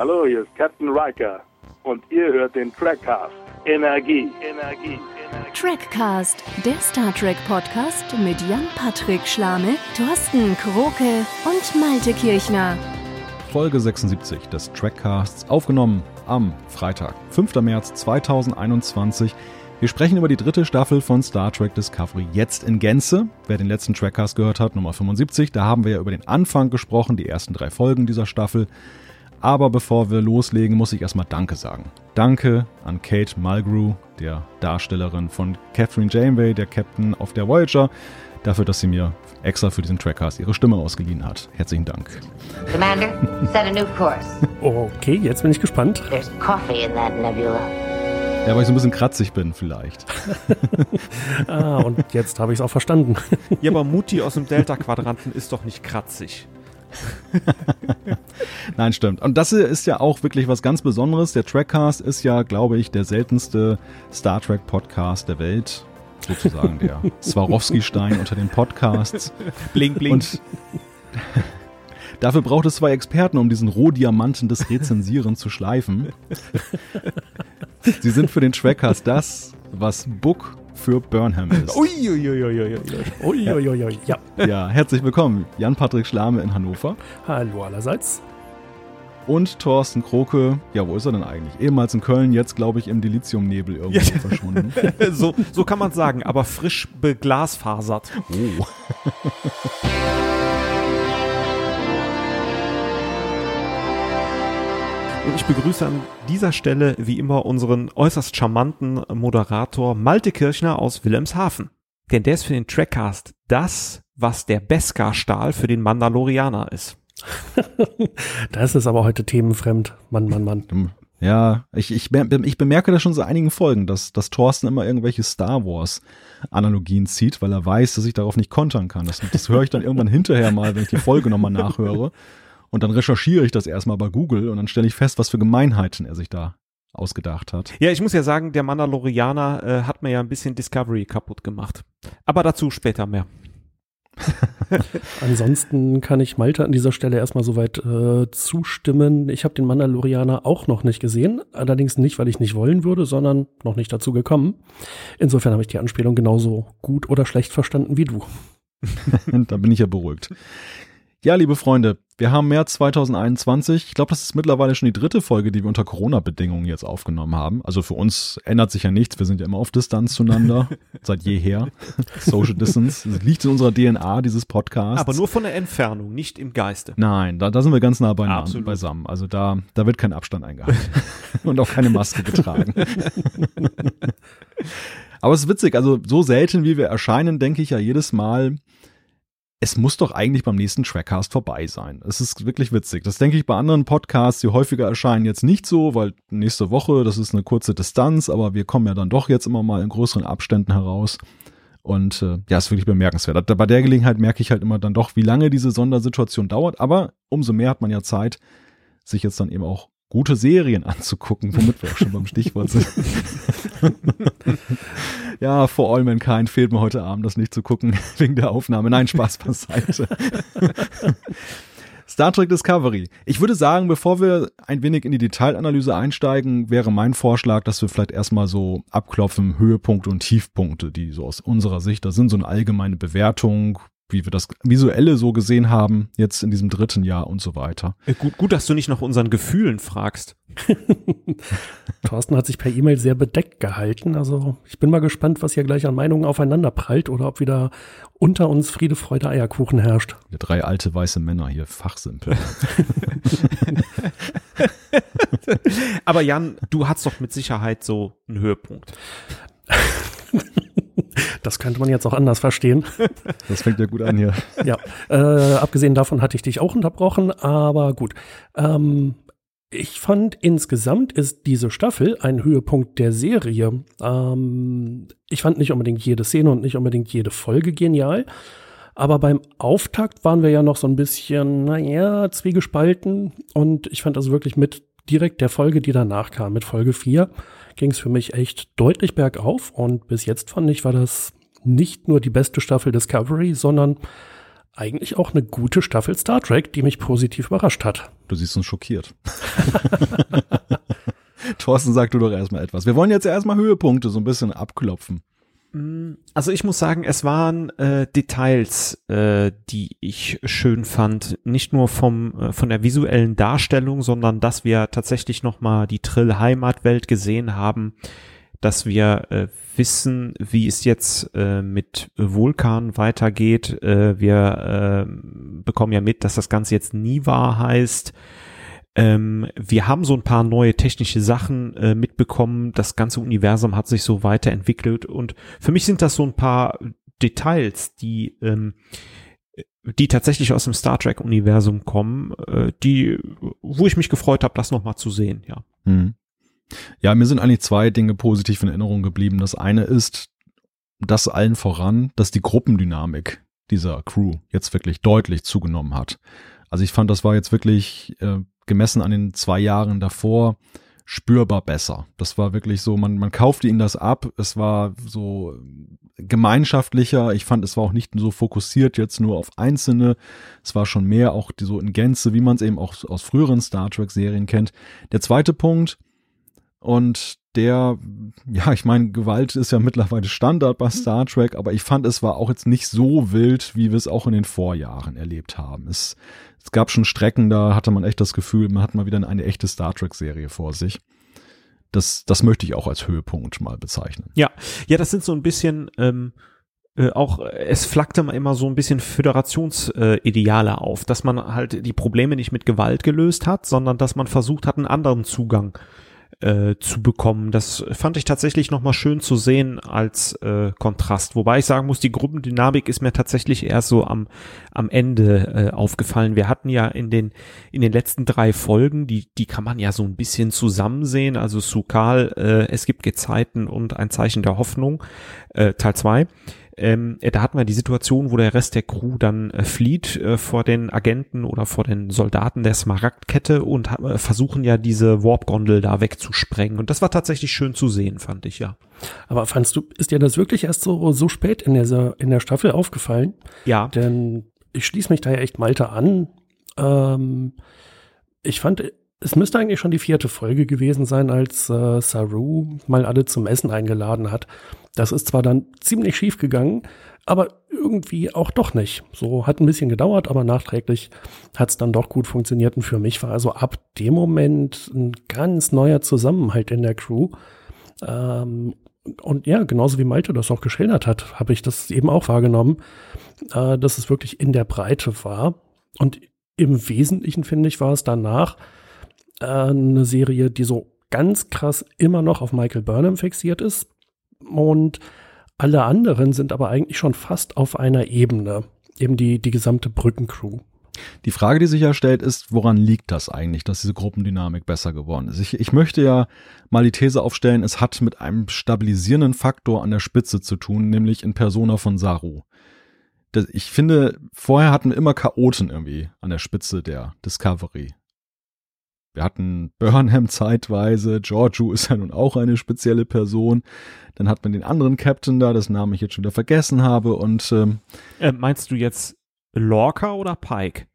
Hallo, hier ist Captain Riker und ihr hört den Trackcast. Energie, Energie, Energie. Trackcast, der Star Trek Podcast mit Jan-Patrick Schlame, Thorsten Kroke und Malte Kirchner. Folge 76 des Trackcasts, aufgenommen am Freitag, 5. März 2021. Wir sprechen über die dritte Staffel von Star Trek Discovery jetzt in Gänze. Wer den letzten Trackcast gehört hat, Nummer 75, da haben wir ja über den Anfang gesprochen, die ersten drei Folgen dieser Staffel. Aber bevor wir loslegen, muss ich erstmal Danke sagen. Danke an Kate Mulgrew, der Darstellerin von Catherine Janeway, der Captain auf der Voyager, dafür, dass sie mir extra für diesen Trackcast ihre Stimme ausgeliehen hat. Herzlichen Dank. Commander, set a new course. Okay, jetzt bin ich gespannt. There's coffee in that nebula. Ja, weil ich so ein bisschen kratzig bin vielleicht. Ah, und jetzt habe ich es auch verstanden. Ja, aber Mutti aus dem Delta-Quadranten ist doch nicht kratzig. Nein, stimmt. Und das ist ja auch wirklich was ganz Besonderes. Der Trackcast ist ja, glaube ich, der seltenste Star Trek Podcast der Welt. Sozusagen der Swarovski-Stein unter den Podcasts. Blink, blink. Und dafür braucht es zwei Experten, um diesen Rohdiamanten des Rezensieren zu schleifen. Sie sind für den Trackcast das, was Book für Burnham ist. Uiuiuiui. Uiuiui. Ja, Ja, herzlich willkommen. Jan-Patrick Schlame in Hannover. hallo allerseits. Und Thorsten Kroke, ja, wo ist er denn eigentlich? Ehemals in Köln, jetzt glaube ich im Dilithiumnebel irgendwo Ja. verschwunden. So, so kann man sagen, aber frisch beglasfasert. Oh. Und ich begrüße an dieser Stelle wie immer unseren äußerst charmanten Moderator Malte Kirchner aus Wilhelmshaven. Denn der ist für den Trackcast das, was der Beskar-Stahl für den Mandalorianer ist. Das ist aber heute themenfremd. Mann, Mann, Mann. Ja, ich, ich, ich bemerke das schon seit einigen Folgen, dass, dass Thorsten immer irgendwelche Star Wars-Analogien zieht, weil er weiß, dass ich darauf nicht kontern kann. Das, das höre ich dann irgendwann hinterher mal, wenn ich die Folge nochmal nachhöre. Und dann recherchiere ich das erstmal bei Google und dann stelle ich fest, was für Gemeinheiten er sich da ausgedacht hat. Ja, ich muss ja sagen, der Mandalorianer äh, hat mir ja ein bisschen Discovery kaputt gemacht. Aber dazu später mehr. Ansonsten kann ich Malte an dieser Stelle erstmal soweit äh, zustimmen. Ich habe den Mandalorianer auch noch nicht gesehen. Allerdings nicht, weil ich nicht wollen würde, sondern noch nicht dazu gekommen. Insofern habe ich die Anspielung genauso gut oder schlecht verstanden wie du. da bin ich ja beruhigt. Ja, liebe Freunde, wir haben März 2021. Ich glaube, das ist mittlerweile schon die dritte Folge, die wir unter Corona-Bedingungen jetzt aufgenommen haben. Also für uns ändert sich ja nichts. Wir sind ja immer auf Distanz zueinander, seit jeher. Social Distance. Das liegt in unserer DNA, dieses Podcasts. Aber nur von der Entfernung, nicht im Geiste. Nein, da, da sind wir ganz nah beieinander, beisammen. Also da, da wird kein Abstand eingehalten und auch keine Maske getragen. Aber es ist witzig, also so selten wie wir erscheinen, denke ich ja jedes Mal, es muss doch eigentlich beim nächsten Trackcast vorbei sein. Es ist wirklich witzig. Das denke ich bei anderen Podcasts, die häufiger erscheinen, jetzt nicht so, weil nächste Woche, das ist eine kurze Distanz, aber wir kommen ja dann doch jetzt immer mal in größeren Abständen heraus. Und äh, ja, ist wirklich bemerkenswert. Bei der Gelegenheit merke ich halt immer dann doch, wie lange diese Sondersituation dauert. Aber umso mehr hat man ja Zeit, sich jetzt dann eben auch gute Serien anzugucken, womit wir auch schon beim Stichwort sind. ja, For All Mankind fehlt mir heute Abend, das nicht zu gucken, wegen der Aufnahme. Nein, Spaß beiseite. Star Trek Discovery. Ich würde sagen, bevor wir ein wenig in die Detailanalyse einsteigen, wäre mein Vorschlag, dass wir vielleicht erstmal so abklopfen Höhepunkte und Tiefpunkte, die so aus unserer Sicht, das sind so eine allgemeine Bewertung, wie wir das visuelle so gesehen haben, jetzt in diesem dritten Jahr und so weiter. Äh, Gut, gut, dass du nicht nach unseren Gefühlen fragst. Thorsten hat sich per E-Mail sehr bedeckt gehalten. Also ich bin mal gespannt, was hier gleich an Meinungen aufeinander prallt oder ob wieder unter uns Friede, Freude, Eierkuchen herrscht. Wir drei alte weiße Männer hier, fachsimpel. Aber Jan, du hast doch mit Sicherheit so einen Höhepunkt. Das könnte man jetzt auch anders verstehen. Das fängt ja gut an hier. ja, äh, abgesehen davon hatte ich dich auch unterbrochen, aber gut. Ähm, ich fand insgesamt ist diese Staffel ein Höhepunkt der Serie. Ähm, ich fand nicht unbedingt jede Szene und nicht unbedingt jede Folge genial. Aber beim Auftakt waren wir ja noch so ein bisschen, naja, zwiegespalten. Und ich fand also wirklich mit direkt der Folge, die danach kam, mit Folge 4, ging es für mich echt deutlich bergauf. Und bis jetzt fand ich, war das nicht nur die beste Staffel Discovery, sondern eigentlich auch eine gute Staffel Star Trek, die mich positiv überrascht hat. Du siehst uns schockiert. Thorsten, sag du doch erstmal etwas. Wir wollen jetzt erstmal Höhepunkte so ein bisschen abklopfen. Also ich muss sagen, es waren äh, Details, äh, die ich schön fand. Nicht nur vom äh, von der visuellen Darstellung, sondern dass wir tatsächlich noch mal die Trill Heimatwelt gesehen haben, dass wir äh, wissen, wie es jetzt äh, mit Vulkan weitergeht. Äh, wir äh, bekommen ja mit, dass das Ganze jetzt Niva heißt. Ähm, wir haben so ein paar neue technische Sachen äh, mitbekommen. Das ganze Universum hat sich so weiterentwickelt und für mich sind das so ein paar Details, die ähm, die tatsächlich aus dem Star Trek Universum kommen, äh, die wo ich mich gefreut habe, das noch mal zu sehen. Ja. Hm. Ja, mir sind eigentlich zwei Dinge positiv in Erinnerung geblieben. Das eine ist, das allen voran, dass die Gruppendynamik dieser Crew jetzt wirklich deutlich zugenommen hat. Also ich fand, das war jetzt wirklich äh, gemessen an den zwei Jahren davor spürbar besser. Das war wirklich so, man, man kaufte ihnen das ab. Es war so gemeinschaftlicher. Ich fand, es war auch nicht so fokussiert jetzt nur auf Einzelne. Es war schon mehr auch die, so in Gänze, wie man es eben auch aus früheren Star Trek Serien kennt. Der zweite Punkt, und der, ja, ich meine, Gewalt ist ja mittlerweile Standard bei Star Trek, aber ich fand, es war auch jetzt nicht so wild, wie wir es auch in den Vorjahren erlebt haben. Es, es gab schon Strecken, da hatte man echt das Gefühl, man hat mal wieder eine echte Star Trek-Serie vor sich. Das, das möchte ich auch als Höhepunkt mal bezeichnen. Ja, ja, das sind so ein bisschen ähm, äh, auch, es flackte immer so ein bisschen Föderationsideale äh, auf, dass man halt die Probleme nicht mit Gewalt gelöst hat, sondern dass man versucht hat, einen anderen Zugang äh, zu bekommen. Das fand ich tatsächlich nochmal schön zu sehen als äh, Kontrast. Wobei ich sagen muss, die Gruppendynamik ist mir tatsächlich erst so am, am Ende äh, aufgefallen. Wir hatten ja in den, in den letzten drei Folgen, die, die kann man ja so ein bisschen zusammen sehen. Also Sukal, äh, es gibt Gezeiten und ein Zeichen der Hoffnung, äh, Teil zwei ähm, äh, da hatten wir die Situation, wo der Rest der Crew dann äh, flieht äh, vor den Agenten oder vor den Soldaten der Smaragdkette und äh, versuchen ja diese Warp-Gondel da wegzusprengen. Und das war tatsächlich schön zu sehen, fand ich, ja. Aber fandst du, ist dir das wirklich erst so, so spät in der, in der Staffel aufgefallen? Ja. Denn ich schließe mich da ja echt Malte an. Ähm, ich fand, es müsste eigentlich schon die vierte Folge gewesen sein, als äh, Saru mal alle zum Essen eingeladen hat. Das ist zwar dann ziemlich schief gegangen, aber irgendwie auch doch nicht. So hat ein bisschen gedauert, aber nachträglich hat es dann doch gut funktioniert. Und für mich war also ab dem Moment ein ganz neuer Zusammenhalt in der Crew. Ähm, und ja, genauso wie Malte das auch geschildert hat, habe ich das eben auch wahrgenommen, äh, dass es wirklich in der Breite war. Und im Wesentlichen, finde ich, war es danach äh, eine Serie, die so ganz krass immer noch auf Michael Burnham fixiert ist. Und alle anderen sind aber eigentlich schon fast auf einer Ebene. Eben die, die gesamte Brückencrew. Die Frage, die sich ja stellt, ist, woran liegt das eigentlich, dass diese Gruppendynamik besser geworden ist? Ich, ich möchte ja mal die These aufstellen, es hat mit einem stabilisierenden Faktor an der Spitze zu tun, nämlich in Persona von Saru. Ich finde, vorher hatten wir immer Chaoten irgendwie an der Spitze der Discovery. Wir hatten Burnham zeitweise, Giorgio ist ja nun auch eine spezielle Person. Dann hat man den anderen Captain da, dessen Namen ich jetzt schon wieder vergessen habe. Und ähm, äh, meinst du jetzt Lorca oder Pike?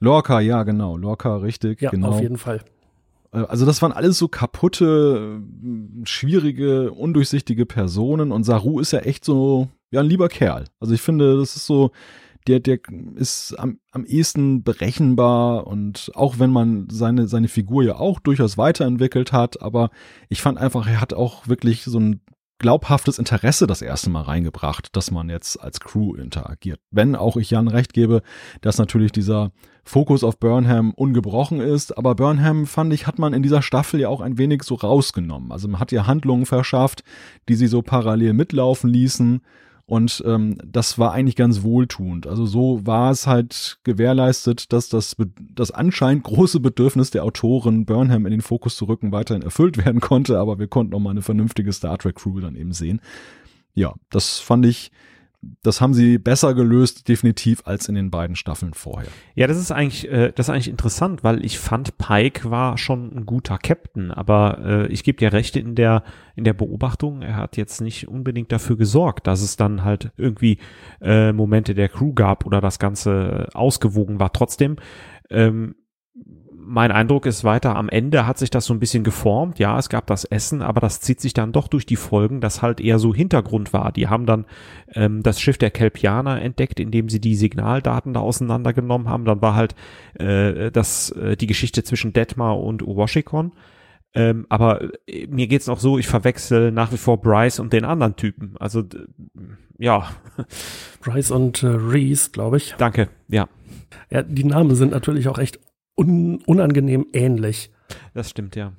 Lorca, ja, genau. Lorca, richtig. Ja, genau. auf jeden Fall. Äh, also das waren alles so kaputte, schwierige, undurchsichtige Personen und Saru ist ja echt so, ja, ein lieber Kerl. Also ich finde, das ist so, der, der ist am, am ehesten berechenbar und auch wenn man seine, seine Figur ja auch durchaus weiterentwickelt hat, aber ich fand einfach, er hat auch wirklich so ein glaubhaftes Interesse das erste Mal reingebracht, dass man jetzt als Crew interagiert. Wenn auch ich Jan recht gebe, dass natürlich dieser Fokus auf Burnham ungebrochen ist, aber Burnham fand ich, hat man in dieser Staffel ja auch ein wenig so rausgenommen. Also man hat ihr Handlungen verschafft, die sie so parallel mitlaufen ließen und ähm, das war eigentlich ganz wohltuend. Also so war es halt gewährleistet, dass das, das anscheinend große Bedürfnis der Autoren, Burnham in den Fokus zu rücken, weiterhin erfüllt werden konnte, aber wir konnten auch mal eine vernünftige Star Trek Crew dann eben sehen. Ja, das fand ich das haben sie besser gelöst, definitiv, als in den beiden Staffeln vorher. Ja, das ist eigentlich, äh, das ist eigentlich interessant, weil ich fand, Pike war schon ein guter Captain, aber äh, ich gebe dir recht in der, in der Beobachtung, er hat jetzt nicht unbedingt dafür gesorgt, dass es dann halt irgendwie äh, Momente der Crew gab oder das Ganze ausgewogen war. Trotzdem, ähm, mein Eindruck ist weiter, am Ende hat sich das so ein bisschen geformt. Ja, es gab das Essen, aber das zieht sich dann doch durch die Folgen, das halt eher so Hintergrund war. Die haben dann ähm, das Schiff der Kelpianer entdeckt, indem sie die Signaldaten da auseinandergenommen haben. Dann war halt äh, das, äh, die Geschichte zwischen Detmar und Washington. Ähm, aber äh, mir geht's noch so, ich verwechsel nach wie vor Bryce und den anderen Typen. Also ja, Bryce und äh, Reese, glaube ich. danke. Ja, Ja, die Namen sind natürlich auch echt un unangenehm ähnlich. das stimmt, ja.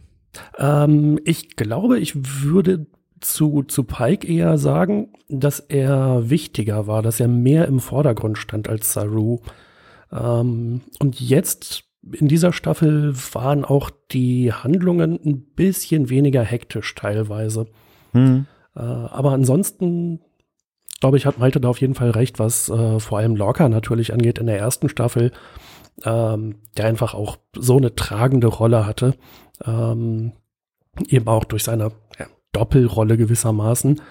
Ähm, ich glaube, ich würde zu, zu Pike eher sagen, dass er wichtiger war, dass er mehr im Vordergrund stand als Saru. Ähm, und jetzt in dieser Staffel waren auch die Handlungen ein bisschen weniger hektisch teilweise. Hm. Äh, aber ansonsten, glaube ich, hat Malte da auf jeden Fall recht, was äh, vor allem Lorca natürlich angeht in der ersten Staffel, ähm, der einfach auch so eine tragende Rolle hatte. Ähm, eben auch durch seine ja, Doppelrolle gewissermaßen.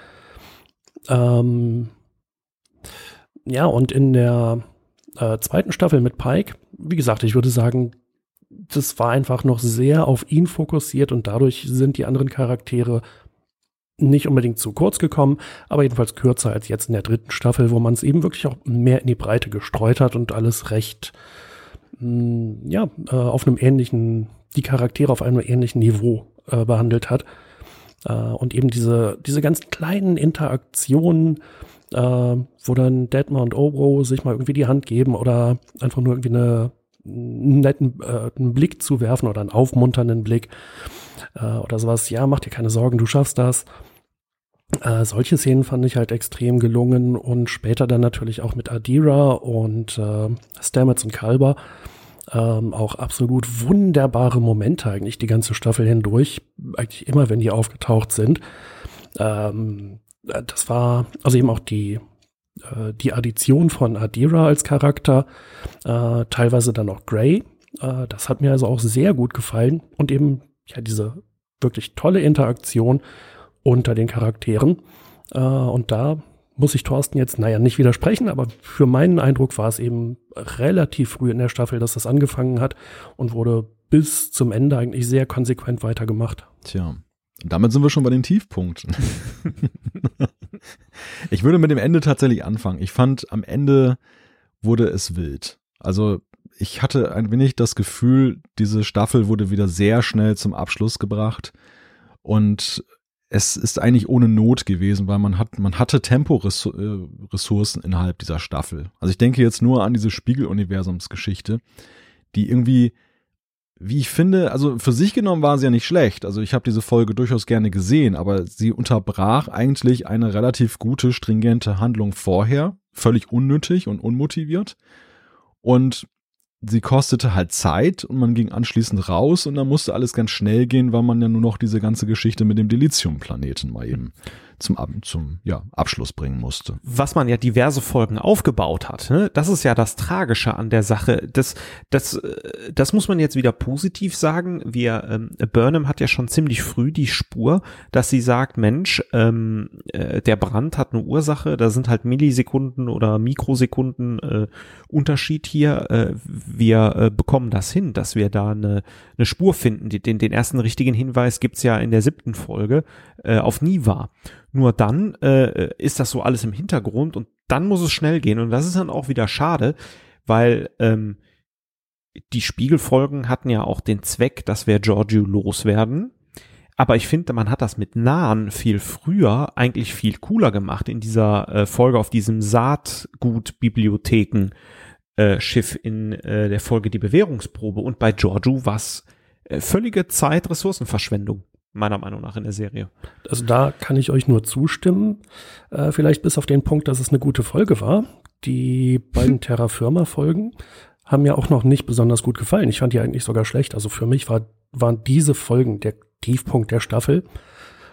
Ähm, ja, und in der äh, zweiten Staffel mit Pike, wie gesagt, ich würde sagen, das war einfach noch sehr auf ihn fokussiert und dadurch sind die anderen Charaktere nicht unbedingt zu kurz gekommen, aber jedenfalls kürzer als jetzt in der dritten Staffel, wo man es eben wirklich auch mehr in die Breite gestreut hat und alles recht, mh, ja, äh, auf einem ähnlichen, die Charaktere auf einem ähnlichen Niveau äh, behandelt hat. Äh, und eben diese, diese ganz kleinen Interaktionen, äh, wo dann Detmar und Obro sich mal irgendwie die Hand geben oder einfach nur irgendwie eine, einen netten äh, einen Blick zu werfen oder einen aufmunternden Blick äh, oder sowas. Ja, mach dir keine Sorgen, du schaffst das. Äh, solche Szenen fand ich halt extrem gelungen und später dann natürlich auch mit Adira und äh, Stamets und Kalber ähm, auch absolut wunderbare Momente eigentlich die ganze Staffel hindurch, eigentlich immer, wenn die aufgetaucht sind. Ähm, äh, das war also eben auch die äh, die Addition von Adira als Charakter, äh, teilweise dann auch Grey. Äh, das hat mir also auch sehr gut gefallen und eben ja diese wirklich tolle Interaktion unter den Charakteren. Äh, und da muss ich Thorsten jetzt, naja, nicht widersprechen, aber für meinen Eindruck war es eben relativ früh in der Staffel, dass das angefangen hat und wurde bis zum Ende eigentlich sehr konsequent weitergemacht. Tja, damit sind wir schon bei den Tiefpunkten. ich würde mit dem Ende tatsächlich anfangen. Ich fand, am Ende wurde es wild. Also ich hatte ein wenig das Gefühl, diese Staffel wurde wieder sehr schnell zum Abschluss gebracht. Und es ist eigentlich ohne Not gewesen, weil man hat, man hatte Temporessourcen innerhalb dieser Staffel. Also ich denke jetzt nur an diese Spiegeluniversumsgeschichte, die irgendwie, wie ich finde, also für sich genommen war sie ja nicht schlecht. Also ich habe diese Folge durchaus gerne gesehen, aber sie unterbrach eigentlich eine relativ gute, stringente Handlung vorher, völlig unnötig und unmotiviert. Und sie kostete halt Zeit und man ging anschließend raus und dann musste alles ganz schnell gehen, weil man ja nur noch diese ganze Geschichte mit dem Delizium-Planeten mal eben zum, zum ja, Abschluss bringen musste. was man ja diverse Folgen aufgebaut hat. Ne? Das ist ja das Tragische an der Sache. Das, das, äh, das muss man jetzt wieder positiv sagen. Wir, ähm, Burnham hat ja schon ziemlich früh die Spur, dass sie sagt, Mensch, ähm, äh, der Brand hat eine Ursache. Da sind halt Millisekunden oder Mikrosekunden äh, Unterschied hier. Äh, wir äh, bekommen das hin, dass wir da eine, eine Spur finden. Den, den ersten richtigen Hinweis gibt's ja in der siebten Folge äh, auf Niva. Nur dann äh, ist das so alles im Hintergrund und dann muss es schnell gehen. Und das ist dann auch wieder schade, weil ähm, die Spiegelfolgen hatten ja auch den Zweck, dass wir Giorgio loswerden. Aber ich finde, man hat das mit Nahen viel früher eigentlich viel cooler gemacht in dieser äh, Folge auf diesem Saatgut-Bibliotheken äh, Schiff in äh, der Folge Die Bewährungsprobe. Und bei Giorgio war es äh, völlige Zeit-Ressourcenverschwendung, meiner Meinung nach in der Serie. Also da kann ich euch nur zustimmen. Äh, vielleicht bis auf den Punkt, dass es eine gute Folge war. Die beiden Terra Firma Folgen haben mir auch noch nicht besonders gut gefallen. Ich fand die eigentlich sogar schlecht. Also für mich war, waren diese Folgen der Tiefpunkt der Staffel.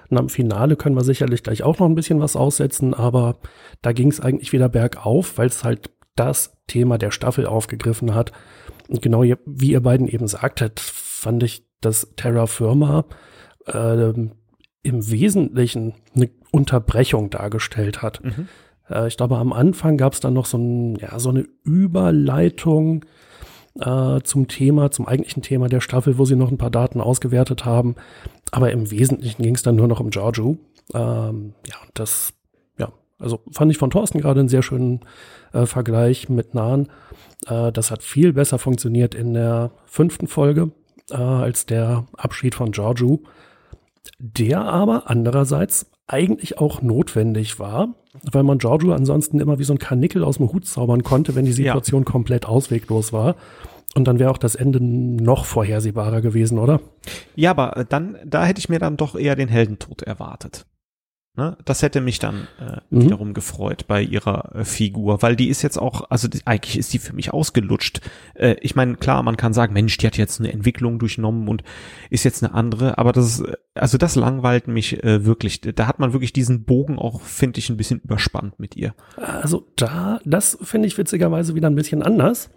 Und am Finale können wir sicherlich gleich auch noch ein bisschen was aussetzen, aber da ging es eigentlich wieder bergauf, weil es halt das Thema der Staffel aufgegriffen hat. Und genau wie ihr beiden eben sagtet, fand ich, dass Terra Firma äh, im Wesentlichen eine Unterbrechung dargestellt hat. Äh, ich glaube, am Anfang gab es dann noch so, ein, ja, so eine Überleitung äh, zum Thema, zum eigentlichen Thema der Staffel, wo sie noch ein paar Daten ausgewertet haben. Aber im Wesentlichen ging es dann nur noch um Giorgio. Ähm, ja, das, ja, also fand ich von Thorsten gerade einen sehr schönen äh, Vergleich mit Nahen. Äh, das hat viel besser funktioniert in der fünften Folge äh, als der Abschied von Giorgio, der aber andererseits eigentlich auch notwendig war, weil man Giorgio ansonsten immer wie so ein Karnickel aus dem Hut zaubern konnte, wenn die Situation ja. komplett ausweglos war. Und dann wäre auch das Ende noch vorhersehbarer gewesen, oder? Ja, aber dann, da hätte ich mir dann doch eher den Heldentod erwartet. Ne? Das hätte mich dann äh, mhm. wiederum gefreut bei ihrer äh, Figur, weil die ist jetzt auch, also die, eigentlich ist die für mich ausgelutscht. Äh, ich meine, klar, man kann sagen, Mensch, die hat jetzt eine Entwicklung durchnommen und ist jetzt eine andere, aber das ist, also das langweilt mich äh, wirklich. Da hat man wirklich diesen Bogen auch, finde ich, ein bisschen überspannt mit ihr. Also da, das finde ich witzigerweise wieder ein bisschen anders.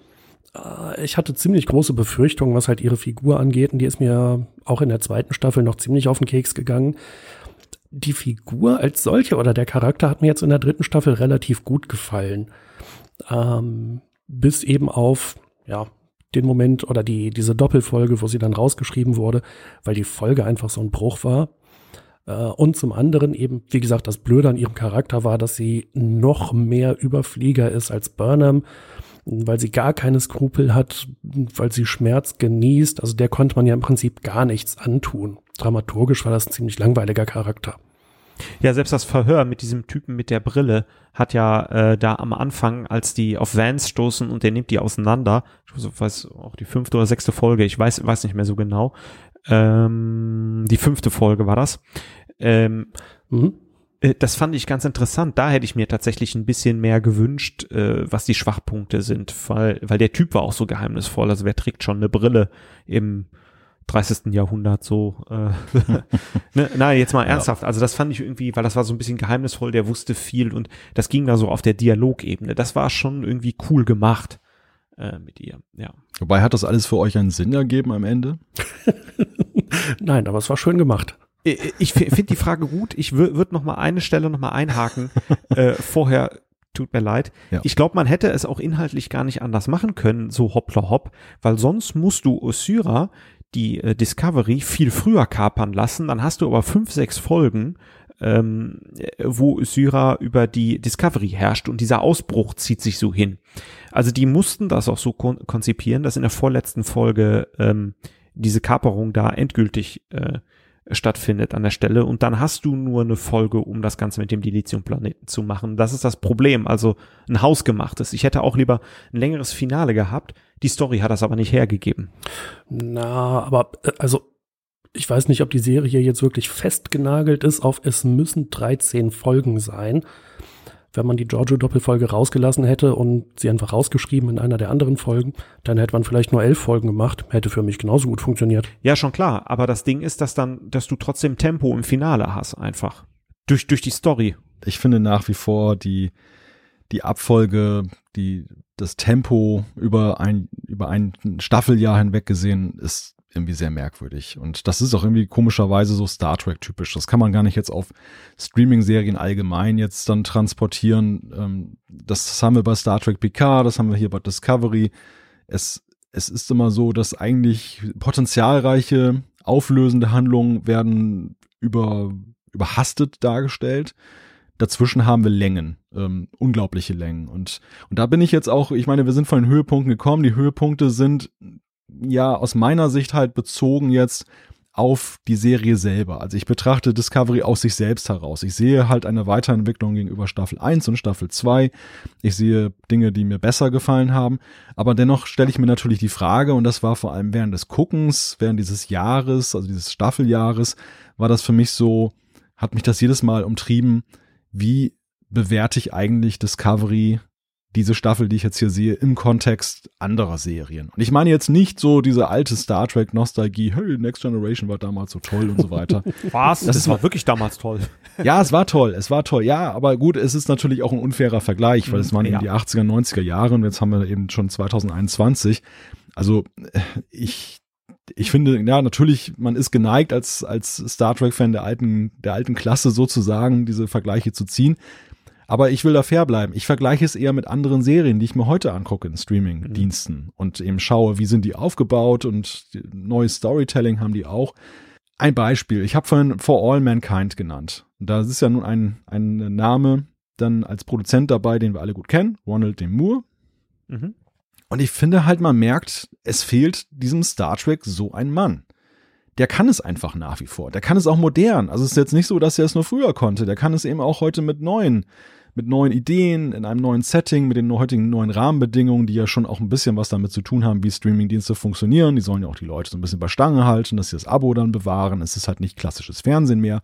Äh, ich hatte ziemlich große Befürchtungen, was halt ihre Figur angeht, und die ist mir auch in der zweiten Staffel noch ziemlich auf den Keks gegangen die Figur als solche oder der Charakter hat mir jetzt in der dritten Staffel relativ gut gefallen. Ähm, bis eben auf, ja, den Moment oder die, diese Doppelfolge, wo sie dann rausgeschrieben wurde, weil die Folge einfach so ein Bruch war. Äh, und zum anderen eben, wie gesagt, das Blöde an ihrem Charakter war, dass sie noch mehr Überflieger ist als Burnham, weil sie gar keine Skrupel hat, weil sie Schmerz genießt. Also der konnte man ja im Prinzip gar nichts antun. Dramaturgisch war das ein ziemlich langweiliger Charakter. Ja, selbst das Verhör mit diesem Typen mit der Brille hat ja äh, da am Anfang, als die auf Vans stoßen und der nimmt die auseinander, ich weiß auch die fünfte oder sechste Folge, ich weiß, weiß nicht mehr so genau, ähm, die fünfte Folge war das. Ähm, mhm. Äh, das fand ich ganz interessant. Da hätte ich mir tatsächlich ein bisschen mehr gewünscht, äh, was die Schwachpunkte sind, weil, weil der Typ war auch so geheimnisvoll. Also wer trägt schon eine Brille im 30. Jahrhundert so. Äh, ne, nein, jetzt mal ernsthaft. Ja. Also das fand ich irgendwie, weil das war so ein bisschen geheimnisvoll, der wusste viel und das ging da so auf der Dialogebene. Das war schon irgendwie cool gemacht äh, mit ihr, ja. Wobei hat das alles für euch einen Sinn ergeben am Ende? nein, aber es war schön gemacht. Ich finde die Frage gut. Ich würde noch mal eine Stelle noch mal einhaken. äh, vorher tut mir leid. Ja. Ich glaube, man hätte es auch inhaltlich gar nicht anders machen können, so hoppla hopp, weil sonst musst du Osira die äh, Discovery viel früher kapern lassen. Dann hast du aber fünf, sechs Folgen, ähm, wo Syra über die Discovery herrscht und dieser Ausbruch zieht sich so hin. Also die mussten das auch so kon konzipieren, dass in der vorletzten Folge ähm, diese Kaperung da endgültig äh, stattfindet an der Stelle und dann hast du nur eine Folge, um das Ganze mit dem Dilithium-Planeten zu machen. Das ist das Problem, also ein hausgemachtes. Ich hätte auch lieber ein längeres Finale gehabt. Die Story hat das aber nicht hergegeben. Na, aber äh, also ich weiß nicht, ob die Serie jetzt wirklich festgenagelt ist auf es müssen 13 Folgen sein wenn man die Giorgio-Doppelfolge rausgelassen hätte und sie einfach rausgeschrieben in einer der anderen Folgen, dann hätte man vielleicht nur elf Folgen gemacht. Hätte für mich genauso gut funktioniert. Ja, schon klar. Aber das Ding ist, dass dann, dass du trotzdem Tempo im Finale hast, einfach. Durch, durch die Story. Ich finde nach wie vor die, die Abfolge, die, das Tempo über ein, über ein Staffeljahr hinweg gesehen ist irgendwie sehr merkwürdig. Und das ist auch irgendwie komischerweise so Star Trek typisch. Das kann man gar nicht jetzt auf Streaming-Serien allgemein jetzt dann transportieren. Ähm, das haben wir bei Star Trek PK, das haben wir hier bei Discovery. Es, es ist immer so, dass eigentlich potenzialreiche, auflösende Handlungen werden über, überhastet dargestellt. Dazwischen haben wir Längen, ähm, unglaubliche Längen. Und, und da bin ich jetzt auch, ich meine, wir sind von den Höhepunkten gekommen. Die Höhepunkte sind ja aus meiner Sicht halt bezogen jetzt auf die Serie selber. Also ich betrachte Discovery aus sich selbst heraus. Ich sehe halt eine Weiterentwicklung gegenüber Staffel 1 und Staffel 2. Ich sehe Dinge, die mir besser gefallen haben. Aber dennoch stelle ich mir natürlich die Frage, und das war vor allem während des Guckens, während dieses Jahres, also dieses Staffeljahres, war das für mich so, hat mich das jedes Mal umtrieben, wie bewerte ich eigentlich Discovery diese Staffel, die ich jetzt hier sehe, im Kontext anderer Serien. Und ich meine jetzt nicht so diese alte Star Trek Nostalgie, hey, Next Generation war damals so toll und so weiter. Was? Das, das war wirklich damals toll. Ja, es war toll, es war toll. Ja, aber gut, es ist natürlich auch ein unfairer Vergleich, weil es waren ja. eben die 80er, 90er Jahre und jetzt haben wir eben schon 2021. Also ich ich finde, ja, natürlich, man ist geneigt als, als Star Trek-Fan der alten, der alten Klasse sozusagen, diese Vergleiche zu ziehen. Aber ich will da fair bleiben. Ich vergleiche es eher mit anderen Serien, die ich mir heute angucke in Streaming-Diensten mhm. und eben schaue, wie sind die aufgebaut und neues Storytelling haben die auch. Ein Beispiel. Ich habe vorhin For All Mankind genannt. Da ist ja nun ein, ein Name dann als Produzent dabei, den wir alle gut kennen, Ronald D. Moore. Mhm. Und ich finde halt, man merkt, es fehlt diesem Star Trek so ein Mann. Der kann es einfach nach wie vor. Der kann es auch modern. Also es ist jetzt nicht so, dass er es nur früher konnte. Der kann es eben auch heute mit neuen, mit neuen Ideen, in einem neuen Setting, mit den heutigen neuen Rahmenbedingungen, die ja schon auch ein bisschen was damit zu tun haben, wie Streamingdienste funktionieren. Die sollen ja auch die Leute so ein bisschen bei Stange halten, dass sie das Abo dann bewahren. Es ist halt nicht klassisches Fernsehen mehr.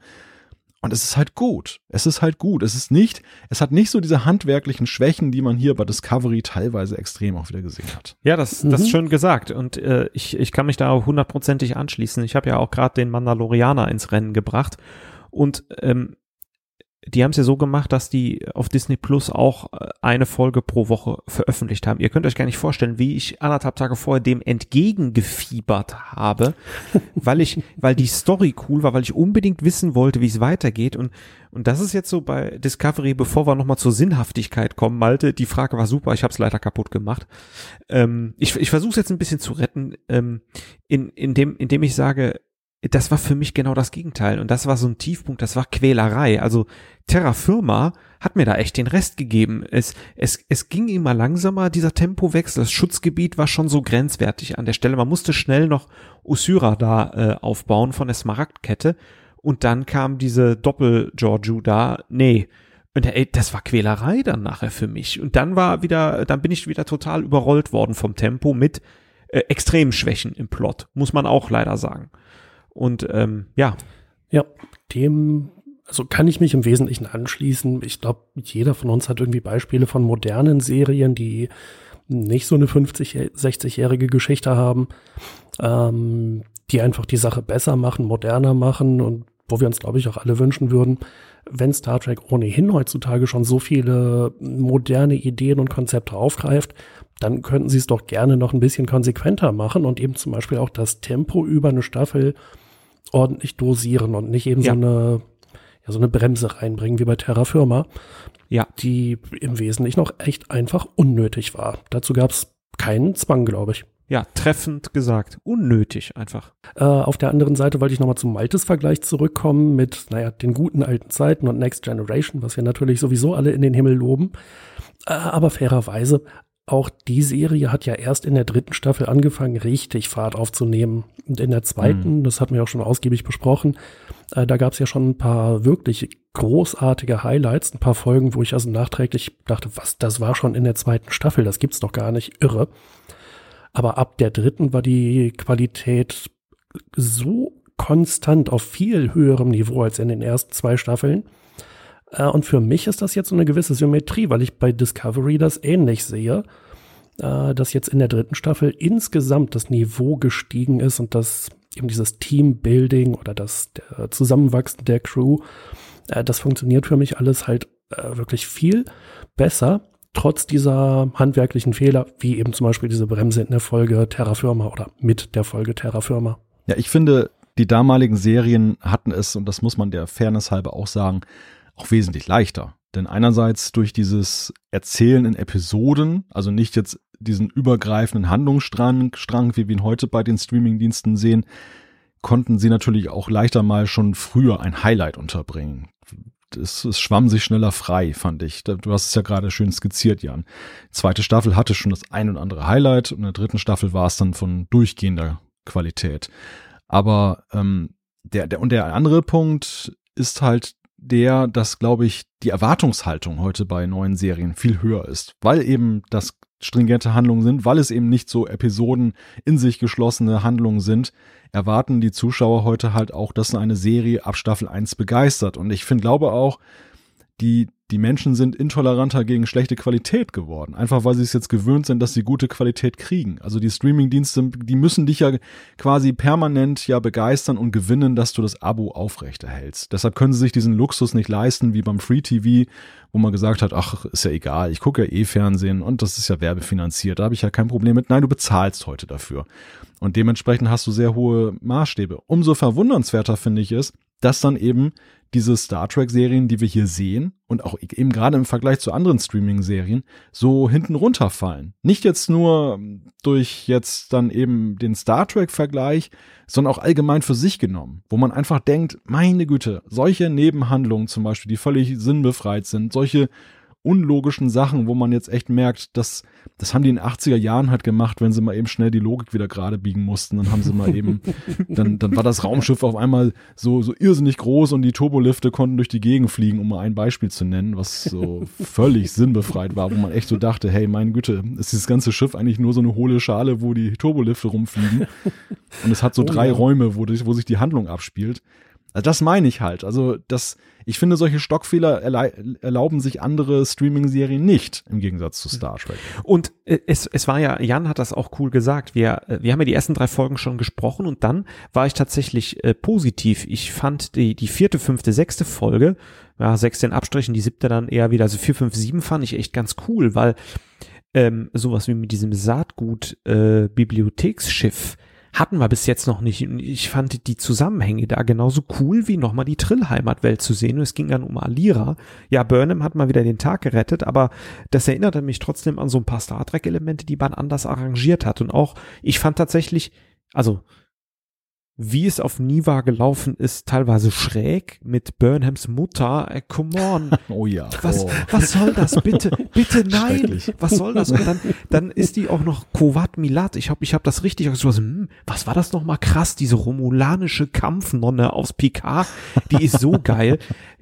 Und es ist halt gut. Es ist halt gut. Es ist nicht, es hat nicht so diese handwerklichen Schwächen, die man hier bei Discovery teilweise extrem auch wieder gesehen hat. Ja, das, das mhm. ist schön gesagt. Und äh, ich, ich kann mich da hundertprozentig anschließen. Ich habe ja auch gerade den Mandalorianer ins Rennen gebracht. Und ähm, die haben es ja so gemacht, dass die auf Disney Plus auch äh, eine Folge pro Woche veröffentlicht haben. Ihr könnt euch gar nicht vorstellen, wie ich anderthalb Tage vorher dem entgegengefiebert habe, weil ich, weil die Story cool war, weil ich unbedingt wissen wollte, wie es weitergeht. Und, und das ist jetzt so bei Discovery, bevor wir nochmal zur Sinnhaftigkeit kommen, Malte, die Frage war super, ich habe es leider kaputt gemacht. Ähm, ich ich versuche es jetzt ein bisschen zu retten, ähm, in, in dem, indem ich sage, das war für mich genau das Gegenteil. Und das war so ein Tiefpunkt, das war Quälerei. Also Terra Firma hat mir da echt den Rest gegeben. Es, es, es ging immer langsamer, dieser Tempowechsel. Das Schutzgebiet war schon so grenzwertig an der Stelle. Man musste schnell noch Usyra da äh, aufbauen von der Smaragdkette. Und dann kam diese Doppel-Giorgio da. Nee. Und ey, das war Quälerei dann nachher für mich. Und dann war wieder, dann bin ich wieder total überrollt worden vom Tempo mit äh, extremen Schwächen im Plot, muss man auch leider sagen. Und ähm, ja. Ja, dem, also kann ich mich im Wesentlichen anschließen. Ich glaube, jeder von uns hat irgendwie Beispiele von modernen Serien, die nicht so eine 50, 60-jährige Geschichte haben, ähm, die einfach die Sache besser machen, moderner machen und wo wir uns, glaube ich, auch alle wünschen würden, wenn Star Trek ohnehin heutzutage schon so viele moderne Ideen und Konzepte aufgreift, dann könnten sie es doch gerne noch ein bisschen konsequenter machen und eben zum Beispiel auch das Tempo über eine Staffel ordentlich dosieren und nicht eben ja. so eine ja, so eine Bremse reinbringen wie bei Terra Firma, ja. die im Wesentlichen noch echt einfach unnötig war. Dazu gab es keinen Zwang, glaube ich. Ja, treffend gesagt. Unnötig einfach. Äh, auf der anderen Seite wollte ich nochmal zum Maltes-Vergleich zurückkommen mit, naja, den guten alten Zeiten und Next Generation, was wir natürlich sowieso alle in den Himmel loben. Äh, aber fairerweise, auch die Serie hat ja erst in der dritten Staffel angefangen, richtig Fahrt aufzunehmen. Und in der zweiten, mhm. das hatten wir auch schon ausgiebig besprochen, äh, da gab es ja schon ein paar wirklich großartige Highlights, ein paar Folgen, wo ich also nachträglich dachte, was, das war schon in der zweiten Staffel, das gibt's doch gar nicht, irre. Aber ab der dritten war die Qualität so konstant auf viel höherem Niveau als in den ersten zwei Staffeln. Äh, und für mich ist das jetzt so eine gewisse Symmetrie, weil ich bei Discovery das ähnlich sehe, äh, dass jetzt in der dritten Staffel insgesamt das Niveau gestiegen ist und dass eben dieses Teambuilding oder das Zusammenwachsen der Crew, äh, das funktioniert für mich alles halt wirklich viel besser, trotz dieser handwerklichen Fehler, wie eben zum Beispiel diese Bremse in der Folge Terra Firma oder mit der Folge Terra Firma. Ja, ich finde, die damaligen Serien hatten es, und das muss man der Fairness halber auch sagen, auch wesentlich leichter. Denn einerseits durch dieses Erzählen in Episoden, also nicht jetzt diesen übergreifenden Handlungsstrang, Strang, wie wir ihn heute bei den Streamingdiensten sehen, konnten sie natürlich auch leichter mal schon früher ein Highlight unterbringen. Es, es schwamm sich schneller frei, fand ich. Du hast es ja gerade schön skizziert, Jan. Die zweite Staffel hatte schon das ein und andere Highlight und in der dritten Staffel war es dann von durchgehender Qualität. Aber ähm, der, der und der andere Punkt ist halt der, dass, glaube ich, die Erwartungshaltung heute bei neuen Serien viel höher ist, weil eben das stringente Handlungen sind, weil es eben nicht so Episoden in sich geschlossene Handlungen sind, erwarten die Zuschauer heute halt auch, dass eine Serie ab Staffel 1 begeistert. Und ich finde, glaube auch, die, die Menschen sind intoleranter gegen schlechte Qualität geworden. Einfach weil sie es jetzt gewöhnt sind, dass sie gute Qualität kriegen. Also die Streaming-Dienste, die müssen dich ja quasi permanent ja begeistern und gewinnen, dass du das Abo aufrechterhältst. Deshalb können sie sich diesen Luxus nicht leisten, wie beim Free TV, wo man gesagt hat, ach, ist ja egal, ich gucke ja eh Fernsehen und das ist ja werbefinanziert, da habe ich ja kein Problem mit. Nein, du bezahlst heute dafür. Und dementsprechend hast du sehr hohe Maßstäbe. Umso verwundernswerter finde ich es, dass dann eben diese Star Trek-Serien, die wir hier sehen und auch eben gerade im Vergleich zu anderen Streaming-Serien so hinten runterfallen. Nicht jetzt nur durch jetzt dann eben den Star Trek-Vergleich, sondern auch allgemein für sich genommen, wo man einfach denkt, meine Güte, solche Nebenhandlungen zum Beispiel, die völlig sinnbefreit sind, solche unlogischen Sachen, wo man jetzt echt merkt, dass das haben die in den 80er Jahren halt gemacht, wenn sie mal eben schnell die Logik wieder gerade biegen mussten, dann haben sie mal eben, dann, dann war das Raumschiff auf einmal so, so irrsinnig groß und die Turbolifte konnten durch die Gegend fliegen, um mal ein Beispiel zu nennen, was so völlig sinnbefreit war, wo man echt so dachte, hey, meine Güte, ist dieses ganze Schiff eigentlich nur so eine hohle Schale, wo die Turbolifte rumfliegen und es hat so oh, drei ja. Räume, wo, wo sich die Handlung abspielt. Also das meine ich halt. Also das, ich finde, solche Stockfehler erlauben sich andere Streaming-Serien nicht, im Gegensatz zu Star Trek. Und äh, es, es war ja, Jan hat das auch cool gesagt. Wir, äh, wir haben ja die ersten drei Folgen schon gesprochen und dann war ich tatsächlich äh, positiv. Ich fand die, die vierte, fünfte, sechste Folge, ja, sechste in Abstrichen, die siebte dann eher wieder, also vier, fünf, sieben fand ich echt ganz cool, weil ähm, sowas wie mit diesem Saatgut-Bibliotheksschiff, äh, hatten wir bis jetzt noch nicht. Ich fand die Zusammenhänge da genauso cool, wie nochmal die Trill-Heimatwelt zu sehen. Und es ging dann um Alira. Ja, Burnham hat mal wieder den Tag gerettet, aber das erinnerte mich trotzdem an so ein paar Star Trek-Elemente, die man anders arrangiert hat. Und auch, ich fand tatsächlich, also wie es auf Niva gelaufen ist, teilweise schräg mit Burnhams Mutter. Äh, come on. Oh ja. Was, oh. was soll das? Bitte, bitte nein. Was soll das? Und dann, dann ist die auch noch Kovat Milat. Ich hab, ich hab das richtig so, hm, was war das nochmal krass? Diese romulanische Kampfnonne aus Picard. Die ist so geil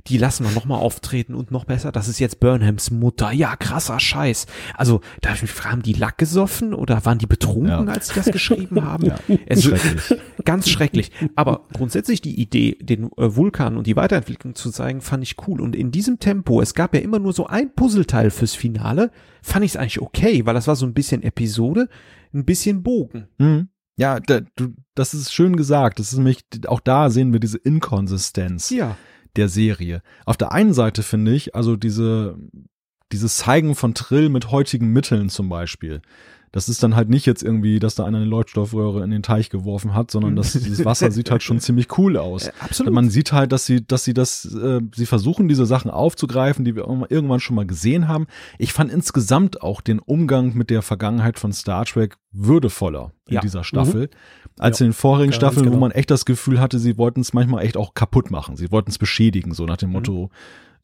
die lassen wir nochmal auftreten und noch besser, das ist jetzt Burnhams Mutter. Ja, krasser Scheiß. Also, darf ich mich fragen, haben die Lack gesoffen oder waren die betrunken, ja. als sie das geschrieben haben? Ja. Es schrecklich. Ganz schrecklich. Aber grundsätzlich die Idee, den äh, Vulkan und die Weiterentwicklung zu zeigen, fand ich cool. Und in diesem Tempo, es gab ja immer nur so ein Puzzleteil fürs Finale, fand ich es eigentlich okay, weil das war so ein bisschen Episode, ein bisschen Bogen. Mhm. Ja, da, du, das ist schön gesagt. Das ist nämlich, auch da sehen wir diese Inkonsistenz. Ja der Serie. Auf der einen Seite finde ich, also diese, dieses Zeigen von Trill mit heutigen Mitteln zum Beispiel. Das ist dann halt nicht jetzt irgendwie, dass da einer eine Leuchtstoffröhre in den Teich geworfen hat, sondern das, dieses Wasser sieht halt schon ziemlich cool aus. Äh, absolut. Man sieht halt, dass sie, dass sie das, äh, sie versuchen diese Sachen aufzugreifen, die wir irgendwann schon mal gesehen haben. Ich fand insgesamt auch den Umgang mit der Vergangenheit von Star Trek würdevoller in ja. dieser Staffel. Mhm als ja, in den vorigen Staffeln, genau. wo man echt das Gefühl hatte, sie wollten es manchmal echt auch kaputt machen. Sie wollten es beschädigen, so nach dem mhm.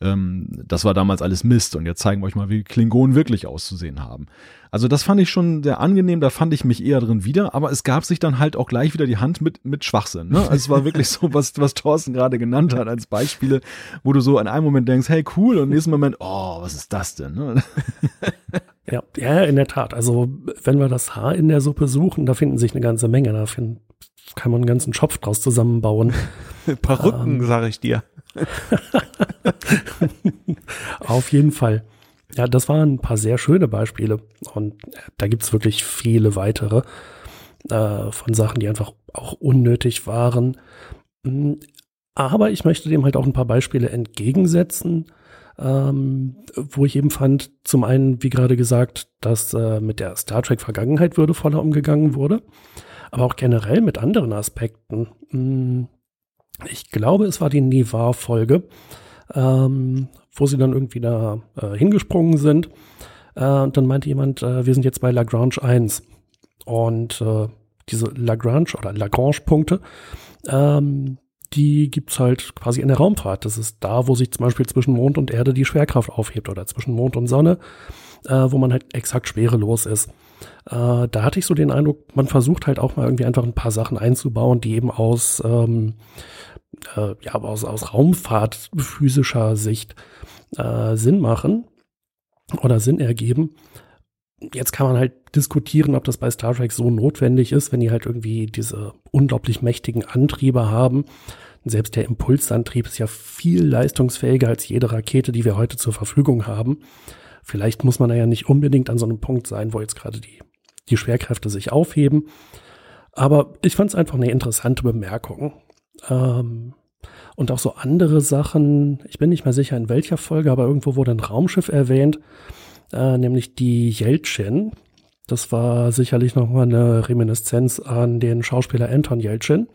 Ähm, das war damals alles Mist und jetzt zeigen wir euch mal, wie Klingonen wirklich auszusehen haben. Also das fand ich schon sehr angenehm, da fand ich mich eher drin wieder, aber es gab sich dann halt auch gleich wieder die Hand mit, mit Schwachsinn. Ne? Also es war wirklich so, was, was Thorsten gerade genannt hat als Beispiele, wo du so an einem Moment denkst, hey cool, und im nächsten Moment, oh, was ist das denn? Ne? Ja, ja, in der Tat. Also wenn wir das Haar in der Suppe suchen, da finden sich eine ganze Menge. Da find, kann man einen ganzen Schopf draus zusammenbauen. Perücken, ähm, sage ich dir. Auf jeden Fall. Ja, das waren ein paar sehr schöne Beispiele. Und da gibt's wirklich viele weitere äh, von Sachen, die einfach auch unnötig waren. Hm, aber ich möchte dem halt auch ein paar Beispiele entgegensetzen ähm, wo ich eben fand, zum einen, wie gerade gesagt, dass äh, mit der Star Trek Vergangenheit würdevoller umgegangen wurde, aber auch generell mit anderen Aspekten. Hm, ich glaube, es war die Nevar-Folge, ähm, wo sie dann irgendwie da äh, hingesprungen sind. Äh, und dann meinte jemand, äh, wir sind jetzt bei Lagrange 1. Und äh, diese Lagrange oder Lagrange-Punkte, ähm, die gibt's halt quasi in der Raumfahrt. Das ist da, wo sich zum Beispiel zwischen Mond und Erde die Schwerkraft aufhebt oder zwischen Mond und Sonne, äh, wo man halt exakt schwerelos ist. Äh, da hatte ich so den Eindruck, man versucht halt auch mal irgendwie einfach ein paar Sachen einzubauen, die eben aus, ähm, äh, ja, aus, aus Raumfahrt physischer Sicht äh, Sinn machen oder Sinn ergeben. Jetzt kann man halt diskutieren, ob das bei Star Trek so notwendig ist, wenn die halt irgendwie diese unglaublich mächtigen Antriebe haben. Selbst der Impulsantrieb ist ja viel leistungsfähiger als jede Rakete, die wir heute zur Verfügung haben. Vielleicht muss man da ja nicht unbedingt an so einem Punkt sein, wo jetzt gerade die, die Schwerkräfte sich aufheben. Aber ich fand es einfach eine interessante Bemerkung. Ähm, und auch so andere Sachen, ich bin nicht mehr sicher in welcher Folge, aber irgendwo wurde ein Raumschiff erwähnt, äh, nämlich die Yeltsin. Das war sicherlich nochmal eine Reminiszenz an den Schauspieler Anton Yeltsin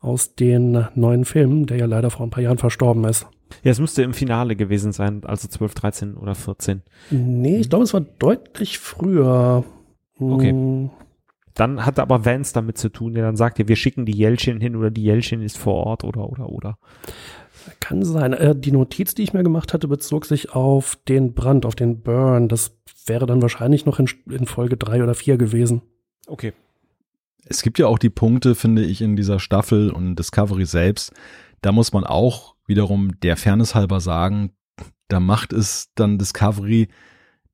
aus den neuen Filmen, der ja leider vor ein paar Jahren verstorben ist. Ja, es müsste im Finale gewesen sein, also 12, 13 oder 14. Nee, ich glaube, es war deutlich früher. Okay. Hm, Dann hat aber Vance damit zu tun, der dann sagt, ja, wir schicken die Jelchin hin oder die Jelchin ist vor Ort oder, oder, oder. Kann sein. Äh, die Notiz, die ich mir gemacht hatte, bezog sich auf den Brand, auf den Burn. Das wäre dann wahrscheinlich noch in, in Folge drei oder vier gewesen. Okay. Es gibt ja auch die Punkte, finde ich, in dieser Staffel und Discovery selbst. Da muss man auch wiederum der Fairness halber sagen, da macht es dann Discovery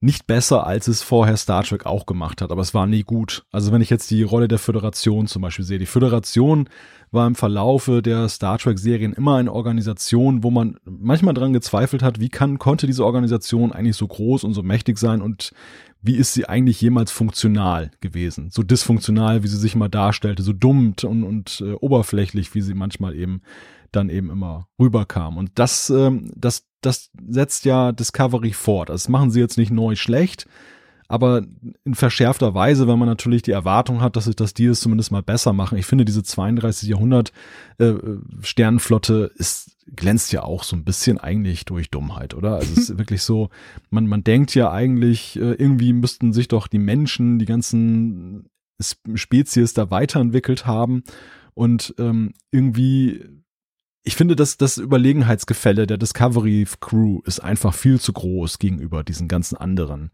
nicht besser, als es vorher Star Trek auch gemacht hat, aber es war nie gut. Also wenn ich jetzt die Rolle der Föderation zum Beispiel sehe, die Föderation war im Verlaufe der Star Trek-Serien immer eine Organisation, wo man manchmal dran gezweifelt hat, wie kann, konnte diese Organisation eigentlich so groß und so mächtig sein und wie ist sie eigentlich jemals funktional gewesen? So dysfunktional, wie sie sich mal darstellte, so dumm und, und äh, oberflächlich, wie sie manchmal eben dann eben immer rüberkam. Und das, ähm, das, das setzt ja Discovery fort. Das machen sie jetzt nicht neu schlecht, aber in verschärfter Weise, wenn man natürlich die Erwartung hat, dass sich das die es zumindest mal besser machen. Ich finde, diese 32 Jahrhundert äh, Sternenflotte ist glänzt ja auch so ein bisschen eigentlich durch Dummheit, oder? Also es ist wirklich so, man, man denkt ja eigentlich, äh, irgendwie müssten sich doch die Menschen, die ganzen Spezies da weiterentwickelt haben und ähm, irgendwie ich finde, dass das Überlegenheitsgefälle der Discovery Crew ist einfach viel zu groß gegenüber diesen ganzen anderen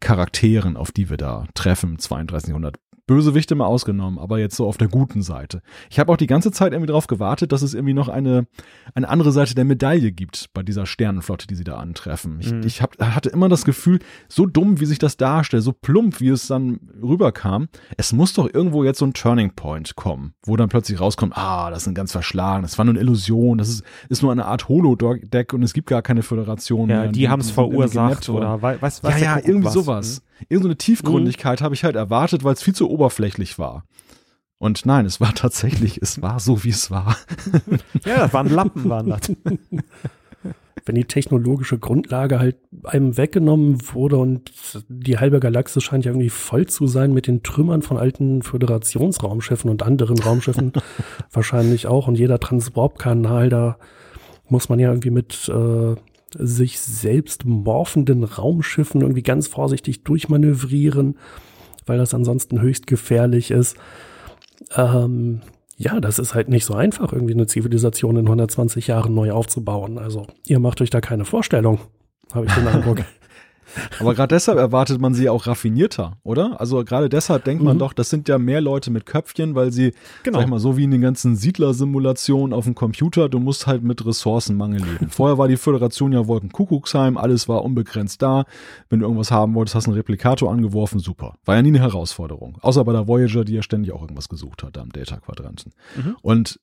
Charakteren, auf die wir da treffen im 32. Jahrhundert. Bösewichte mal ausgenommen, aber jetzt so auf der guten Seite. Ich habe auch die ganze Zeit irgendwie darauf gewartet, dass es irgendwie noch eine, eine andere Seite der Medaille gibt bei dieser Sternenflotte, die sie da antreffen. Ich, Mhm. ich hab, hatte immer das Gefühl, so dumm, wie sich das darstellt, so plump, wie es dann rüberkam, es muss doch irgendwo jetzt so ein Turning Point kommen, wo dann plötzlich rauskommt, ah, das sind ganz verschlagen, das war nur eine Illusion, das ist, ist nur eine Art Holodeck und es gibt gar keine Föderation Ja, mehr. die haben es irgendwie verursacht oder wei- weiß, weiß Ja, der ja, Kuckuck was. sowas. Irgendeine Tiefgründigkeit habe ich halt erwartet, weil es viel zu oberflächlich war. Und nein, es war tatsächlich, es war so, wie es war. Ja, das waren Lappen, waren das. Wenn die technologische Grundlage halt einem weggenommen wurde und die halbe Galaxis scheint ja irgendwie voll zu sein mit den Trümmern von alten Föderationsraumschiffen und anderen Raumschiffen wahrscheinlich auch und jeder Transportkanal, da muss man ja irgendwie mit äh, sich selbst morphenden Raumschiffen irgendwie ganz vorsichtig durchmanövrieren, weil das ansonsten höchst gefährlich ist. Ähm, ja, das ist halt nicht so einfach, irgendwie eine Zivilisation in 120 Jahren neu aufzubauen. Also, ihr macht euch da keine Vorstellung, habe ich den Eindruck. Aber gerade deshalb erwartet man sie auch raffinierter, oder? Also gerade deshalb denkt man Mhm. doch, das sind ja mehr Leute mit Köpfchen, weil sie, Genau. sag ich mal, so wie in den ganzen Siedlersimulationen auf dem Computer, du musst halt mit Ressourcenmangel leben. Vorher war die Föderation ja Wolkenkuckucksheim, alles war unbegrenzt da. Wenn du irgendwas haben wolltest, hast du einen Replikator angeworfen, super. War ja nie eine Herausforderung. Außer bei der Voyager, die ja ständig auch irgendwas gesucht hat am Data-Quadranten. Mhm. Und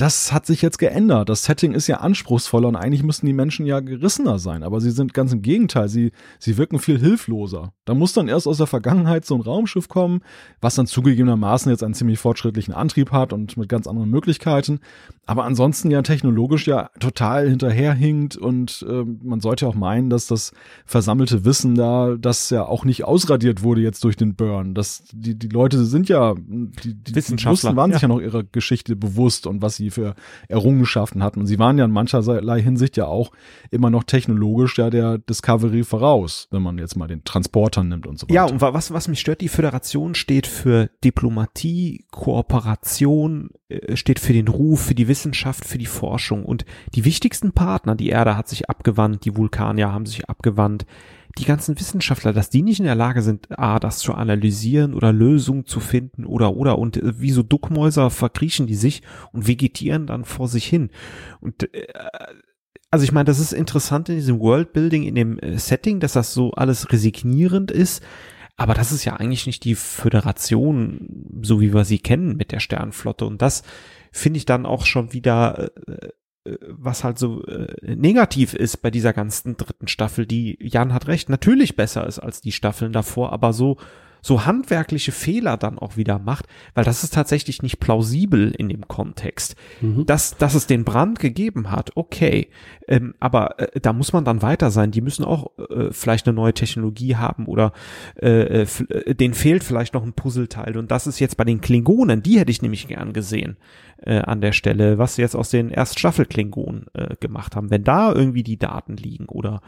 das hat sich jetzt geändert. Das Setting ist ja anspruchsvoller und eigentlich müssten die Menschen ja gerissener sein. Aber sie sind ganz im Gegenteil. Sie, sie wirken viel hilfloser. Da muss dann erst aus der Vergangenheit so ein Raumschiff kommen, was dann zugegebenermaßen jetzt einen ziemlich fortschrittlichen Antrieb hat und mit ganz anderen Möglichkeiten. Aber ansonsten ja technologisch ja total hinterherhinkt und äh, man sollte auch meinen, dass das versammelte Wissen da, das ja auch nicht ausradiert wurde jetzt durch den Burn. Das, die, die Leute sind ja, die, die Wissenschaftler, wussten, waren sich ja. ja noch ihrer Geschichte bewusst und was sie für Errungenschaften hatten. Und sie waren ja in mancherlei Hinsicht ja auch immer noch technologisch ja der Discovery voraus, wenn man jetzt mal den Transporter nimmt und so weiter. Ja, und wa- was, was mich stört, die Föderation steht für Diplomatie, Kooperation, äh, steht für den Ruf, für die Wissenschaft, für die Forschung. Und die wichtigsten Partner, die Erde hat sich abgewandt, die Vulkanier haben sich abgewandt, die ganzen Wissenschaftler, dass die nicht in der Lage sind, A, das zu analysieren oder Lösungen zu finden oder, oder, und äh, wie so Duckmäuser verkriechen die sich und vegetieren dann vor sich hin. Und, äh, also ich meine, das ist interessant in diesem Worldbuilding, in dem äh, Setting, dass das so alles resignierend ist. Aber das ist ja eigentlich nicht die Föderation, so wie wir sie kennen mit der Sternenflotte. Und das finde ich dann auch schon wieder, äh, was halt so äh, negativ ist bei dieser ganzen dritten Staffel, die, Jan hat recht, natürlich besser ist als die Staffeln davor, aber so, so handwerkliche Fehler dann auch wieder macht, weil das ist tatsächlich nicht plausibel in dem Kontext. Mhm. Dass, dass es den Brand gegeben hat, okay, ähm, aber äh, da muss man dann weiter sein. Die müssen auch äh, vielleicht eine neue Technologie haben oder äh, äh, denen fehlt vielleicht noch ein Puzzleteil. Und das ist jetzt bei den Klingonen, die hätte ich nämlich gern gesehen äh, an der Stelle, was sie jetzt aus den ersten Staffel Klingonen äh, gemacht haben. Wenn da irgendwie die Daten liegen oder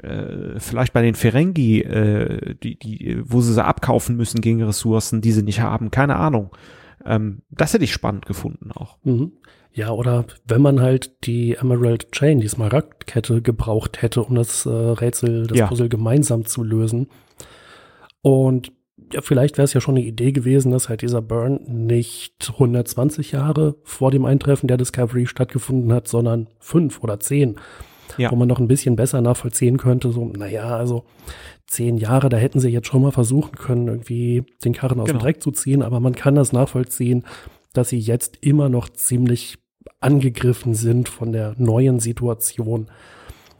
äh, vielleicht bei den Ferengi, äh, die, die, wo sie sie abkaufen müssen gegen Ressourcen, die sie nicht haben, keine Ahnung. Ähm, das hätte ich spannend gefunden auch. Mhm. Ja, oder wenn man halt die Emerald Chain, die Smaragdkette gebraucht hätte, um das äh, Rätsel, das Ja. Puzzle gemeinsam zu lösen. Und ja, vielleicht wäre es ja schon eine Idee gewesen, dass halt dieser Burn nicht 120 Jahre vor dem Eintreffen der Discovery stattgefunden hat, sondern fünf oder zehn. Ja. Wo man noch ein bisschen besser nachvollziehen könnte, so, naja, also zehn Jahre, da hätten sie jetzt schon mal versuchen können, irgendwie den Karren aus Genau. dem Dreck zu ziehen, aber man kann das nachvollziehen, dass sie jetzt immer noch ziemlich angegriffen sind von der neuen Situation.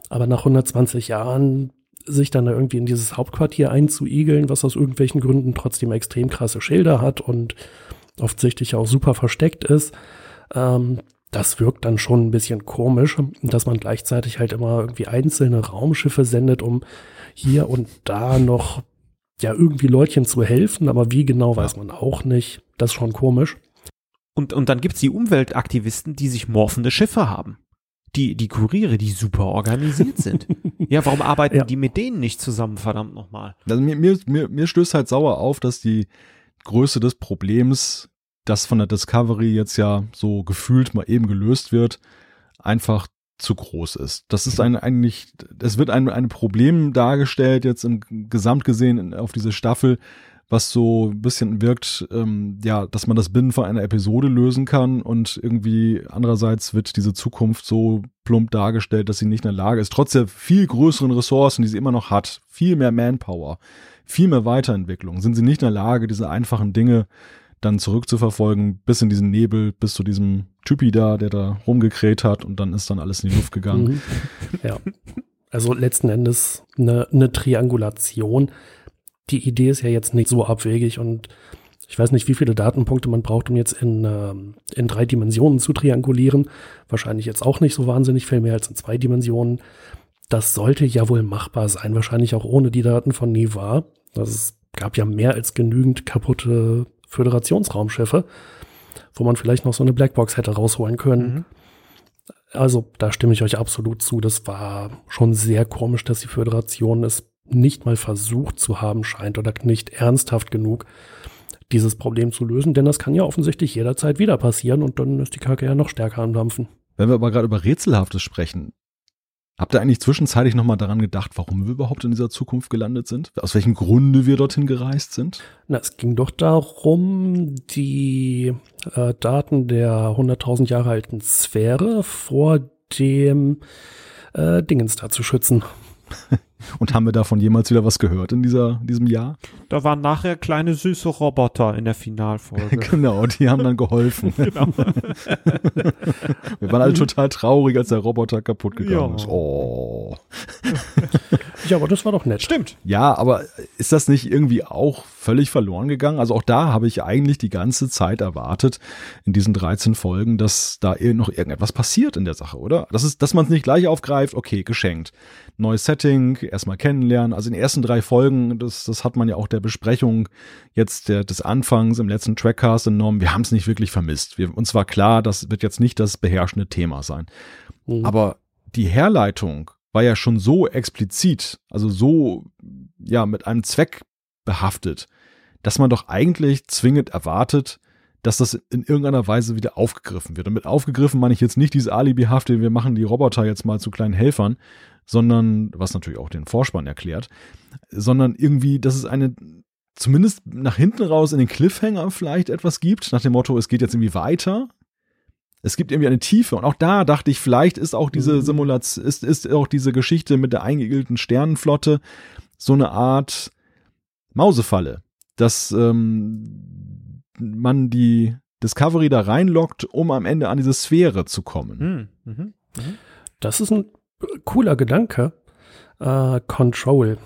Aber nach 120 Jahren sich dann da irgendwie in dieses Hauptquartier einzuigeln, was aus irgendwelchen Gründen trotzdem extrem krasse Schilder hat und offensichtlich auch super versteckt ist, ähm, das wirkt dann schon ein bisschen komisch, dass man gleichzeitig halt immer irgendwie einzelne Raumschiffe sendet, um hier und da noch ja irgendwie Leutchen zu helfen, aber wie genau weiß man auch nicht. Das ist schon komisch. Und, und dann gibt's die Umweltaktivisten, die sich morphende Schiffe haben. Die, die Kuriere, die super organisiert sind. ja, warum arbeiten Ja. die mit denen nicht zusammen, verdammt nochmal? Also mir, mir, mir, mir stößt halt sauer auf, dass die Größe des Problems, das von der Discovery jetzt ja so gefühlt mal eben gelöst wird, einfach zu groß ist. Das ist ein, eigentlich, es wird ein, ein Problem dargestellt, jetzt im Gesamt gesehen auf diese Staffel, was so ein bisschen wirkt, ähm, ja, dass man das binnen von einer Episode lösen kann und irgendwie andererseits wird diese Zukunft so plump dargestellt, dass sie nicht in der Lage ist, trotz der viel größeren Ressourcen, die sie immer noch hat, viel mehr Manpower, viel mehr Weiterentwicklung, sind sie nicht in der Lage, diese einfachen Dinge dann zurückzuverfolgen, bis in diesen Nebel, bis zu diesem Typi da, der da rumgekräht hat und dann ist dann alles in die Luft gegangen. Mhm. Ja. Also letzten Endes eine, eine Triangulation. Die Idee ist ja jetzt nicht so abwegig und ich weiß nicht, wie viele Datenpunkte man braucht, um jetzt in, ähm, in drei Dimensionen zu triangulieren. Wahrscheinlich jetzt auch nicht so wahnsinnig viel mehr als in zwei Dimensionen. Das sollte ja wohl machbar sein, wahrscheinlich auch ohne die Daten von Niva. Es gab ja mehr als genügend kaputte Föderationsraumschiffe, wo man vielleicht noch so eine Blackbox hätte rausholen können. Mhm. Also, da stimme ich euch absolut zu. Das war schon sehr komisch, dass die Föderation es nicht mal versucht zu haben scheint oder nicht ernsthaft genug, dieses Problem zu lösen, denn das kann ja offensichtlich jederzeit wieder passieren und dann ist die Kacke ja noch stärker am Dampfen. Wenn wir aber gerade über Rätselhaftes sprechen, habt ihr eigentlich zwischenzeitlich nochmal daran gedacht, warum wir überhaupt in dieser Zukunft gelandet sind? Aus welchem Grunde wir dorthin gereist sind? Na, es ging doch darum, die äh, Daten der 100.000 Jahre alten Sphäre vor dem äh, Dingens da zu schützen. Und haben wir davon jemals wieder was gehört in dieser, in diesem Jahr? Da waren nachher kleine süße Roboter in der Finalfolge. genau, die haben dann geholfen. genau. Wir waren alle total traurig, als der Roboter kaputt gegangen Ja. ist. Oh. Ja, aber das war doch nett. Stimmt. Ja, aber ist das nicht irgendwie auch völlig verloren gegangen? Also auch da habe ich eigentlich die ganze Zeit erwartet, in diesen 13 Folgen, dass da ir- noch irgendetwas passiert in der Sache, oder? Das ist, dass man es nicht gleich aufgreift, okay, geschenkt. Neues Setting, erstmal kennenlernen. Also in den ersten drei Folgen, das, das hat man ja auch der Besprechung jetzt der, des Anfangs im letzten Trackcast entnommen. Wir haben es nicht wirklich vermisst. Wir, uns war klar, das wird jetzt nicht das beherrschende Thema sein. Mhm. Aber die Herleitung war ja schon so explizit, also so, ja, mit einem Zweck behaftet, dass man doch eigentlich zwingend erwartet, dass das in irgendeiner Weise wieder aufgegriffen wird. Und mit aufgegriffen meine ich jetzt nicht diese Alibihafte, wir machen die Roboter jetzt mal zu kleinen Helfern, sondern, was natürlich auch den Vorspann erklärt, sondern irgendwie, dass es eine, zumindest nach hinten raus in den Cliffhanger vielleicht etwas gibt, nach dem Motto, es geht jetzt irgendwie weiter. Es gibt irgendwie eine Tiefe. Und auch da dachte ich, vielleicht ist auch diese Simulation, ist, ist auch diese Geschichte mit der eingeigelten Sternenflotte so eine Art Mausefalle, dass ähm, man die Discovery da reinlockt, um am Ende an diese Sphäre zu kommen. Hm. Mhm. Das ist ein cooler Gedanke. Äh, Control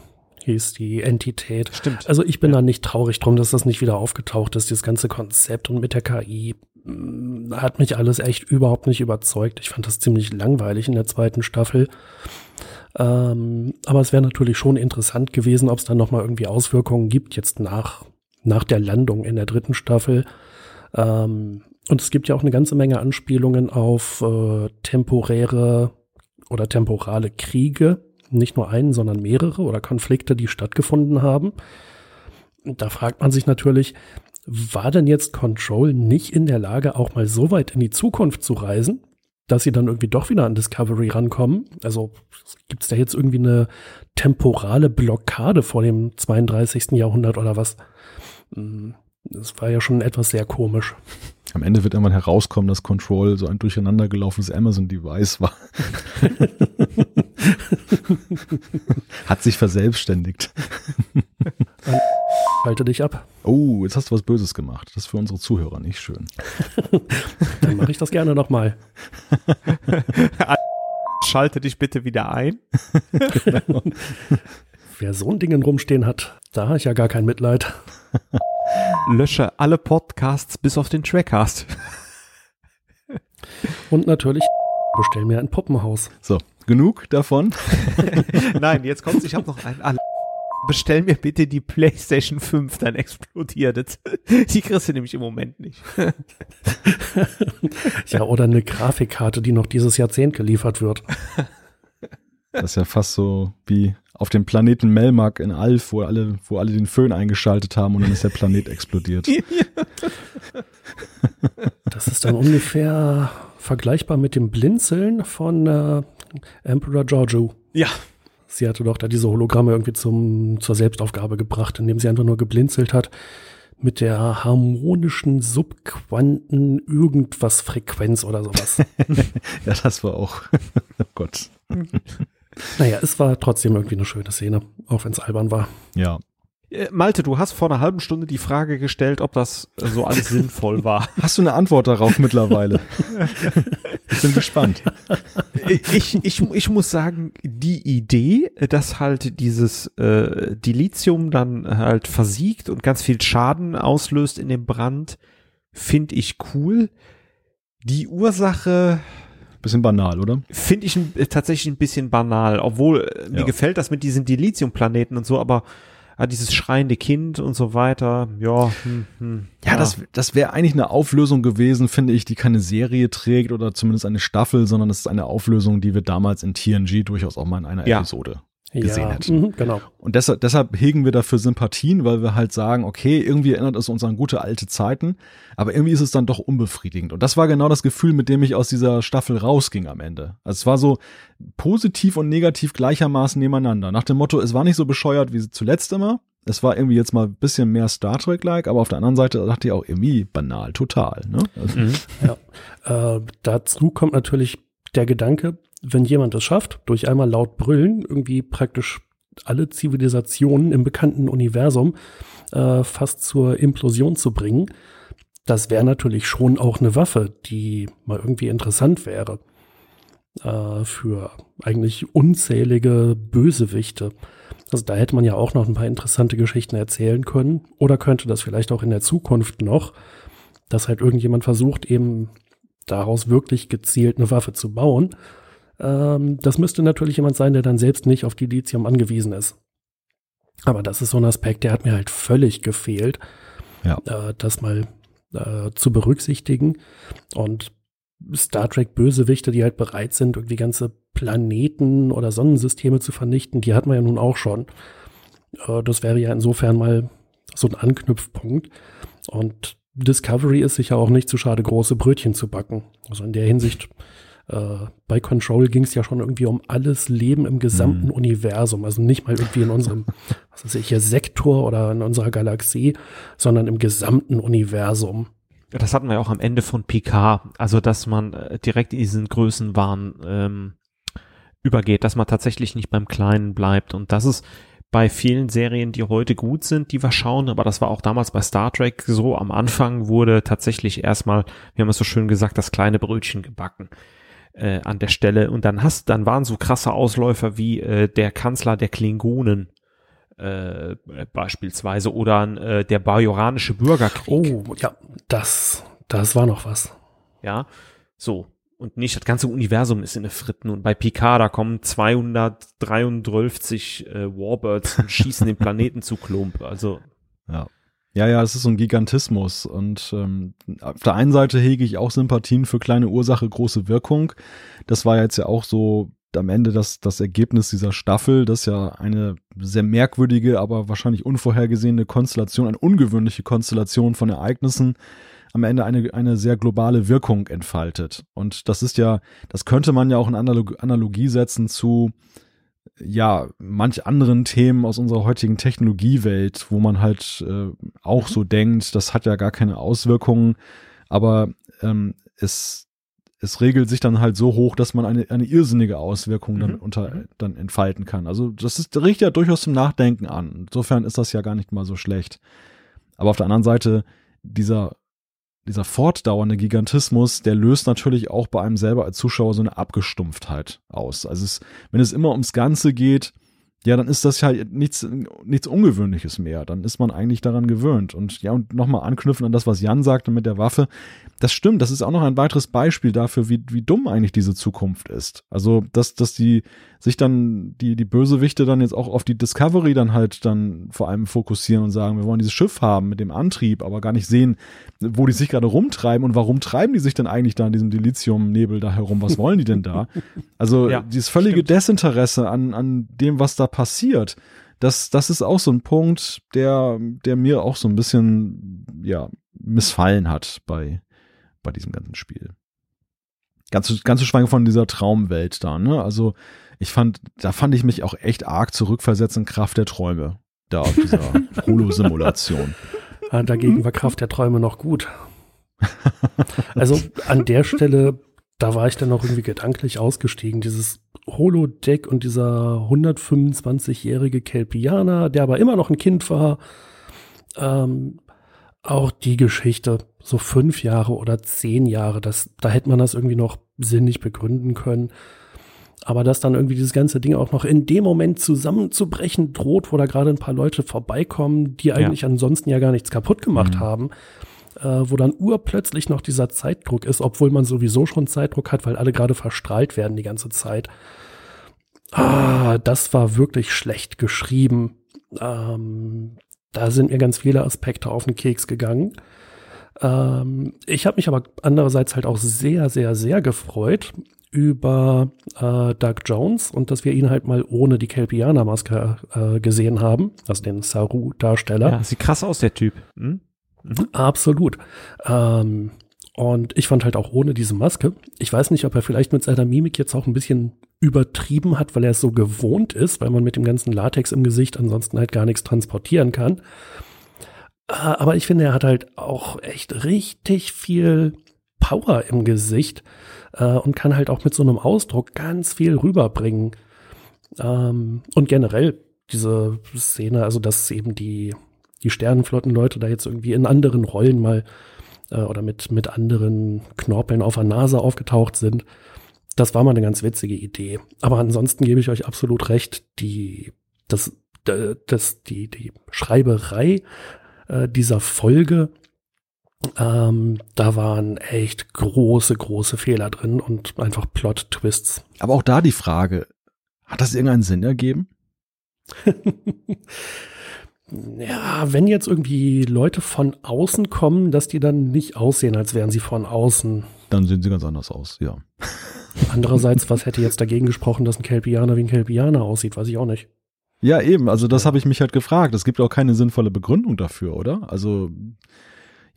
hieß die Entität. Stimmt. Also ich bin da nicht traurig drum, dass das nicht wieder aufgetaucht ist, das ganze Konzept und mit der KI mh, hat mich alles echt überhaupt nicht überzeugt. Ich fand das ziemlich langweilig in der zweiten Staffel. Ähm, aber es wäre natürlich schon interessant gewesen, ob es dann nochmal irgendwie Auswirkungen gibt, jetzt nach, nach der Landung in der dritten Staffel. Ähm, und es gibt ja auch eine ganze Menge Anspielungen auf äh, temporäre oder temporale Kriege, nicht nur einen, sondern mehrere oder Konflikte, die stattgefunden haben. Da fragt man sich natürlich, war denn jetzt Control nicht in der Lage, auch mal so weit in die Zukunft zu reisen, dass sie dann irgendwie doch wieder an Discovery rankommen? Also gibt es da jetzt irgendwie eine temporale Blockade vor dem 32. Jahrhundert oder was? Das war ja schon etwas sehr komisch. Am Ende wird irgendwann herauskommen, dass Control so ein durcheinander gelaufenes Amazon-Device war. Hat sich verselbstständigt. Halte dich ab. Oh, jetzt hast du was Böses gemacht. Das ist für unsere Zuhörer nicht schön. Dann mache ich das gerne nochmal. Schalte dich bitte wieder ein. Wer so ein Ding rumstehen hat, da habe ich ja gar kein Mitleid. Lösche alle Podcasts bis auf den Trackcast. Und natürlich bestell mir ein Puppenhaus. So, genug davon. Nein, jetzt kommt's, ich habe noch einen. Alle- Bestell mir bitte die PlayStation 5, dann explodiert es. Die kriegst du nämlich im Moment nicht. Ja, oder eine Grafikkarte, die noch dieses Jahrzehnt geliefert wird. Das ist ja fast so wie auf dem Planeten Melmark in Alf, wo alle, wo alle den Föhn eingeschaltet haben und dann ist der Planet explodiert. Das ist dann ungefähr vergleichbar mit dem Blinzeln von äh, Emperor Giorgio. Ja. Sie hatte doch da diese Hologramme irgendwie zum, zur Selbstaufgabe gebracht, indem sie einfach nur geblinzelt hat mit der harmonischen Subquanten irgendwas Frequenz oder sowas. Ja, das war auch. Oh Gott. Naja, es war trotzdem irgendwie eine schöne Szene, auch wenn es albern war. Ja. Äh, Malte, du hast vor einer halben Stunde die Frage gestellt, ob das äh, so alles sinnvoll war. Hast du eine Antwort darauf mittlerweile? Ich bin gespannt. ich, ich, ich muss sagen, die Idee, dass halt dieses äh, Dilithium dann halt versiegt und ganz viel Schaden auslöst in dem Brand, finde ich cool. Die Ursache Bisschen banal, oder? finde ich ein, äh, tatsächlich ein bisschen banal, obwohl äh, mir Ja. gefällt das mit diesen Dilithium-Planeten und so, aber ah, dieses schreiende Kind und so weiter, ja, hm, hm, Ja, das, das wäre eigentlich eine Auflösung gewesen, finde ich, die keine Serie trägt oder zumindest eine Staffel, sondern es ist eine Auflösung, die wir damals in TNG durchaus auch mal in einer Ja. Episode gesehen ja, hätten. mhm, genau. Und deshalb, deshalb hegen wir dafür Sympathien, weil wir halt sagen, okay, irgendwie erinnert es uns an gute alte Zeiten, aber irgendwie ist es dann doch unbefriedigend. Und das war genau das Gefühl, mit dem ich aus dieser Staffel rausging am Ende. Also es war so positiv und negativ gleichermaßen nebeneinander. Nach dem Motto, es war nicht so bescheuert wie zuletzt immer. Es war irgendwie jetzt mal ein bisschen mehr Star Trek-like, aber auf der anderen Seite dachte ich auch irgendwie banal, total. Ne? Also, Ja. Äh, dazu kommt natürlich der Gedanke, wenn jemand es schafft, durch einmal laut brüllen, irgendwie praktisch alle Zivilisationen im bekannten Universum äh, fast zur Implosion zu bringen, das wäre natürlich schon auch eine Waffe, die mal irgendwie interessant wäre äh, für eigentlich unzählige Bösewichte. Also da hätte man ja auch noch ein paar interessante Geschichten erzählen können. Oder könnte das vielleicht auch in der Zukunft noch, dass halt irgendjemand versucht, eben daraus wirklich gezielt eine Waffe zu bauen. Ähm, das müsste natürlich jemand sein, der dann selbst nicht auf die Lithium angewiesen ist. Aber das ist so ein Aspekt, der hat mir halt völlig gefehlt, Ja. äh, das mal äh, zu berücksichtigen. Und Star Trek Bösewichte, die halt bereit sind, irgendwie ganze Planeten oder Sonnensysteme zu vernichten, die hat man ja nun auch schon. Äh, das wäre ja insofern mal so ein Anknüpfpunkt. Und Discovery ist sicher auch nicht zu schade, große Brötchen zu backen. Also in der Hinsicht, äh, bei Control ging es ja schon irgendwie um alles Leben im gesamten Mhm. Universum. Also nicht mal irgendwie in unserem, was weiß ich, hier Sektor oder in unserer Galaxie, sondern im gesamten Universum. Das hatten wir ja auch am Ende von PK, also dass man äh, direkt in diesen Größenwahn ähm, übergeht, dass man tatsächlich nicht beim Kleinen bleibt. Und das ist bei vielen Serien, die heute gut sind, die wir schauen, aber das war auch damals bei Star Trek so. Am Anfang wurde tatsächlich erstmal, wir haben es so schön gesagt, das kleine Brötchen gebacken äh, an der Stelle. Und dann hast, dann waren so krasse Ausläufer wie äh, der Kanzler der Klingonen äh, beispielsweise oder äh, der bajoranische Bürgerkrieg. Oh, ja, das, das war noch was. Ja, so. Und nicht das ganze Universum ist in der Fritten. Und bei Picard, da kommen 233 äh, Warbirds und schießen den Planeten zu Klump. Also. Ja. Ja, ja, es ist so ein Gigantismus. Und ähm, auf der einen Seite hege ich auch Sympathien für kleine Ursache, große Wirkung. Das war jetzt ja auch so am Ende das, das Ergebnis dieser Staffel, das ja eine sehr merkwürdige, aber wahrscheinlich unvorhergesehene Konstellation, eine ungewöhnliche Konstellation von Ereignissen am Ende eine, eine sehr globale Wirkung entfaltet. Und das ist ja, das könnte man ja auch in Analog Analogie setzen zu, ja, manch anderen Themen aus unserer heutigen Technologiewelt, wo man halt äh, auch so denkt, das hat ja gar keine Auswirkungen, aber ähm, es es regelt sich dann halt so hoch, dass man eine, eine irrsinnige Auswirkung dann Mhm. unter, dann entfalten kann. Also das ist, riecht ja durchaus zum Nachdenken an. Insofern ist das ja gar nicht mal so schlecht. Aber auf der anderen Seite, dieser, dieser fortdauernde Gigantismus, der löst natürlich auch bei einem selber als Zuschauer so eine Abgestumpftheit aus. Also es, wenn es immer ums Ganze geht, ja, dann ist das ja nichts, nichts Ungewöhnliches mehr. Dann ist man eigentlich daran gewöhnt. Und ja, und nochmal anknüpfen an das, was Jan sagte mit der Waffe. Das stimmt, das ist auch noch ein weiteres Beispiel dafür, wie, wie dumm eigentlich diese Zukunft ist. Also, dass, dass die sich dann, die, die Bösewichte dann jetzt auch auf die Discovery dann halt dann vor allem fokussieren und sagen, wir wollen dieses Schiff haben mit dem Antrieb, aber gar nicht sehen, wo die sich gerade rumtreiben und warum treiben die sich denn eigentlich da in diesem Dilithium-Nebel da herum? Was wollen die denn da? Also, Ja, dieses völlige stimmt. Desinteresse an, an dem, was da passiert, das, das ist auch so ein Punkt, der, der mir auch so ein bisschen, ja, missfallen hat bei, bei diesem ganzen Spiel. Ganz, zu- ganz zu schweigen von dieser Traumwelt da, ne? Also, ich fand, da fand ich mich auch echt arg zurückversetzt in Kraft der Träume. Da auf dieser Holo-Simulation. Dagegen war Kraft der Träume noch gut. Also an der Stelle, da war ich dann auch irgendwie gedanklich ausgestiegen. Dieses Holodeck und dieser 125-jährige Kelpianer, der aber immer noch ein Kind war. Ähm, auch die Geschichte, so fünf Jahre oder zehn Jahre, das, da hätte man das irgendwie noch sinnig begründen können. Aber dass dann irgendwie dieses ganze Ding auch noch in dem Moment zusammenzubrechen droht, wo da gerade ein paar Leute vorbeikommen, die eigentlich ansonsten ja gar nichts kaputt gemacht Mhm. haben, äh, wo dann urplötzlich noch dieser Zeitdruck ist, obwohl man sowieso schon Zeitdruck hat, weil alle gerade verstrahlt werden die ganze Zeit. Ah, das war wirklich schlecht geschrieben. Ähm, da sind mir ganz viele Aspekte auf den Keks gegangen. Ähm, ich habe mich aber andererseits halt auch sehr, sehr, sehr gefreut über äh, Doug Jones und dass wir ihn halt mal ohne die Kelpianer-Maske äh, gesehen haben, also den Saru-Darsteller. Ja, sieht krass aus, der Typ. Hm? Absolut. Ähm, und ich fand halt auch ohne diese Maske, ich weiß nicht, ob er vielleicht mit seiner Mimik jetzt auch ein bisschen übertrieben hat, weil er es so gewohnt ist, weil man mit dem ganzen Latex im Gesicht ansonsten halt gar nichts transportieren kann. Äh, Aber ich finde, er hat halt auch echt richtig viel Power im Gesicht äh, und kann halt auch mit so einem Ausdruck ganz viel rüberbringen. Ähm, und generell diese Szene, also dass eben die, die Sternenflottenleute da jetzt irgendwie in anderen Rollen mal äh, oder mit, mit anderen Knorpeln auf der Nase aufgetaucht sind. Das war mal eine ganz witzige Idee. Aber ansonsten gebe ich euch absolut recht, die, das, das, die, die Schreiberei äh, dieser Folge, ähm, da waren echt große, große Fehler drin und einfach Plot-Twists. Aber auch da die Frage, hat das irgendeinen Sinn ergeben? Ja, wenn jetzt irgendwie Leute von außen kommen, dass die dann nicht aussehen, als wären sie von außen. Dann sehen sie ganz anders aus, ja. Andererseits, was hätte jetzt dagegen gesprochen, dass ein Kelpianer wie ein Kelpianer aussieht, weiß ich auch nicht. Ja, eben, also das habe ich mich halt gefragt. Es gibt auch keine sinnvolle Begründung dafür, oder? Also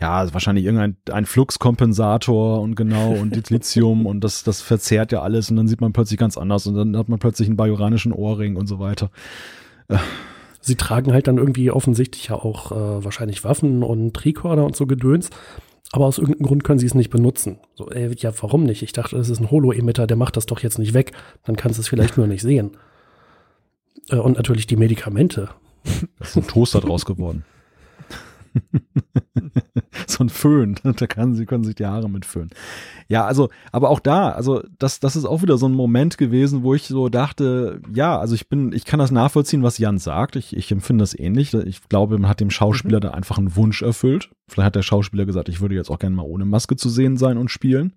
ja, wahrscheinlich irgendein ein Fluxkompensator und genau und Lithium und das, das verzerrt ja alles und dann sieht man plötzlich ganz anders und dann hat man plötzlich einen bajoranischen Ohrring und so weiter. Sie tragen halt dann irgendwie offensichtlich ja auch äh, wahrscheinlich Waffen und Tricorder und so Gedöns. Aber aus irgendeinem Grund können sie es nicht benutzen. So, äh, ja, warum nicht? Ich dachte, das ist ein Holo-Emitter, der macht das doch jetzt nicht weg. Dann kannst du es vielleicht nur nicht sehen. Äh, und natürlich die Medikamente. Da ist ein Toaster draus geworden. so ein Föhn. Da kann sie, können sich die Haare mit föhnen. Ja, also, aber auch da, also das, das ist auch wieder so ein Moment gewesen, wo ich so dachte, ja, also ich bin, ich kann das nachvollziehen, was Jan sagt. Ich, ich empfinde das ähnlich. Ich glaube, man hat dem Schauspieler mhm. da einfach einen Wunsch erfüllt. Vielleicht hat der Schauspieler gesagt, ich würde jetzt auch gerne mal ohne Maske zu sehen sein und spielen.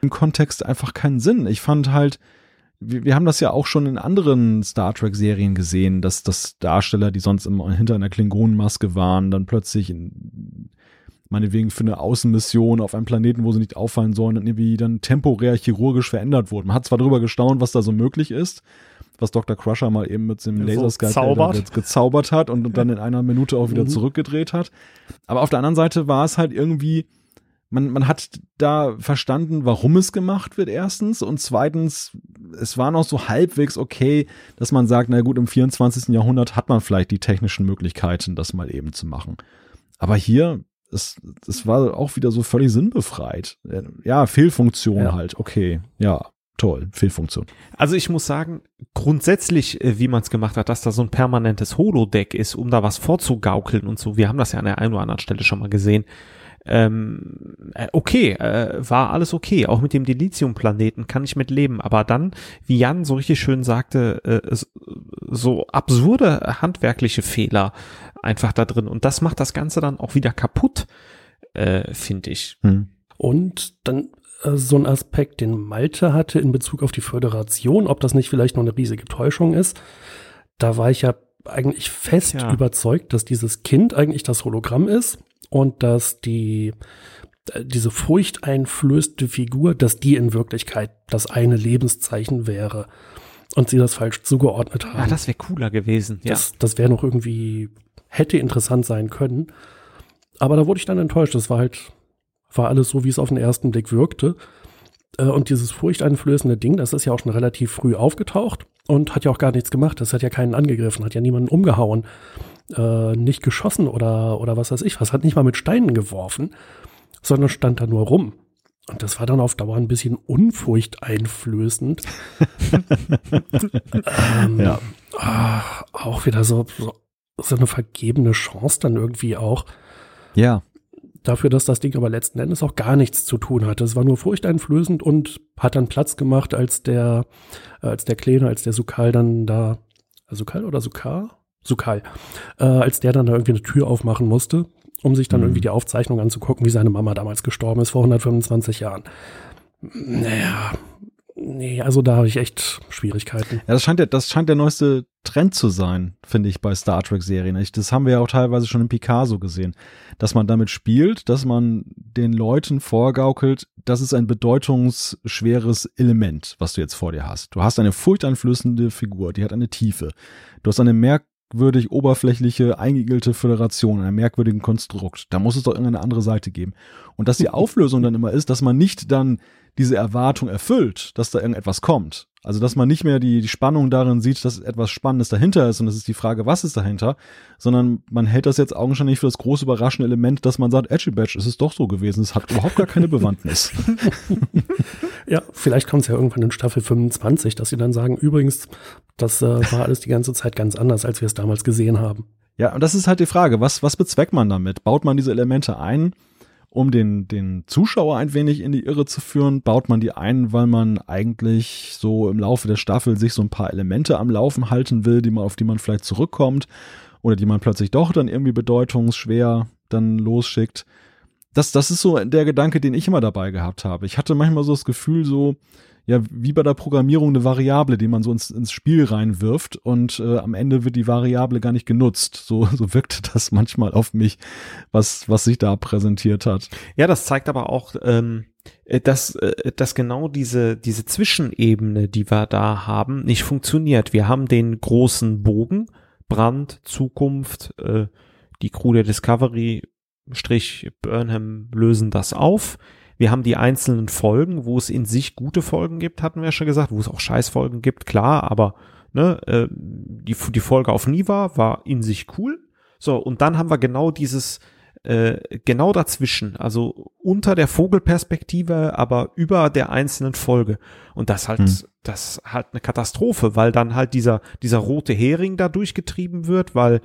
Im Kontext einfach keinen Sinn. Ich fand halt, wir, wir haben das ja auch schon in anderen Star Trek-Serien gesehen, dass, dass Darsteller, die sonst immer hinter einer Klingonenmaske waren, dann plötzlich in, meinetwegen für eine Außenmission auf einem Planeten, wo sie nicht auffallen sollen, dann irgendwie dann temporär chirurgisch verändert wurden. Man hat zwar darüber gestaunt, was da so möglich ist, was Dr. Crusher mal eben mit dem Laserskype so gezaubert hat und, und dann in einer Minute auch wieder mhm. zurückgedreht hat. Aber auf der anderen Seite war es halt irgendwie, man, man hat da verstanden, warum es gemacht wird, erstens. Und zweitens, es war noch so halbwegs okay, dass man sagt, na gut, im 24. Jahrhundert hat man vielleicht die technischen Möglichkeiten, das mal eben zu machen. Aber hier, es, es war auch wieder so völlig sinnbefreit. Ja, Fehlfunktion ja. halt, okay, ja. Toll, Fehlfunktion. Also ich muss sagen, grundsätzlich, äh, wie man es gemacht hat, dass da so ein permanentes Holodeck ist, um da was vorzugaukeln und so. Wir haben das ja an der einen oder anderen Stelle schon mal gesehen ähm, äh, okay, äh, war alles okay. Auch mit dem Dilithium-Planeten kann ich mit leben. Aber dann, wie Jan so richtig schön sagte, äh, so absurde handwerkliche Fehler einfach da drin. Und das macht das Ganze dann auch wieder kaputt, äh, finde ich. Hm. Und dann äh, so ein Aspekt, den Malte hatte in Bezug auf die Föderation, ob das nicht vielleicht noch eine riesige Täuschung ist. Da war ich ja eigentlich fest ja. überzeugt, dass dieses Kind eigentlich das Hologramm ist und dass die äh, diese furchteinflößende Figur, dass die in Wirklichkeit das eine Lebenszeichen wäre und sie das falsch zugeordnet haben. Ja, das wäre cooler gewesen. Ja. Das, das wäre noch irgendwie, hätte interessant sein können. Aber da wurde ich dann enttäuscht. Das war halt, war alles so, wie es auf den ersten Blick wirkte. Äh, und dieses furchteinflößende Ding, das ist ja auch schon relativ früh aufgetaucht und hat ja auch gar nichts gemacht. Das hat ja keinen angegriffen, hat ja niemanden umgehauen äh, nicht geschossen oder, oder was weiß ich was, hat nicht mal mit Steinen geworfen, sondern stand da nur rum. Und das war dann auf Dauer ein bisschen unfurchteinflößend. ähm, ja. Ach, auch wieder so, so, so eine vergebene Chance dann irgendwie auch. Ja. Dafür, dass das Ding aber letzten Endes auch gar nichts zu tun hatte. Es war nur furchteinflößend und hat dann Platz gemacht, als der, als der Kleine, als der Sukal dann da, Sukal oder Sukar? Sukal, äh, als der dann da irgendwie eine Tür aufmachen musste, um sich dann mhm. irgendwie die Aufzeichnung anzugucken, wie seine Mama damals gestorben ist, vor 125 Jahren. Naja, nee, also da habe ich echt Schwierigkeiten. Ja, das scheint der, das scheint der neueste Trend zu sein, finde ich, bei Star Trek-Serien. Das haben wir ja auch teilweise schon in Picasso gesehen, dass man damit spielt, dass man den Leuten vorgaukelt, das ist ein bedeutungsschweres Element, was du jetzt vor dir hast. Du hast eine furchteinflößende Figur, die hat eine Tiefe. Du hast eine merk merkwürdig oberflächliche, eingeigelte Föderation, einem merkwürdigen Konstrukt. Da muss es doch irgendeine andere Seite geben. Und dass die Auflösung dann immer ist, dass man nicht dann diese Erwartung erfüllt, dass da irgendetwas kommt. Also, dass man nicht mehr die, die Spannung darin sieht, dass etwas Spannendes dahinter ist und es ist die Frage, was ist dahinter, sondern man hält das jetzt augenscheinlich für das große überraschende Element, dass man sagt, Edgy Badge, es ist doch so gewesen, es hat überhaupt gar keine Bewandtnis. ja, vielleicht kommt es ja irgendwann in Staffel 25, dass sie dann sagen, übrigens, das äh, war alles die ganze Zeit ganz anders, als wir es damals gesehen haben. Ja, und das ist halt die Frage, was, was bezweckt man damit? Baut man diese Elemente ein? um den, den Zuschauer ein wenig in die Irre zu führen, baut man die ein, weil man eigentlich so im Laufe der Staffel sich so ein paar Elemente am Laufen halten will, die man, auf die man vielleicht zurückkommt oder die man plötzlich doch dann irgendwie bedeutungsschwer dann losschickt. Das, das ist so der Gedanke, den ich immer dabei gehabt habe. Ich hatte manchmal so das Gefühl, so, ja, wie bei der Programmierung eine Variable, die man so ins, ins Spiel reinwirft und äh, am Ende wird die Variable gar nicht genutzt. So, so wirkte das manchmal auf mich, was, was sich da präsentiert hat. Ja, das zeigt aber auch, ähm, äh, dass, äh, dass genau diese, diese Zwischenebene, die wir da haben, nicht funktioniert. Wir haben den großen Bogen, Brand, Zukunft, äh, die Crew der Discovery, Strich Burnham lösen das auf wir haben die einzelnen Folgen, wo es in sich gute Folgen gibt, hatten wir ja schon gesagt, wo es auch Scheißfolgen gibt, klar, aber ne, äh, die, die Folge auf Niva war in sich cool. So, und dann haben wir genau dieses, äh, genau dazwischen, also unter der Vogelperspektive, aber über der einzelnen Folge. Und das halt, hm. das halt eine Katastrophe, weil dann halt dieser, dieser rote Hering da durchgetrieben wird, weil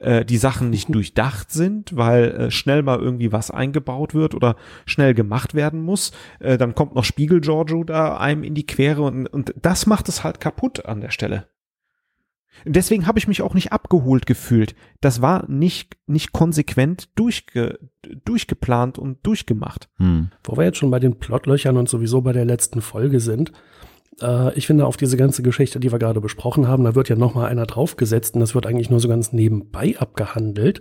äh, die Sachen nicht durchdacht sind, weil äh, schnell mal irgendwie was eingebaut wird oder schnell gemacht werden muss. Äh, dann kommt noch Spiegel Giorgio da einem in die Quere und, und das macht es halt kaputt an der Stelle. Deswegen habe ich mich auch nicht abgeholt gefühlt. Das war nicht, nicht konsequent durchge, durchgeplant und durchgemacht. Hm. Wo wir jetzt schon bei den Plotlöchern und sowieso bei der letzten Folge sind, äh, ich finde auf diese ganze Geschichte, die wir gerade besprochen haben, da wird ja noch mal einer draufgesetzt und das wird eigentlich nur so ganz nebenbei abgehandelt.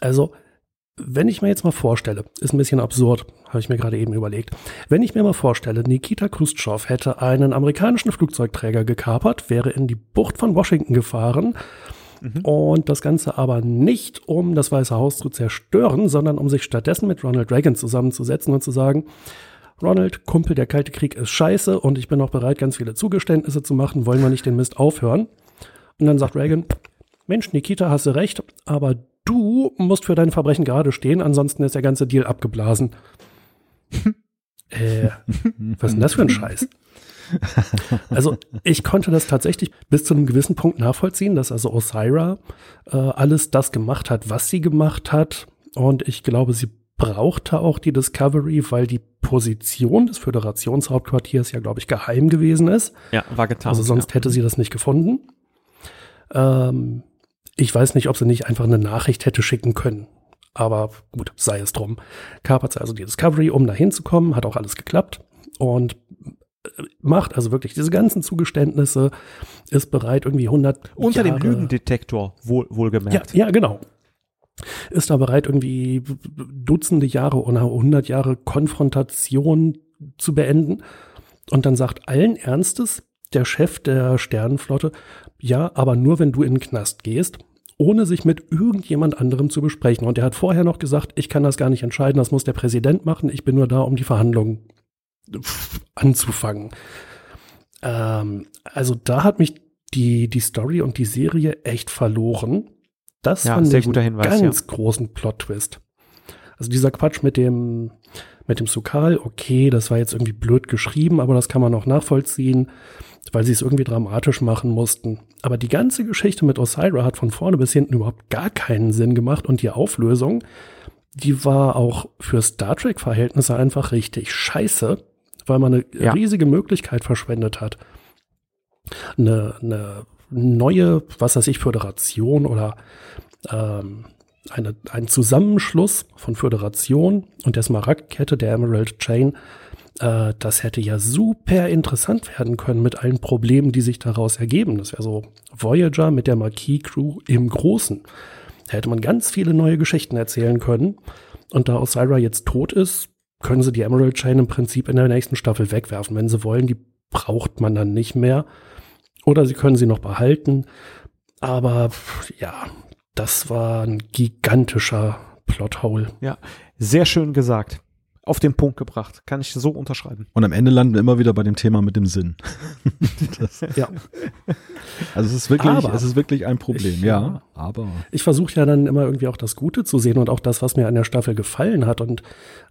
Also wenn ich mir jetzt mal vorstelle, ist ein bisschen absurd, habe ich mir gerade eben überlegt. Wenn ich mir mal vorstelle, Nikita Khrushchev hätte einen amerikanischen Flugzeugträger gekapert, wäre in die Bucht von Washington gefahren und das Ganze aber nicht, um das Weiße Haus zu zerstören, sondern um sich stattdessen mit Ronald Reagan zusammenzusetzen und zu sagen, Ronald, Kumpel, der Kalte Krieg ist scheiße und ich bin auch bereit, ganz viele Zugeständnisse zu machen, wollen wir nicht den Mist aufhören? Und dann sagt Reagan, Mensch, Nikita, hast du recht, aber du musst für deine Verbrechen gerade stehen, ansonsten ist der ganze Deal abgeblasen. äh, was ist denn das für ein Scheiß? Also ich konnte das tatsächlich bis zu einem gewissen Punkt nachvollziehen, dass also Osira äh, alles das gemacht hat, was sie gemacht hat. Und ich glaube, sie brauchte auch die Discovery, weil die Position des Föderationshauptquartiers ja, glaube ich, geheim gewesen ist. Ja, war getan. Also sonst ja. hätte sie das nicht gefunden. Ähm, ich weiß nicht, ob sie nicht einfach eine Nachricht hätte schicken können. Aber gut, sei es drum. Kapert sie also die Discovery, um da hinzukommen, hat auch alles geklappt und äh, macht also wirklich diese ganzen Zugeständnisse, ist bereit, irgendwie 100 Unter Jahre, dem Lügendetektor, wohl, ja, wohlgemerkt. ja, genau. Ist da bereit, irgendwie Dutzende Jahre oder 100 Jahre Konfrontation zu beenden. Und dann sagt allen Ernstes der Chef der Sternenflotte, ja, aber nur wenn du in den Knast gehst, ohne sich mit irgendjemand anderem zu besprechen. Und er hat vorher noch gesagt, ich kann das gar nicht entscheiden, das muss der Präsident machen, ich bin nur da, um die Verhandlungen anzufangen. Ähm, also da hat mich die, die Story und die Serie echt verloren. Das Ja, fand sehr ich guter einen Hinweis, ganz großen Plot-Twist. Also dieser Quatsch mit dem, mit dem Sukal, okay, das war jetzt irgendwie blöd geschrieben, aber das kann man auch nachvollziehen, weil sie es irgendwie dramatisch machen mussten. Aber die ganze Geschichte mit Osira hat von vorne bis hinten überhaupt gar keinen Sinn gemacht und die Auflösung, die war auch für Star Trek-Verhältnisse einfach richtig scheiße, weil man eine Ja. riesige Möglichkeit verschwendet hat. Eine, eine neue, was weiß ich, Föderation oder ähm, eine, ein Zusammenschluss von Föderation und der Smaragdkette der Emerald Chain, äh, das hätte ja super interessant werden können mit allen Problemen, die sich daraus ergeben. Das wäre so Voyager mit der Marquis Crew im Großen. Da hätte man ganz viele neue Geschichten erzählen können. Und da Osira jetzt tot ist, können sie die Emerald Chain im Prinzip in der nächsten Staffel wegwerfen, wenn sie wollen. Die braucht man dann nicht mehr. Oder sie können sie noch behalten. Aber ja, das war ein gigantischer Plothole. Ja, sehr schön gesagt. Auf den Punkt gebracht. Kann ich so unterschreiben. Und am Ende landen wir immer wieder bei dem Thema mit dem Sinn. das, Ja, also es ist wirklich, Aber- es ist wirklich ein Problem, Ich- ja. Aber ich versuche ja dann immer irgendwie auch das Gute zu sehen und auch das, was mir an der Staffel gefallen hat. Und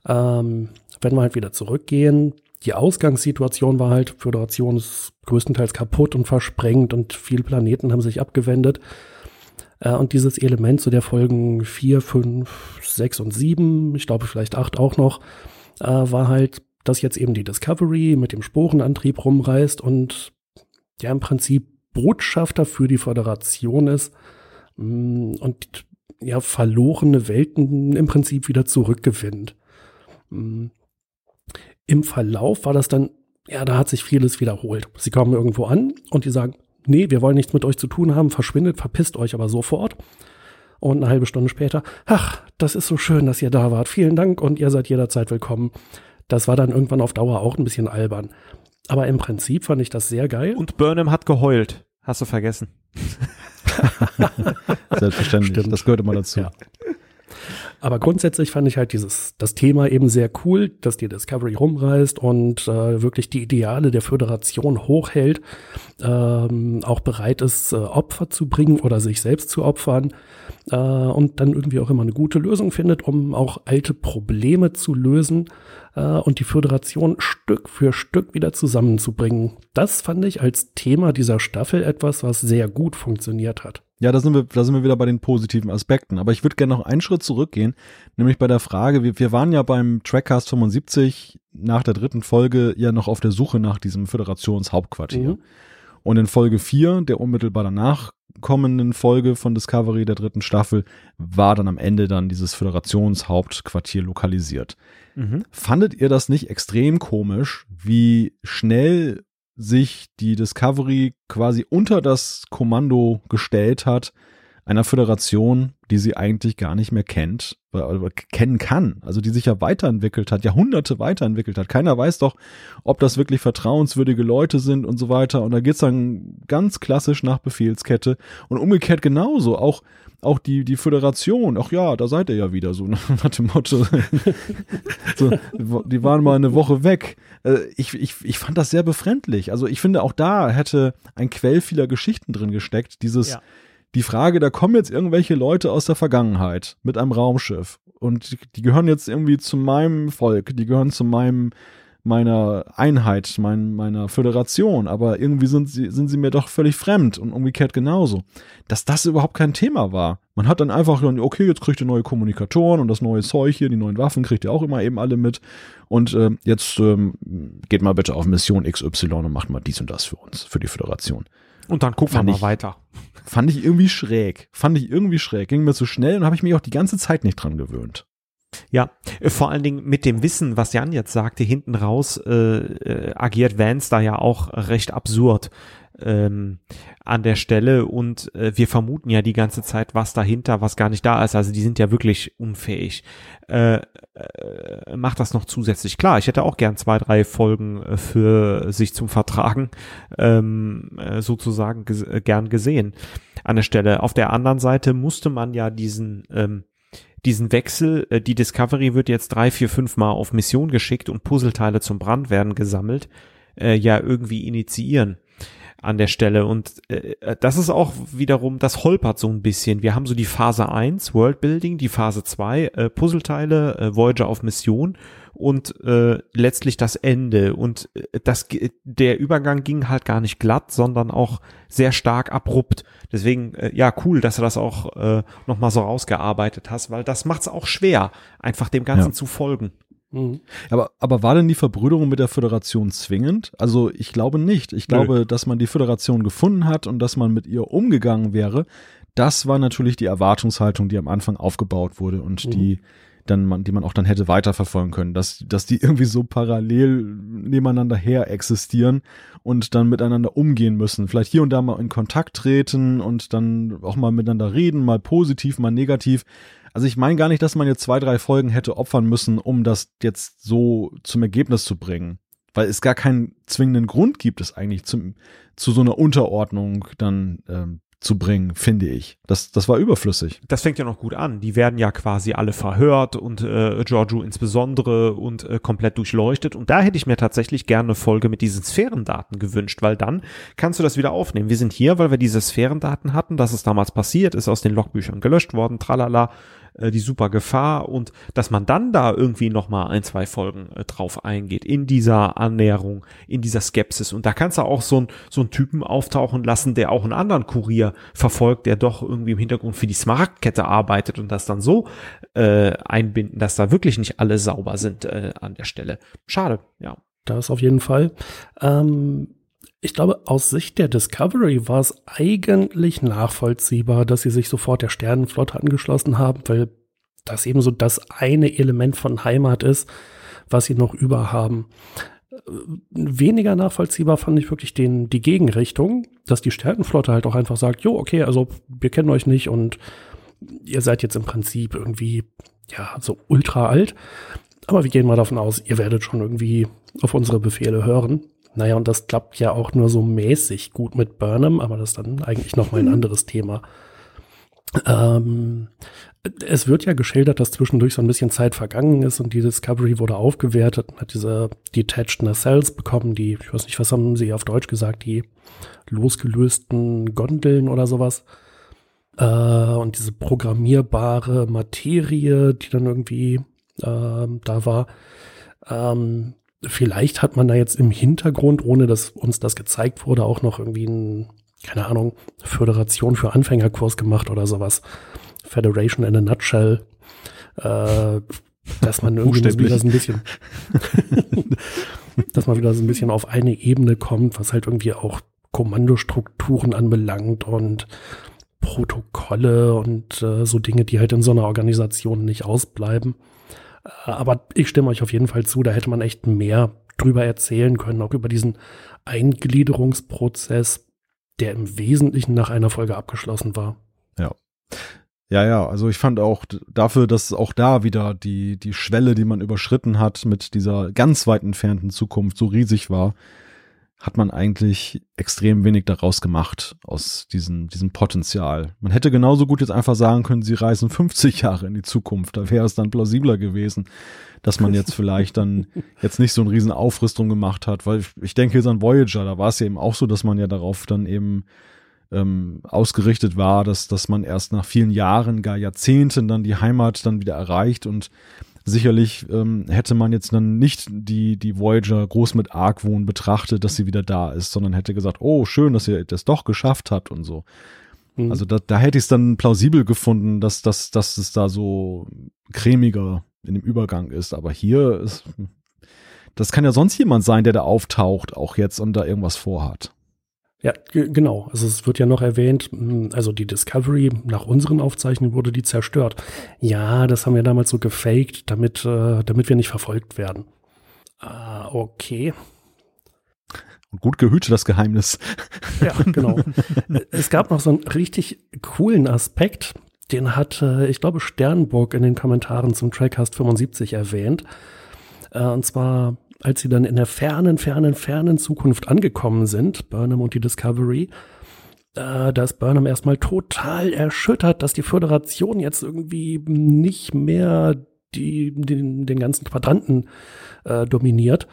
ähm, wenn wir halt wieder zurückgehen, die Ausgangssituation war halt, Föderation ist größtenteils kaputt und versprengt und viele Planeten haben sich abgewendet. Äh, und dieses Element zu der Folgen 4, 5, 6 und 7, ich glaube vielleicht 8 auch noch, äh, war halt, dass jetzt eben die Discovery mit dem Sporenantrieb rumreist und ja im Prinzip Botschafter für die Föderation ist mm, und ja verlorene Welten im Prinzip wieder zurückgewinnt. Mm. Im Verlauf war das dann, ja, da hat sich vieles wiederholt. Sie kommen irgendwo an und die sagen, nee, wir wollen nichts mit euch zu tun haben, verschwindet, verpisst euch aber sofort. Und eine halbe Stunde später, ach, das ist so schön, dass ihr da wart. Vielen Dank und ihr seid jederzeit willkommen. Das war dann irgendwann auf Dauer auch ein bisschen albern. Aber im Prinzip fand ich das sehr geil. Und Burnham hat geheult. Hast du vergessen. selbstverständlich, Stimmt. das gehört immer dazu. Ja. Aber grundsätzlich fand ich halt dieses, das Thema eben sehr cool, dass die Discovery rumreist und äh, wirklich die Ideale der Föderation hochhält, ähm, auch bereit ist, äh, Opfer zu bringen oder sich selbst zu opfern äh, und dann irgendwie auch immer eine gute Lösung findet, um auch alte Probleme zu lösen äh, und die Föderation Stück für Stück wieder zusammenzubringen. Das fand ich als Thema dieser Staffel etwas, was sehr gut funktioniert hat. Ja, da sind wir, da sind wir wieder bei den positiven Aspekten. Aber ich würde gerne noch einen Schritt zurückgehen, nämlich bei der Frage, wir, wir waren ja beim Trackcast 75 nach der dritten Folge ja noch auf der Suche nach diesem Föderationshauptquartier. Mhm. Und in Folge 4, der unmittelbar danach kommenden Folge von Discovery der dritten Staffel, war dann am Ende dann dieses Föderationshauptquartier lokalisiert. Mhm. Fandet ihr das nicht extrem komisch, wie schnell sich die Discovery quasi unter das Kommando gestellt hat, einer Föderation, die sie eigentlich gar nicht mehr kennt, oder kennen kann, also die sich ja weiterentwickelt hat, Jahrhunderte weiterentwickelt hat. Keiner weiß doch, ob das wirklich vertrauenswürdige Leute sind und so weiter. Und da geht's dann ganz klassisch nach Befehlskette und umgekehrt genauso. Auch auch die, die Föderation, ach ja, da seid ihr ja wieder so nach dem Motto. so, die waren mal eine Woche weg. Äh, ich, ich, ich fand das sehr befremdlich. Also ich finde, auch da hätte ein Quell vieler Geschichten drin gesteckt. Dieses, ja. die Frage, da kommen jetzt irgendwelche Leute aus der Vergangenheit mit einem Raumschiff und die, die gehören jetzt irgendwie zu meinem Volk, die gehören zu meinem meiner Einheit, mein, meiner Föderation, aber irgendwie sind sie, sind sie mir doch völlig fremd und umgekehrt genauso. Dass das überhaupt kein Thema war. Man hat dann einfach, okay, jetzt kriegt ihr neue Kommunikatoren und das neue Zeug hier, die neuen Waffen kriegt ihr auch immer eben alle mit. Und äh, jetzt ähm, geht mal bitte auf Mission XY und macht mal dies und das für uns, für die Föderation. Und dann gucken wir mal weiter. Fand ich irgendwie schräg. Fand ich irgendwie schräg. Ging mir zu schnell und habe ich mich auch die ganze Zeit nicht dran gewöhnt. Ja, äh, vor allen Dingen mit dem Wissen, was Jan jetzt sagte, hinten raus äh, äh, agiert Vance da ja auch recht absurd ähm, an der Stelle und äh, wir vermuten ja die ganze Zeit, was dahinter, was gar nicht da ist. Also die sind ja wirklich unfähig. Äh, äh, macht das noch zusätzlich klar. Ich hätte auch gern zwei, drei Folgen äh, für sich zum Vertragen ähm, äh, sozusagen ges gern gesehen an der Stelle. Auf der anderen Seite musste man ja diesen ähm, diesen Wechsel, äh, die Discovery wird jetzt drei, vier, fünf Mal auf Mission geschickt und Puzzleteile zum Brand werden gesammelt, äh, ja irgendwie initiieren an der Stelle. Und äh, äh, das ist auch wiederum, das holpert so ein bisschen. Wir haben so die Phase 1, Worldbuilding, die Phase 2, äh, Puzzleteile, äh, Voyager auf Mission und äh, letztlich das Ende. Und äh, das, der Übergang ging halt gar nicht glatt, sondern auch sehr stark abrupt. Deswegen, äh, ja, cool, dass du das auch äh, nochmal so rausgearbeitet hast, weil das macht es auch schwer, einfach dem Ganzen ja. zu folgen. Mhm. Aber, aber war denn die Verbrüderung mit der Föderation zwingend? Also ich glaube nicht. Ich glaube, Nö. dass man die Föderation gefunden hat und dass man mit ihr umgegangen wäre. Das war natürlich die Erwartungshaltung, die am Anfang aufgebaut wurde und mhm. die dann man, die man auch dann hätte weiterverfolgen können, dass, dass die irgendwie so parallel nebeneinander her existieren und dann miteinander umgehen müssen. Vielleicht hier und da mal in Kontakt treten und dann auch mal miteinander reden, mal positiv, mal negativ. Also ich meine gar nicht, dass man jetzt zwei, drei Folgen hätte opfern müssen, um das jetzt so zum Ergebnis zu bringen. Weil es gar keinen zwingenden Grund gibt, es eigentlich zum, zu so einer Unterordnung dann ähm, zu bringen, finde ich. Das, das war überflüssig. Das fängt ja noch gut an. Die werden ja quasi alle verhört und äh, Giorgio insbesondere und äh, komplett durchleuchtet. Und da hätte ich mir tatsächlich gerne eine Folge mit diesen Sphärendaten gewünscht, weil dann kannst du das wieder aufnehmen. Wir sind hier, weil wir diese Sphärendaten hatten, dass es damals passiert ist, aus den Logbüchern gelöscht worden, tralala äh, die super Gefahr und dass man dann da irgendwie nochmal ein, zwei Folgen äh, drauf eingeht, in dieser Annäherung, in dieser Skepsis. Und da kannst du auch so, ein, so einen Typen auftauchen lassen, der auch einen anderen Kurier verfolgt, der doch irgendwie im Hintergrund für die Smaragdkette arbeitet und das dann so äh, einbinden, dass da wirklich nicht alle sauber sind äh, an der Stelle. Schade, ja. Das auf jeden Fall. Ähm ich glaube, aus Sicht der Discovery war es eigentlich nachvollziehbar, dass sie sich sofort der Sternenflotte angeschlossen haben, weil das eben so das eine Element von Heimat ist, was sie noch über haben. Weniger nachvollziehbar fand ich wirklich den, die Gegenrichtung, dass die Sternenflotte halt auch einfach sagt, jo, okay, also wir kennen euch nicht und ihr seid jetzt im Prinzip irgendwie, ja, so ultra alt. Aber wir gehen mal davon aus, ihr werdet schon irgendwie auf unsere Befehle hören. Naja, und das klappt ja auch nur so mäßig gut mit Burnham, aber das ist dann eigentlich nochmal ein mhm. anderes Thema. Ähm, es wird ja geschildert, dass zwischendurch so ein bisschen Zeit vergangen ist und die Discovery wurde aufgewertet und hat diese Detached Nacelles bekommen, die, ich weiß nicht, was haben sie auf Deutsch gesagt, die losgelösten Gondeln oder sowas. Äh, und diese programmierbare Materie, die dann irgendwie äh, da war. Ähm, vielleicht hat man da jetzt im Hintergrund, ohne dass uns das gezeigt wurde, auch noch irgendwie ein keine Ahnung, Föderation für Anfängerkurs gemacht oder sowas. Federation in a Nutshell. Äh, dass man irgendwie wieder so ein bisschen, dass man wieder so ein bisschen auf eine Ebene kommt, was halt irgendwie auch Kommandostrukturen anbelangt und Protokolle und äh, so Dinge, die halt in so einer Organisation nicht ausbleiben. Aber ich stimme euch auf jeden Fall zu, da hätte man echt mehr drüber erzählen können, auch über diesen Eingliederungsprozess, der im Wesentlichen nach einer Folge abgeschlossen war. Ja. Ja, ja, also ich fand auch dafür, dass auch da wieder die, die Schwelle, die man überschritten hat mit dieser ganz weit entfernten Zukunft so riesig war, hat man eigentlich extrem wenig daraus gemacht aus diesem, diesem Potenzial. Man hätte genauso gut jetzt einfach sagen können, sie reisen 50 Jahre in die Zukunft. Da wäre es dann plausibler gewesen, dass man jetzt vielleicht dann jetzt nicht so eine riesen Aufrüstung gemacht hat, weil ich, ich denke jetzt an Voyager, da war es ja eben auch so, dass man ja darauf dann eben ähm, ausgerichtet war, dass, dass man erst nach vielen Jahren, gar Jahrzehnten dann die Heimat dann wieder erreicht und sicherlich ähm, hätte man jetzt dann nicht die, die Voyager groß mit Argwohn betrachtet, dass sie wieder da ist, sondern hätte gesagt, oh, schön, dass ihr das doch geschafft habt und so. Mhm. Also da, da hätte ich es dann plausibel gefunden, dass, dass, dass es da so cremiger in dem Übergang ist. Aber hier ist, das kann ja sonst jemand sein, der da auftaucht, auch jetzt und da irgendwas vorhat. Ja, genau. Also es wird ja noch erwähnt, hm, also die Discovery nach unseren Aufzeichnungen wurde die zerstört. Ja, das haben wir damals so gefaked, damit, äh, damit wir nicht verfolgt werden. Ah, okay. Und gut gehütet das Geheimnis. Ja, genau. es gab noch so einen richtig coolen Aspekt, den hat, äh, ich glaube, Sternburg in den Kommentaren zum Trackcast 75 erwähnt. Äh, und zwar als sie dann in der fernen, fernen, fernen Zukunft angekommen sind, Burnham und die Discovery, äh, da ist Burnham erstmal total erschüttert, dass die Föderation jetzt irgendwie nicht mehr die, den, den ganzen Quadranten äh, dominiert.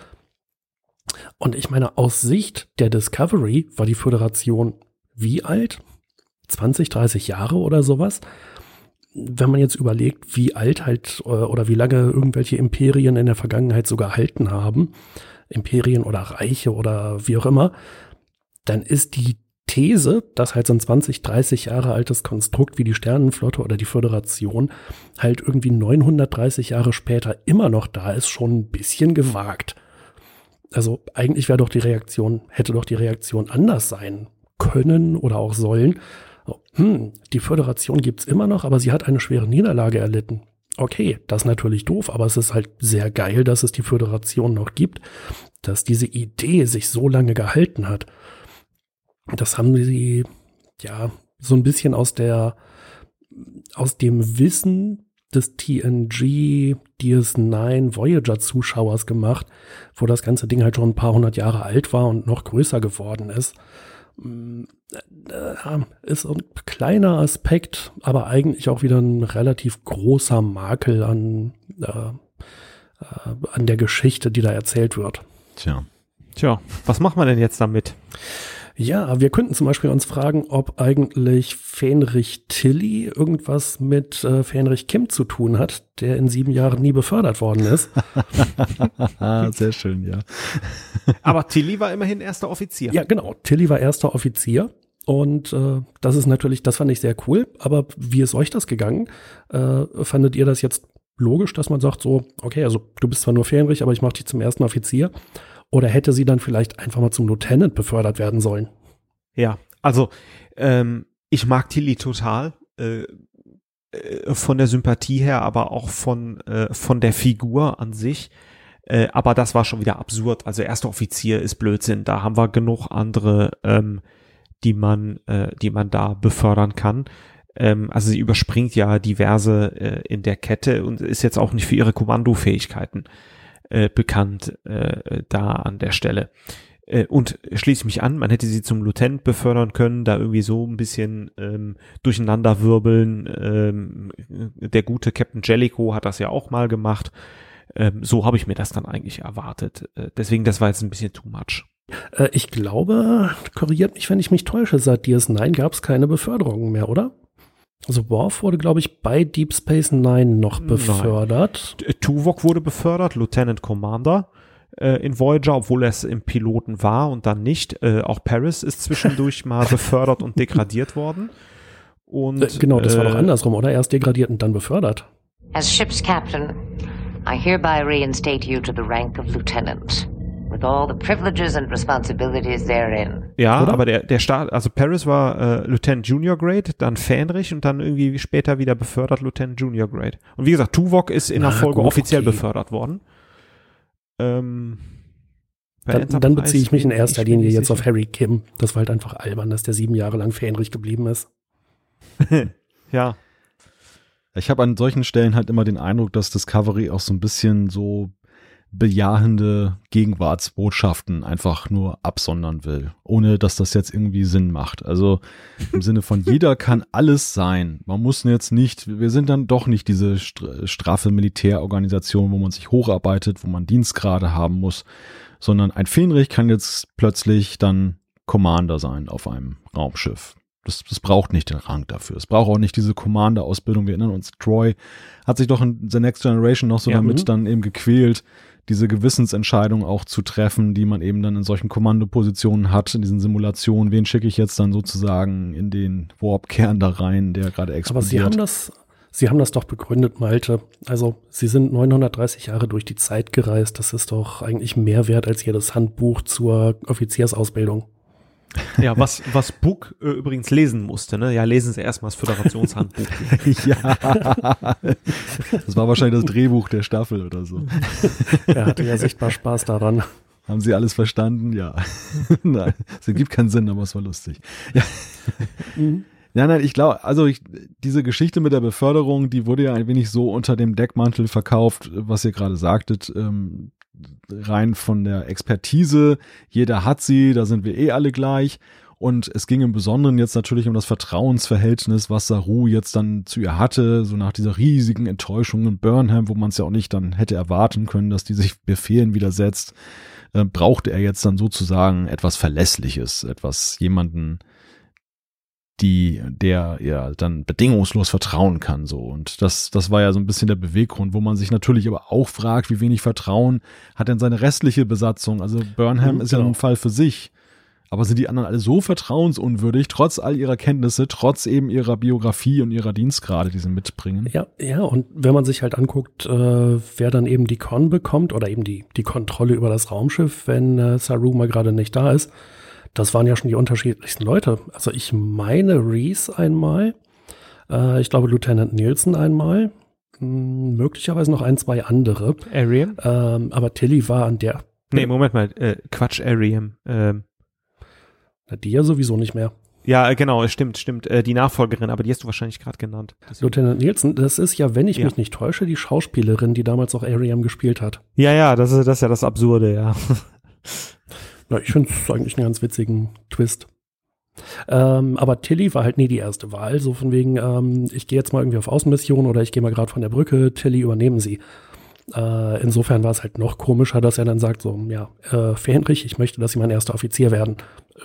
Und ich meine, aus Sicht der Discovery war die Föderation wie alt? 20, 30 Jahre oder sowas wenn man jetzt überlegt, wie alt halt äh, oder wie lange irgendwelche Imperien in der Vergangenheit so gehalten haben, Imperien oder Reiche oder wie auch immer, dann ist die These, dass halt so ein 20, 30 Jahre altes Konstrukt wie die Sternenflotte oder die Föderation halt irgendwie 930 Jahre später immer noch da ist, schon ein bisschen gewagt. Also eigentlich wäre doch die Reaktion, hätte doch die Reaktion anders sein können oder auch sollen, hm, die Föderation gibt's immer noch, aber sie hat eine schwere Niederlage erlitten. Okay, das ist natürlich doof, aber es ist halt sehr geil, dass es die Föderation noch gibt, dass diese Idee sich so lange gehalten hat. Das haben sie, ja, so ein bisschen aus der, aus dem Wissen des TNG DS9 Voyager Zuschauers gemacht, wo das ganze Ding halt schon ein paar hundert Jahre alt war und noch größer geworden ist. Hm, äh, ist ein kleiner Aspekt, aber eigentlich auch wieder ein relativ großer Makel an, äh, äh, an der Geschichte, die da erzählt wird. Tja. Tja, was macht man denn jetzt damit? Ja, wir könnten zum Beispiel uns fragen, ob eigentlich Fähnrich Tilly irgendwas mit äh, Fähnrich Kim zu tun hat, der in sieben Jahren nie befördert worden ist. Sehr schön, ja. Aber Tilly war immerhin erster Offizier. Ja, genau. Tilly war erster Offizier. Und äh, das ist natürlich, das fand ich sehr cool. Aber wie ist euch das gegangen? Äh, fandet ihr das jetzt logisch, dass man sagt, so, okay, also du bist zwar nur Fähnrich, aber ich mache dich zum ersten Offizier? Oder hätte sie dann vielleicht einfach mal zum Lieutenant befördert werden sollen? Ja, also ähm, ich mag Tilly total. Äh, äh, von der Sympathie her, aber auch von, äh, von der Figur an sich. Äh, aber das war schon wieder absurd. Also erster Offizier ist Blödsinn. Da haben wir genug andere, ähm, die man, äh, die man da befördern kann. Ähm, also sie überspringt ja diverse äh, in der Kette und ist jetzt auch nicht für ihre Kommandofähigkeiten äh, bekannt äh, da an der Stelle. Äh, und schließe mich an, man hätte sie zum Lieutenant befördern können, da irgendwie so ein bisschen ähm, durcheinander wirbeln. Ähm, der gute Captain Jellicoe hat das ja auch mal gemacht. Ähm, so habe ich mir das dann eigentlich erwartet. Äh, deswegen, das war jetzt ein bisschen too much. Äh, ich glaube, korrigiert mich, wenn ich mich täusche, seit DS9 gab es keine Beförderungen mehr, oder? Also Worf wurde, glaube ich, bei Deep Space Nine noch befördert. Nein. Tuvok wurde befördert, Lieutenant Commander. äh, in Voyager, obwohl er es im Piloten war und dann nicht. Äh, auch Paris ist zwischendurch mal befördert und degradiert worden. Und, Äh, genau, das war doch äh, andersrum, oder? Erst degradiert und dann befördert. As ship's captain, I hereby reinstate you to the rank of lieutenant, with all the privileges and responsibilities therein. Ja, Oder? aber der, der Start, also Paris war äh, Lieutenant Junior Grade, dann Fähnrich und dann irgendwie später wieder befördert Lieutenant Junior Grade. Und wie gesagt, Tuvok ist in der Na Folge gut, offiziell okay. befördert worden. Ähm, Dann, dann beziehe ich mich in erster Linie jetzt auf sicher. Harry Kim. Das war halt einfach albern, dass der sieben Jahre lang Fähnrich geblieben ist. Ja, Ich habe an solchen Stellen halt immer den Eindruck, dass Discovery auch so ein bisschen so bejahende Gegenwartsbotschaften einfach nur absondern will, ohne dass das jetzt irgendwie Sinn macht. Also im Sinne von jeder kann alles sein. Man muss jetzt nicht, wir sind dann doch nicht diese str- straffe Militärorganisation, wo man sich hocharbeitet, wo man Dienstgrade haben muss, sondern ein Fähnrich kann jetzt plötzlich dann Commander sein auf einem Raumschiff. Das, das braucht nicht den Rang dafür. Es braucht auch nicht diese Commander-Ausbildung. Wir erinnern uns, Troy hat sich doch in The Next Generation noch so Ja, damit mhm. dann eben gequält, diese Gewissensentscheidung auch zu treffen, die man eben dann in solchen Kommandopositionen hat, in diesen Simulationen. Wen schicke ich jetzt dann sozusagen in den Warp-Kern da rein, der gerade explodiert? Aber Sie haben das, Sie haben das doch begründet, Malte. Also Sie sind 930 Jahre durch die Zeit gereist. Das ist doch eigentlich mehr wert als jedes Handbuch zur Offiziersausbildung. ja, was, was Book äh, übrigens lesen musste, ne? Ja, lesen Sie erstmal das Föderationshandbuch. ja. Das war wahrscheinlich das Drehbuch der Staffel oder so. Er hatte ja sichtbar Spaß daran. Haben Sie alles verstanden? Ja. nein, es ergibt keinen Sinn, aber es war lustig. Ja. Ja, nein, ich glaube, also ich, diese Geschichte mit der Beförderung, die wurde ja ein wenig so unter dem Deckmantel verkauft, was ihr gerade sagtet, ähm, rein von der Expertise. Jeder hat sie, da sind wir eh alle gleich. Und es ging im Besonderen jetzt natürlich um das Vertrauensverhältnis, was Saru jetzt dann zu ihr hatte, so nach dieser riesigen Enttäuschung in Burnham, wo man es ja auch nicht dann hätte erwarten können, dass die sich Befehlen widersetzt, äh, brauchte er jetzt dann sozusagen etwas Verlässliches, etwas jemanden, die, der ja dann bedingungslos vertrauen kann, so. Und das, das war ja so ein bisschen der Beweggrund, wo man sich natürlich aber auch fragt, wie wenig Vertrauen hat denn seine restliche Besatzung? Also Burnham Mhm, ist ja genau. ein Fall für sich. Aber sind die anderen alle so vertrauensunwürdig, trotz all ihrer Kenntnisse, trotz eben ihrer Biografie und ihrer Dienstgrade, die sie mitbringen? Ja, ja, und wenn man sich halt anguckt, äh, wer dann eben die Con bekommt oder eben die, die Kontrolle über das Raumschiff, wenn äh, Saru mal gerade nicht da ist, das waren ja schon die unterschiedlichsten Leute. Also ich meine Reese einmal, äh, ich glaube Lieutenant Nielsen einmal, mh, möglicherweise noch ein, zwei andere. Ariam? Ähm, aber Tilly war an der, Nee, Moment mal, äh, Quatsch, Ariam. Ähm, na, die ja sowieso nicht mehr. ja, äh, genau, es stimmt, stimmt. Äh, die Nachfolgerin, aber die hast du wahrscheinlich gerade genannt. Deswegen- Lieutenant Nielsen, das ist ja, wenn ich Ja. mich nicht täusche, die Schauspielerin, die damals auch Ariam gespielt hat. Ja, ja, das ist, das ist ja das Absurde, ja. Ja, ich finde es eigentlich einen ganz witzigen Twist. Ähm, aber Tilly war halt nie die erste Wahl, so von wegen, ähm, ich gehe jetzt mal irgendwie auf Außenmission oder ich gehe mal gerade von der Brücke, Tilly übernehmen sie. Äh, insofern war es halt noch komischer, dass er dann sagt, so, ja, äh, Fähnrich, ich möchte, dass Sie mein erster Offizier werden.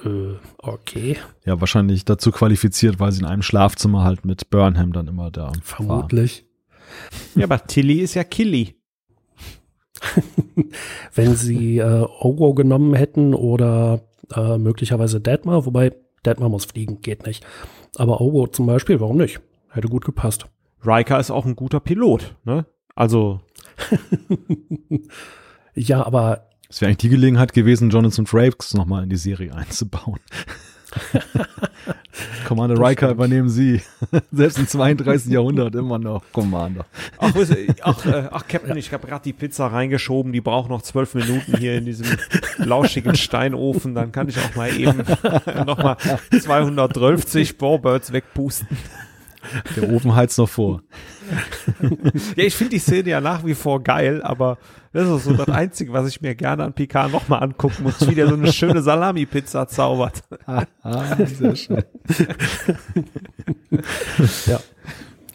Äh, okay, Ja, wahrscheinlich dazu qualifiziert, weil sie in einem Schlafzimmer halt mit Burnham dann immer da war. vermutlich. ja, aber Tilly ist ja Killy. Wenn Sie äh, Ogo genommen hätten oder äh, möglicherweise Detmar, wobei Detmar muss fliegen, geht nicht. Aber Ogo zum Beispiel, warum nicht? Hätte gut gepasst. Riker ist auch ein guter Pilot, ne? Also, Ja, aber Es wäre eigentlich die Gelegenheit gewesen, Jonathan Frakes nochmal in die Serie einzubauen. Commander Riker übernehmen Sie. Selbst im 32. Jahrhundert immer noch Commander. ach, ach, äh, ach Captain, ich habe gerade die Pizza reingeschoben, die braucht noch zwölf Minuten hier in diesem lauschigen Steinofen, dann kann ich auch mal eben nochmal 212 Bowbirds wegpusten. Der Ofen heizt noch vor. Ja, ich finde die Szene ja nach wie vor geil, aber das ist so das Einzige, was ich mir gerne an Picard nochmal angucken muss, wie der so eine schöne Salami-Pizza zaubert. Ah, sehr schön. Ja.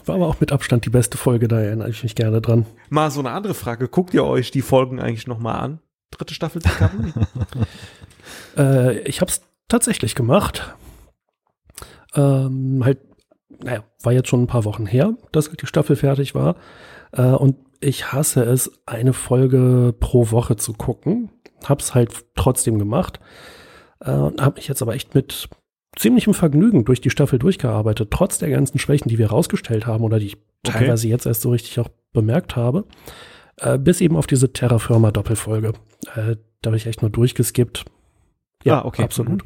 War aber auch mit Abstand die beste Folge, da erinnere ich mich gerne dran. Mal so eine andere Frage, guckt ihr euch die Folgen eigentlich nochmal an? Dritte Staffel Discovery? Äh, ich habe es tatsächlich gemacht. Ähm, halt, naja, war jetzt schon ein paar Wochen her, dass die Staffel fertig war. Äh, und ich hasse es, eine Folge pro Woche zu gucken. Hab's halt trotzdem gemacht. Äh, hab mich jetzt aber echt mit ziemlichem Vergnügen durch die Staffel durchgearbeitet, trotz der ganzen Schwächen, die wir rausgestellt haben oder die ich Okay. teilweise jetzt erst so richtig auch bemerkt habe. Äh, bis eben auf diese Terra Firma Doppelfolge. Äh, da habe ich echt nur durchgeskippt. Ja, Ah, okay. absolut.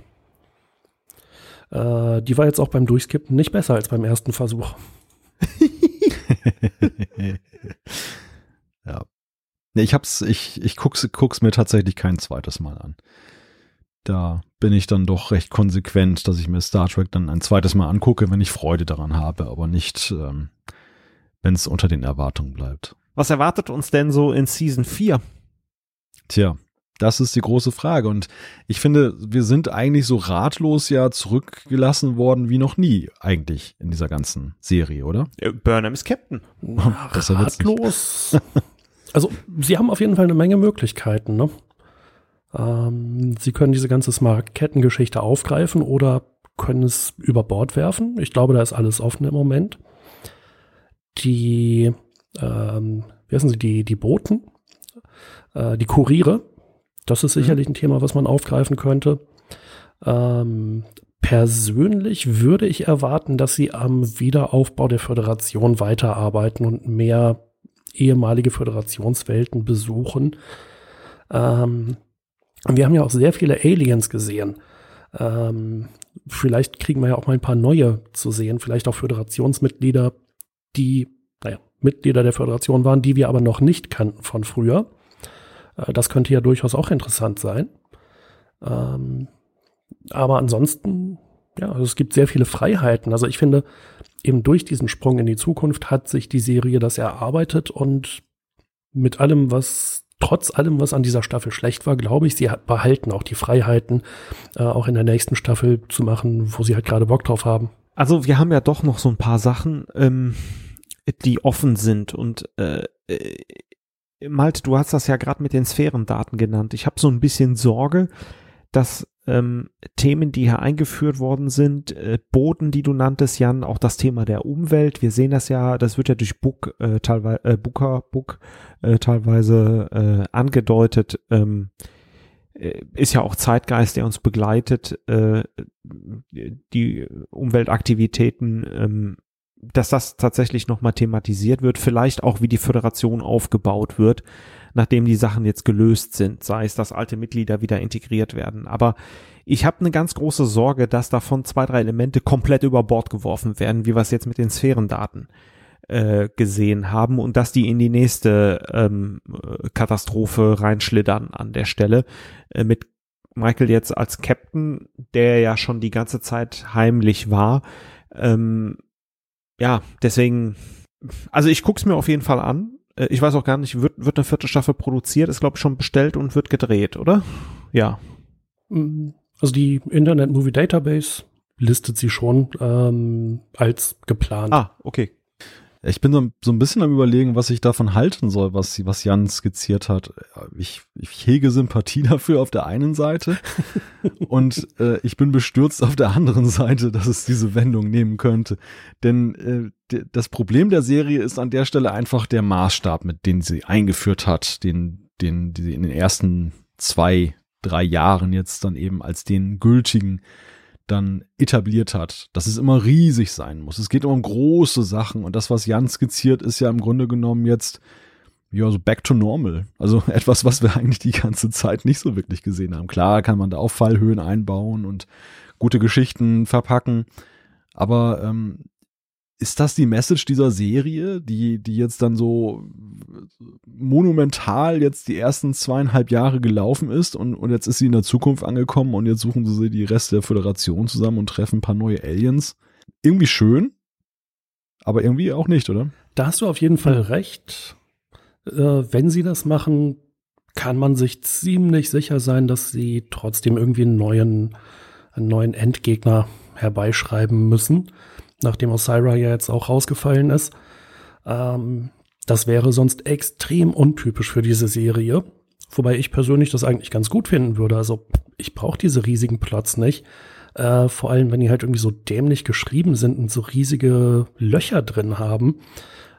Äh, die war jetzt auch beim Durchskippen nicht besser als beim ersten Versuch. ja. Nee, ich hab's, ich, ich guck's, guck's mir tatsächlich kein zweites Mal an. Da bin ich dann doch recht konsequent, dass ich mir Star Trek dann ein zweites Mal angucke, wenn ich Freude daran habe, aber nicht, ähm, wenn es unter den Erwartungen bleibt. Was erwartet uns denn so in Season 4? Tja, das ist die große Frage. Und ich finde, wir sind eigentlich so ratlos ja zurückgelassen worden wie noch nie, eigentlich in dieser ganzen Serie, oder? Äh, Burnham ist Captain. Ja witzig. Ratlos. Also, sie haben auf jeden Fall eine Menge Möglichkeiten. Ne? Ähm, sie können diese ganze Smart-Kettengeschichte aufgreifen oder können es über Bord werfen. Ich glaube, da ist alles offen im Moment. Die, ähm, wie heißen sie, die, die Boten, äh, die Kuriere, das ist sicherlich ein Thema, was man aufgreifen könnte. Ähm, persönlich würde ich erwarten, dass sie am Wiederaufbau der Föderation weiterarbeiten und mehr ehemalige Föderationswelten besuchen. Ähm, wir haben ja auch sehr viele Aliens gesehen. Ähm, vielleicht kriegen wir ja auch mal ein paar neue zu sehen, vielleicht auch Föderationsmitglieder, die, naja, Mitglieder der Föderation waren, die wir aber noch nicht kannten von früher. Äh, das könnte ja durchaus auch interessant sein. Ähm, aber ansonsten, ja, also es gibt sehr viele Freiheiten. Also ich finde, eben durch diesen Sprung in die Zukunft hat sich die Serie das erarbeitet und mit allem, was, trotz allem, was an dieser Staffel schlecht war, glaube ich, sie behalten auch die Freiheiten, äh, auch in der nächsten Staffel zu machen, wo sie halt gerade Bock drauf haben. Also wir haben ja doch noch so ein paar Sachen, ähm, die offen sind und äh, äh, Malte, du hast das ja gerade mit den Sphärendaten genannt. Ich habe so ein bisschen Sorge, dass ähm, Themen, die hier eingeführt worden sind, äh, Boden, die du nanntest, Jan, auch das Thema der Umwelt. Wir sehen das ja, das wird ja durch Book äh, teilweise, äh, Booker, Book äh, teilweise äh, angedeutet. Ähm, äh, ist ja auch Zeitgeist, der uns begleitet, äh, die Umweltaktivitäten, ähm, dass das tatsächlich nochmal thematisiert wird, vielleicht auch wie die Föderation aufgebaut wird, nachdem die Sachen jetzt gelöst sind, sei es, dass alte Mitglieder wieder integriert werden. Aber ich habe eine ganz große Sorge, dass davon zwei, drei Elemente komplett über Bord geworfen werden, wie wir es jetzt mit den Sphärendaten äh, gesehen haben und dass die in die nächste ähm, Katastrophe reinschlittern an der Stelle. Äh, mit Michael jetzt als Captain, der ja schon die ganze Zeit heimlich war. Ähm, ja, deswegen, also ich guck's mir auf jeden Fall an. Äh, Ich weiß auch gar nicht, wird, wird eine vierte Staffel produziert, ist glaube ich schon bestellt und wird gedreht, oder? Ja. Mm, Also die Internet Movie Database listet sie schon ähm, als geplant. Ah, okay. Ich bin so, so ein bisschen am überlegen, was ich davon halten soll, was, was Jan skizziert hat. Ich, ich hege Sympathie dafür auf der einen Seite und äh, ich bin bestürzt auf der anderen Seite, dass es diese Wendung nehmen könnte. Denn äh, das Problem der Serie ist an der Stelle einfach der Maßstab, mit dem sie eingeführt hat, den, den, die sie in den ersten zwei, drei Jahren jetzt dann eben als den gültigen dann etabliert hat, dass es immer riesig sein muss. Es geht immer um große Sachen und das, was Jan skizziert, ist ja im Grunde genommen jetzt ja so back to normal. Also etwas, was wir eigentlich die ganze Zeit nicht so wirklich gesehen haben. Klar kann man da auch Fallhöhen einbauen und gute Geschichten verpacken, aber ähm, ist das die Message dieser Serie, die, die jetzt dann so monumental jetzt die ersten zweieinhalb Jahre gelaufen ist und, und jetzt ist sie in der Zukunft angekommen und jetzt suchen sie die Reste der Föderation zusammen und treffen ein paar neue Aliens? Irgendwie schön, aber irgendwie auch nicht, oder? Da hast du auf jeden Fall recht. Äh, wenn sie das machen, kann man sich ziemlich sicher sein, dass sie trotzdem irgendwie einen neuen, einen neuen Endgegner herbeischreiben müssen, nachdem Osira ja jetzt auch rausgefallen ist. Ähm, das wäre sonst extrem untypisch für diese Serie. Wobei ich persönlich das eigentlich ganz gut finden würde. Also ich brauche diese riesigen Plots nicht. Äh, vor allem, wenn die halt irgendwie so dämlich geschrieben sind und so riesige Löcher drin haben.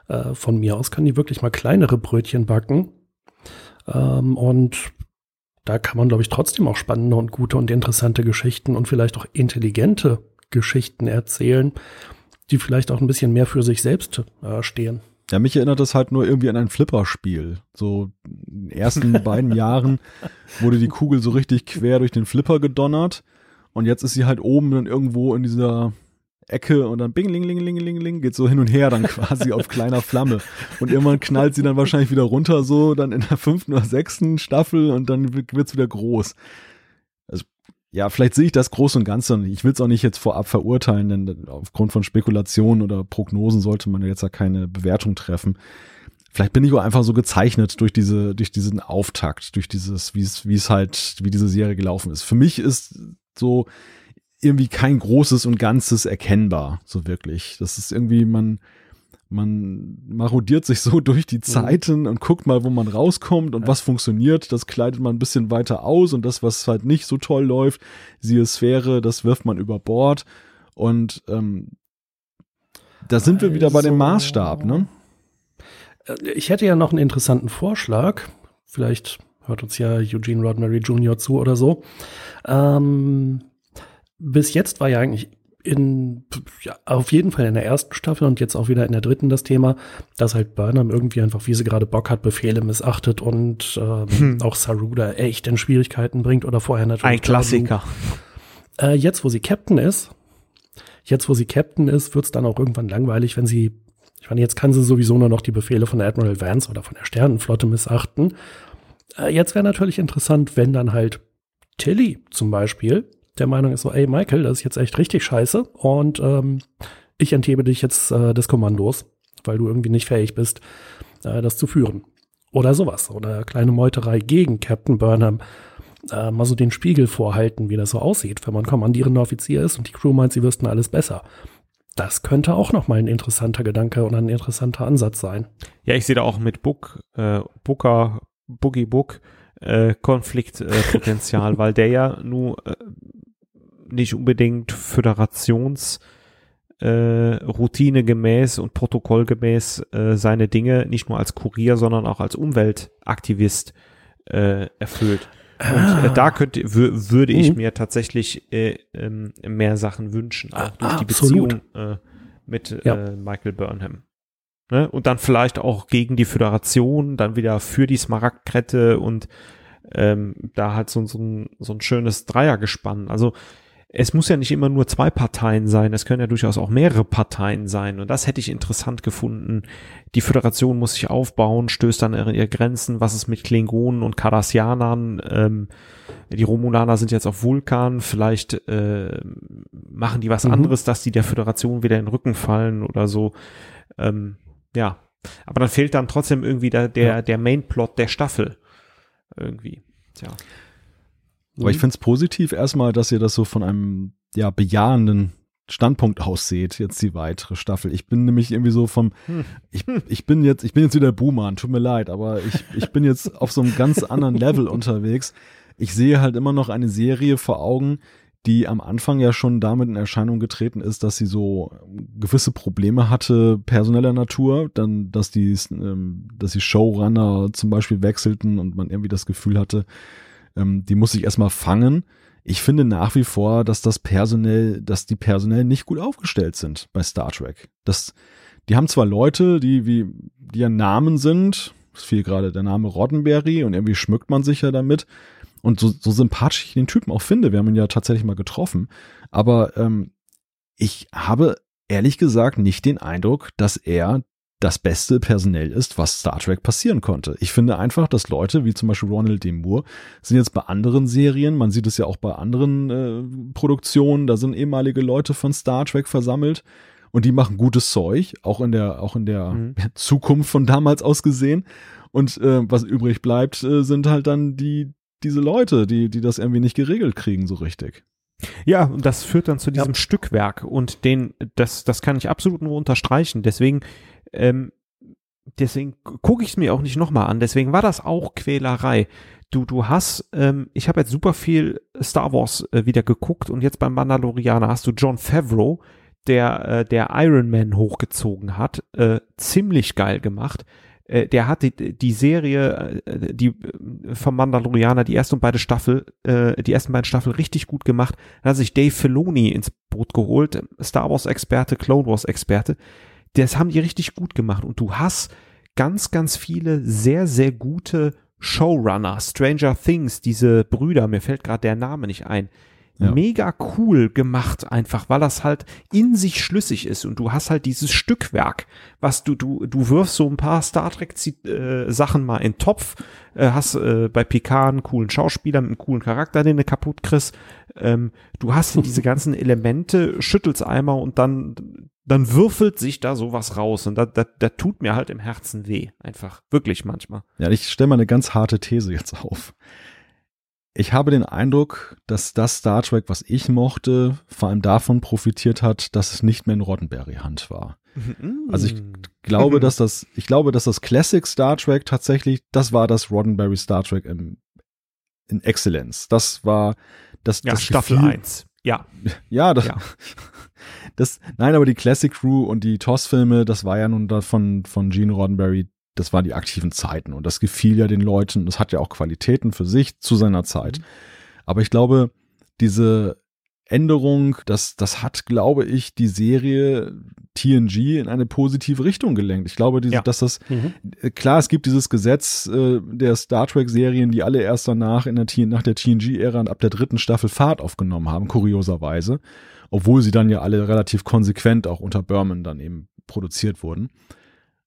Äh, von mir aus können die wirklich mal kleinere Brötchen backen. Ähm, und da kann man, glaube ich, trotzdem auch spannende und gute und interessante Geschichten und vielleicht auch intelligente Geschichten erzählen, die vielleicht auch ein bisschen mehr für sich selbst äh, stehen. Ja, mich erinnert das halt nur irgendwie an ein Flipperspiel. So in den ersten beiden Jahren wurde die Kugel so richtig quer durch den Flipper gedonnert und jetzt ist sie halt oben dann irgendwo in dieser Ecke und dann bing, ling, ling, ling, ling, ling, geht so hin und her dann quasi auf kleiner Flamme. Und irgendwann knallt sie dann wahrscheinlich wieder runter, so dann in der fünften oder sechsten Staffel und dann wird's wieder groß. Ja, vielleicht sehe ich das groß und ganz und ich will es auch nicht jetzt vorab verurteilen, denn aufgrund von Spekulationen oder Prognosen sollte man jetzt ja keine Bewertung treffen. Vielleicht bin ich auch einfach so gezeichnet durch diese, durch diesen Auftakt, durch dieses, wie es, wie es halt, wie diese Serie gelaufen ist. Für mich ist so, irgendwie kein Großes und Ganzes erkennbar, so wirklich. Das ist irgendwie, man, man marodiert sich so durch die mhm. Zeiten und guckt mal, wo man rauskommt und ja. was funktioniert. Das kleidet man ein bisschen weiter aus und das, was halt nicht so toll läuft, siehe Sphäre, das wirft man über Bord. Und ähm, da sind also, wir wieder bei dem also Maßstab, ne? Äh, ich hätte ja noch einen interessanten Vorschlag. Vielleicht hört uns ja Eugene Roddenberry Jr. zu oder so. Ähm, bis jetzt war ja eigentlich in, ja, auf jeden Fall in der ersten Staffel und jetzt auch wieder in der dritten das Thema, dass halt Burnham irgendwie einfach, wie sie gerade Bock hat, Befehle missachtet und ähm, hm. auch Saruda echt in Schwierigkeiten bringt oder vorher natürlich. Ein Klassiker. Äh, jetzt, wo sie Captain ist, jetzt, wo sie Captain ist, wird's dann auch irgendwann langweilig, wenn sie, ich meine, jetzt kann sie sowieso nur noch die Befehle von Admiral Vance oder von der Sternenflotte missachten. Äh, jetzt wäre natürlich interessant, wenn dann halt Tilly zum Beispiel der Meinung ist so, ey Michael, das ist jetzt echt richtig scheiße und ähm, ich enthebe dich jetzt äh, des Kommandos, weil du irgendwie nicht fähig bist, äh, das zu führen. Oder sowas. Oder kleine Meuterei gegen Captain Burnham. Äh, mal so den Spiegel vorhalten, wie das so aussieht, wenn man kommandierender Offizier ist und die Crew meint, sie wüssten alles besser. Das könnte auch noch mal ein interessanter Gedanke oder ein interessanter Ansatz sein. Ja, ich sehe da auch mit Book, äh, Booker, Boogie Book äh, Konfliktpotenzial, weil der ja nur äh, nicht unbedingt Föderations äh, Routine gemäß und protokollgemäß äh, seine Dinge nicht nur als Kurier, sondern auch als Umweltaktivist äh, erfüllt. Und äh, da könnte, würde ich mhm. mir tatsächlich äh, ähm, mehr Sachen wünschen, auch durch ah, die Beziehung äh, mit ja. äh, Michael Burnham. Ne? Und dann vielleicht auch gegen die Föderation, dann wieder für die Smaragdkette und ähm, da halt so, so, ein, so ein schönes Dreiergespann. Also es muss ja nicht immer nur zwei Parteien sein, es können ja durchaus auch mehrere Parteien sein. Und das hätte ich interessant gefunden. Die Föderation muss sich aufbauen, stößt dann an ihre Grenzen. Was ist mit Klingonen und Cardassianern? Ähm, die Romulaner sind jetzt auf Vulkan. Vielleicht äh, machen die was mhm. anderes, dass die der Föderation wieder in den Rücken fallen oder so. Ähm, ja. Aber dann fehlt dann trotzdem irgendwie der, der, ja. der Mainplot der Staffel. Irgendwie. Tja. Aber ich mhm. finde es positiv erstmal, dass ihr das so von einem ja bejahenden Standpunkt ausseht, jetzt die weitere Staffel. Ich bin nämlich irgendwie so vom, hm. ich, ich bin jetzt, ich bin jetzt wieder Boomer, tut mir leid, aber ich, ich bin jetzt auf so einem ganz anderen Level unterwegs. Ich sehe halt immer noch eine Serie vor Augen, die am Anfang ja schon damit in Erscheinung getreten ist, dass sie so gewisse Probleme hatte, personeller Natur, dann, dass die, ähm, dass die Showrunner zum Beispiel wechselten und man irgendwie das Gefühl hatte, ähm, die muss ich erstmal fangen. Ich finde nach wie vor, dass das personell, dass die personell nicht gut aufgestellt sind bei Star Trek. Das, die haben zwar Leute, die wie, die ja Namen sind, es fiel gerade der Name Roddenberry und irgendwie schmückt man sich ja damit. Und so, so sympathisch ich den Typen auch finde, wir haben ihn ja tatsächlich mal getroffen. Aber ähm, ich habe ehrlich gesagt nicht den Eindruck, dass er das Beste personell ist, was Star Trek passieren konnte. Ich finde einfach, dass Leute wie zum Beispiel Ronald D. Moore sind jetzt bei anderen Serien, man sieht es ja auch bei anderen äh, Produktionen, da sind ehemalige Leute von Star Trek versammelt und die machen gutes Zeug, auch in der, auch in der mhm. Zukunft von damals aus gesehen. Und äh, was übrig bleibt, äh, sind halt dann die, diese Leute, die, die das irgendwie nicht geregelt kriegen, so richtig. Ja, und das führt dann zu diesem ja. Stückwerk und den, das, das kann ich absolut nur unterstreichen. Deswegen ähm, deswegen gucke ich es mir auch nicht nochmal an. Deswegen war das auch Quälerei. Du, du hast, ähm, ich habe jetzt super viel Star Wars äh, wieder geguckt und jetzt beim Mandalorianer hast du John Favreau, der, äh, der Iron Man hochgezogen hat, äh, ziemlich geil gemacht. Äh, der hat die, die Serie, äh, die äh, vom Mandalorianer, die erste und beide Staffel, die ersten beiden Staffeln richtig gut gemacht. Dann hat sich Dave Filoni ins Boot geholt, Star Wars Experte, Clone Wars Experte. Das haben die richtig gut gemacht und du hast ganz, ganz viele sehr, sehr gute Showrunner, Stranger Things, diese Brüder, mir fällt gerade der Name nicht ein, ja. mega cool gemacht, einfach, weil das halt in sich schlüssig ist und du hast halt dieses Stückwerk, was du, du, du wirfst so ein paar Star Trek äh, Sachen mal in den Topf, äh, hast äh, bei Picard einen coolen Schauspieler mit einem coolen Charakter, den du kaputt kriegst, ähm, du hast diese ganzen Elemente, schüttelst einmal und dann, dann würfelt sich da sowas raus und da, da, da tut mir halt im Herzen weh, einfach, wirklich manchmal. Ja, ich stelle mal eine ganz harte These jetzt auf ich habe den Eindruck, dass das Star Trek, was ich mochte, vor allem davon profitiert hat, dass es nicht mehr in Roddenberry-Hand war. Mhm. Also ich glaube, dass das, ich glaube, dass das Classic Star Trek tatsächlich, das war das Roddenberry Star Trek im, in Exzellenz. Das war das, ja, das Staffel Gefühl, 1. Ja. Ja, das, ja. das, nein, aber die Classic Crew und die TOS-Filme, das war ja nun davon von Gene Roddenberry das waren die aktiven Zeiten und das gefiel ja den Leuten. Das hat ja auch Qualitäten für sich zu seiner Zeit. Mhm. Aber ich glaube, diese Änderung, das, das hat, glaube ich, die Serie TNG in eine positive Richtung gelenkt. Ich glaube, diese, ja. dass das, mhm. klar, es gibt dieses Gesetz äh, der Star Trek-Serien, die alle erst danach in der, nach der TNG-Ära und ab der dritten Staffel Fahrt aufgenommen haben, kurioserweise. Obwohl sie dann ja alle relativ konsequent auch unter Berman dann eben produziert wurden.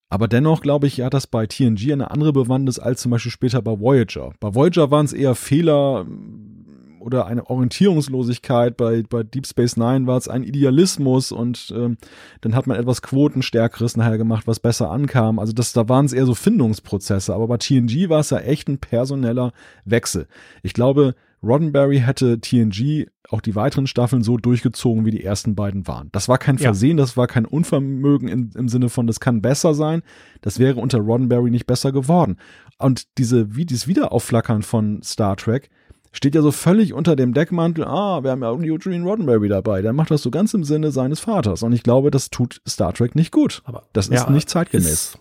Aber dennoch, glaube ich, hat das bei TNG eine andere Bewandtnis als zum Beispiel später bei Voyager. Bei Voyager waren es eher Fehler mm, oder eine Orientierungslosigkeit. Bei, bei Deep Space Nine war es ein Idealismus und ähm, dann hat man etwas Quotenstärkeres nachher gemacht, was besser ankam. Also das, da waren es eher so Findungsprozesse. Aber bei TNG war es ja echt ein personeller Wechsel. Ich glaube, Roddenberry hätte TNG auch die weiteren Staffeln so durchgezogen, wie die ersten beiden waren. Das war kein Versehen, ja. das war kein Unvermögen in, im Sinne von, das kann besser sein. Das wäre unter Roddenberry nicht besser geworden. Und diese, wie dieses Wiederaufflackern von Star Trek steht ja so völlig unter dem Deckmantel, ah, wir haben ja Eugene Roddenberry dabei. Der macht das so ganz im Sinne seines Vaters. Und ich glaube, das tut Star Trek nicht gut. Aber das ist ja, nicht zeitgemäß. Ist,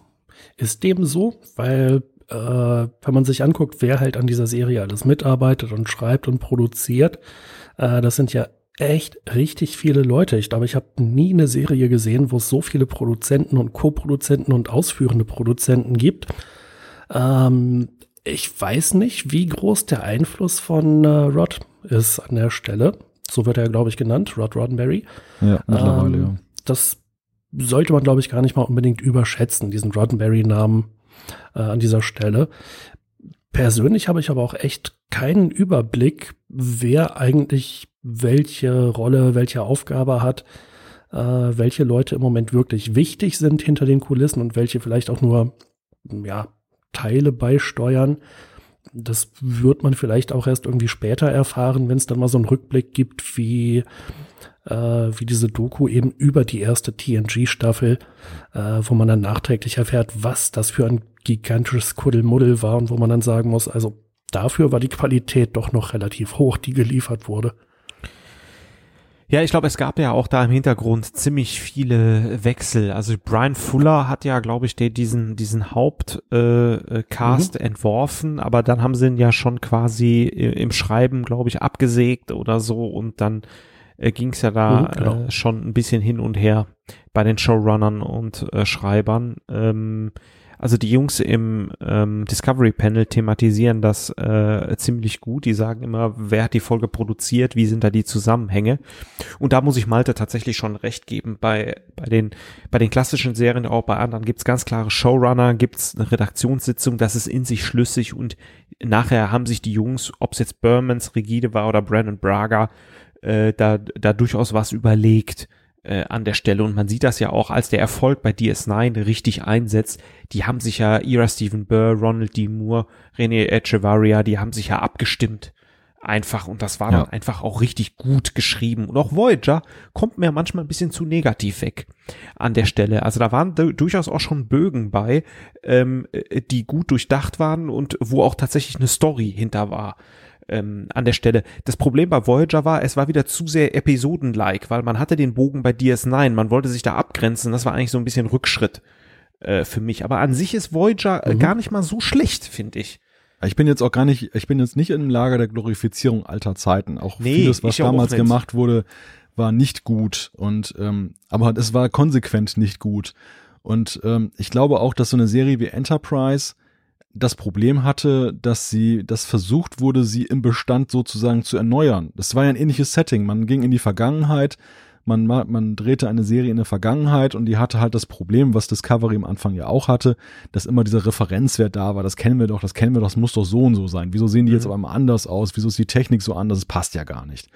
ist dem so, weil äh, wenn man sich anguckt, wer halt an dieser Serie alles mitarbeitet und schreibt und produziert, äh, das sind ja echt richtig viele Leute. Ich glaube, ich habe nie eine Serie gesehen, wo es so viele Produzenten und Co-Produzenten und ausführende Produzenten gibt. Ähm, ich weiß nicht, wie groß der Einfluss von äh, Rod ist an der Stelle. So wird er, glaube ich, genannt, Rod Roddenberry. Ja, mittlerweile, ähm, ja. Das sollte man, glaube ich, gar nicht mal unbedingt überschätzen, diesen Roddenberry-Namen äh, an dieser Stelle. Persönlich habe ich aber auch echt keinen Überblick, wer eigentlich welche Rolle, welche Aufgabe hat, äh, welche Leute im Moment wirklich wichtig sind hinter den Kulissen und welche vielleicht auch nur ja, Teile beisteuern. Das wird man vielleicht auch erst irgendwie später erfahren, wenn es dann mal so einen Rückblick gibt, wie, äh, wie diese Doku eben über die erste TNG-Staffel, äh, wo man dann nachträglich erfährt, was das für ein gigantisches Kuddelmuddel war und wo man dann sagen muss, also dafür war die Qualität doch noch relativ hoch, die geliefert wurde. Ja, ich glaube, es gab ja auch da im Hintergrund ziemlich viele Wechsel. Also Brian Fuller hat ja, glaube ich, diesen diesen Hauptcast äh, Cast mhm. entworfen, aber dann haben sie ihn ja schon quasi im Schreiben, glaube ich, abgesägt oder so und dann äh, ging es ja da mhm, genau. äh, schon ein bisschen hin und her bei den Showrunnern und äh, Schreibern. Ähm, also die Jungs im ähm, Discovery Panel thematisieren das äh, ziemlich gut. Die sagen immer, wer hat die Folge produziert, wie sind da die Zusammenhänge. Und da muss ich Malte tatsächlich schon recht geben. Bei, bei, den, bei den klassischen Serien, auch bei anderen, gibt's ganz klare Showrunner, gibt's eine Redaktionssitzung, das ist in sich schlüssig und nachher haben sich die Jungs, ob es jetzt Bermans Rigide war oder Brandon Braga, äh, da, da durchaus was überlegt äh, an der Stelle. Und man sieht das ja auch, als der Erfolg bei DS9 richtig einsetzt. Die haben sich ja, Ira Stephen Burr, Ronald D. Moore, René Echevarria, die haben sich ja abgestimmt. Einfach. Und das war ja. dann einfach auch richtig gut geschrieben. Und auch Voyager kommt mir manchmal ein bisschen zu negativ weg an der Stelle. Also da waren durchaus auch schon Bögen bei, ähm, die gut durchdacht waren und wo auch tatsächlich eine Story hinter war. Ähm, an der Stelle. Das Problem bei Voyager war, es war wieder zu sehr Episoden-like, weil man hatte den Bogen bei DS9, man wollte sich da abgrenzen, das war eigentlich so ein bisschen Rückschritt äh, für mich. Aber an sich ist Voyager äh, Mhm. gar nicht mal so schlecht, finde ich. Ich bin jetzt auch gar nicht, ich bin jetzt nicht im Lager der Glorifizierung alter Zeiten. Auch Nee, vieles, was damals gemacht wurde, war nicht gut. Und ähm, aber es war konsequent nicht gut. Und ähm, ich glaube auch, dass so eine Serie wie Enterprise das Problem hatte, dass sie, dass versucht wurde, sie im Bestand sozusagen zu erneuern. Das war ja ein ähnliches Setting. Man ging in die Vergangenheit, man, ma- man drehte eine Serie in der Vergangenheit und die hatte halt das Problem, was Discovery am Anfang ja auch hatte, dass immer dieser Referenzwert da war. Das kennen wir doch, das kennen wir doch, das muss doch so und so sein. Wieso sehen die jetzt Mhm. auf einmal anders aus? Wieso ist die Technik so anders? Das passt ja gar nicht.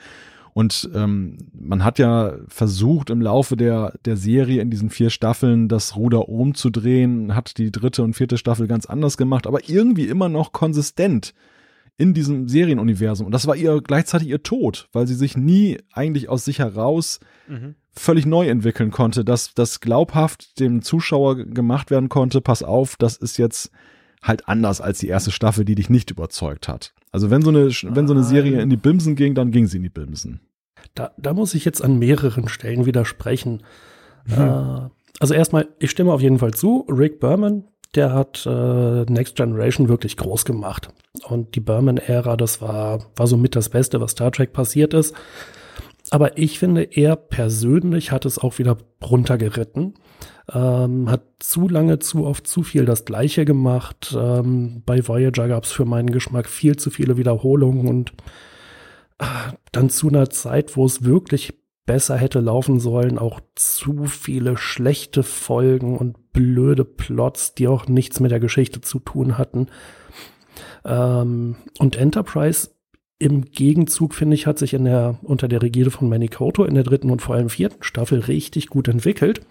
Und ähm, man hat ja versucht im Laufe der, der Serie in diesen vier Staffeln das Ruder umzudrehen, hat die dritte und vierte Staffel ganz anders gemacht, aber irgendwie immer noch konsistent in diesem Serienuniversum. Und das war ihr gleichzeitig ihr Tod, weil sie sich nie eigentlich aus sich heraus völlig neu entwickeln konnte, dass das glaubhaft dem Zuschauer gemacht werden konnte, pass auf, das ist jetzt halt anders als die erste Staffel, die dich nicht überzeugt hat. Also wenn so eine, wenn so eine Serie in die Bimsen ging, dann ging sie in die Bimsen. Da, da muss ich jetzt an mehreren Stellen widersprechen. Äh, also erstmal, ich stimme auf jeden Fall zu. Rick Berman, der hat äh, Next Generation wirklich groß gemacht. Und die Berman-Ära, das war, war so mit das Beste, was Star Trek passiert ist. Aber ich finde, er persönlich hat es auch wieder runtergeritten. Ähm, hat zu lange, zu oft, zu viel das Gleiche gemacht. Ähm, bei Voyager gab es für meinen Geschmack viel zu viele Wiederholungen und ah, dann zu einer Zeit, wo es wirklich besser hätte laufen sollen, auch zu viele schlechte Folgen und blöde Plots, die auch nichts mit der Geschichte zu tun hatten. Ähm, und Enterprise im Gegenzug, finde ich, hat sich in der, unter der Rigide von Manny Koto in der dritten und vor allem vierten Staffel richtig gut entwickelt.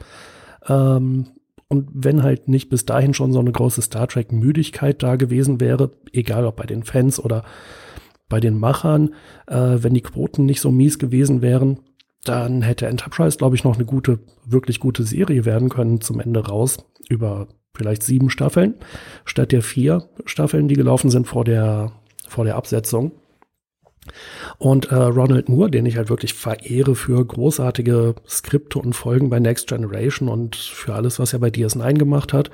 Ähm, und wenn halt nicht bis dahin schon so eine große Star Trek-Müdigkeit da gewesen wäre, egal ob bei den Fans oder bei den Machern, äh, wenn die Quoten nicht so mies gewesen wären, dann hätte Enterprise, glaube ich, noch eine gute, wirklich gute Serie werden können zum Ende raus über vielleicht sieben Staffeln statt der vier Staffeln, die gelaufen sind vor der vor der Absetzung. Und äh, Ronald Moore, den ich halt wirklich verehre für großartige Skripte und Folgen bei Next Generation und für alles, was er bei DS9 gemacht hat,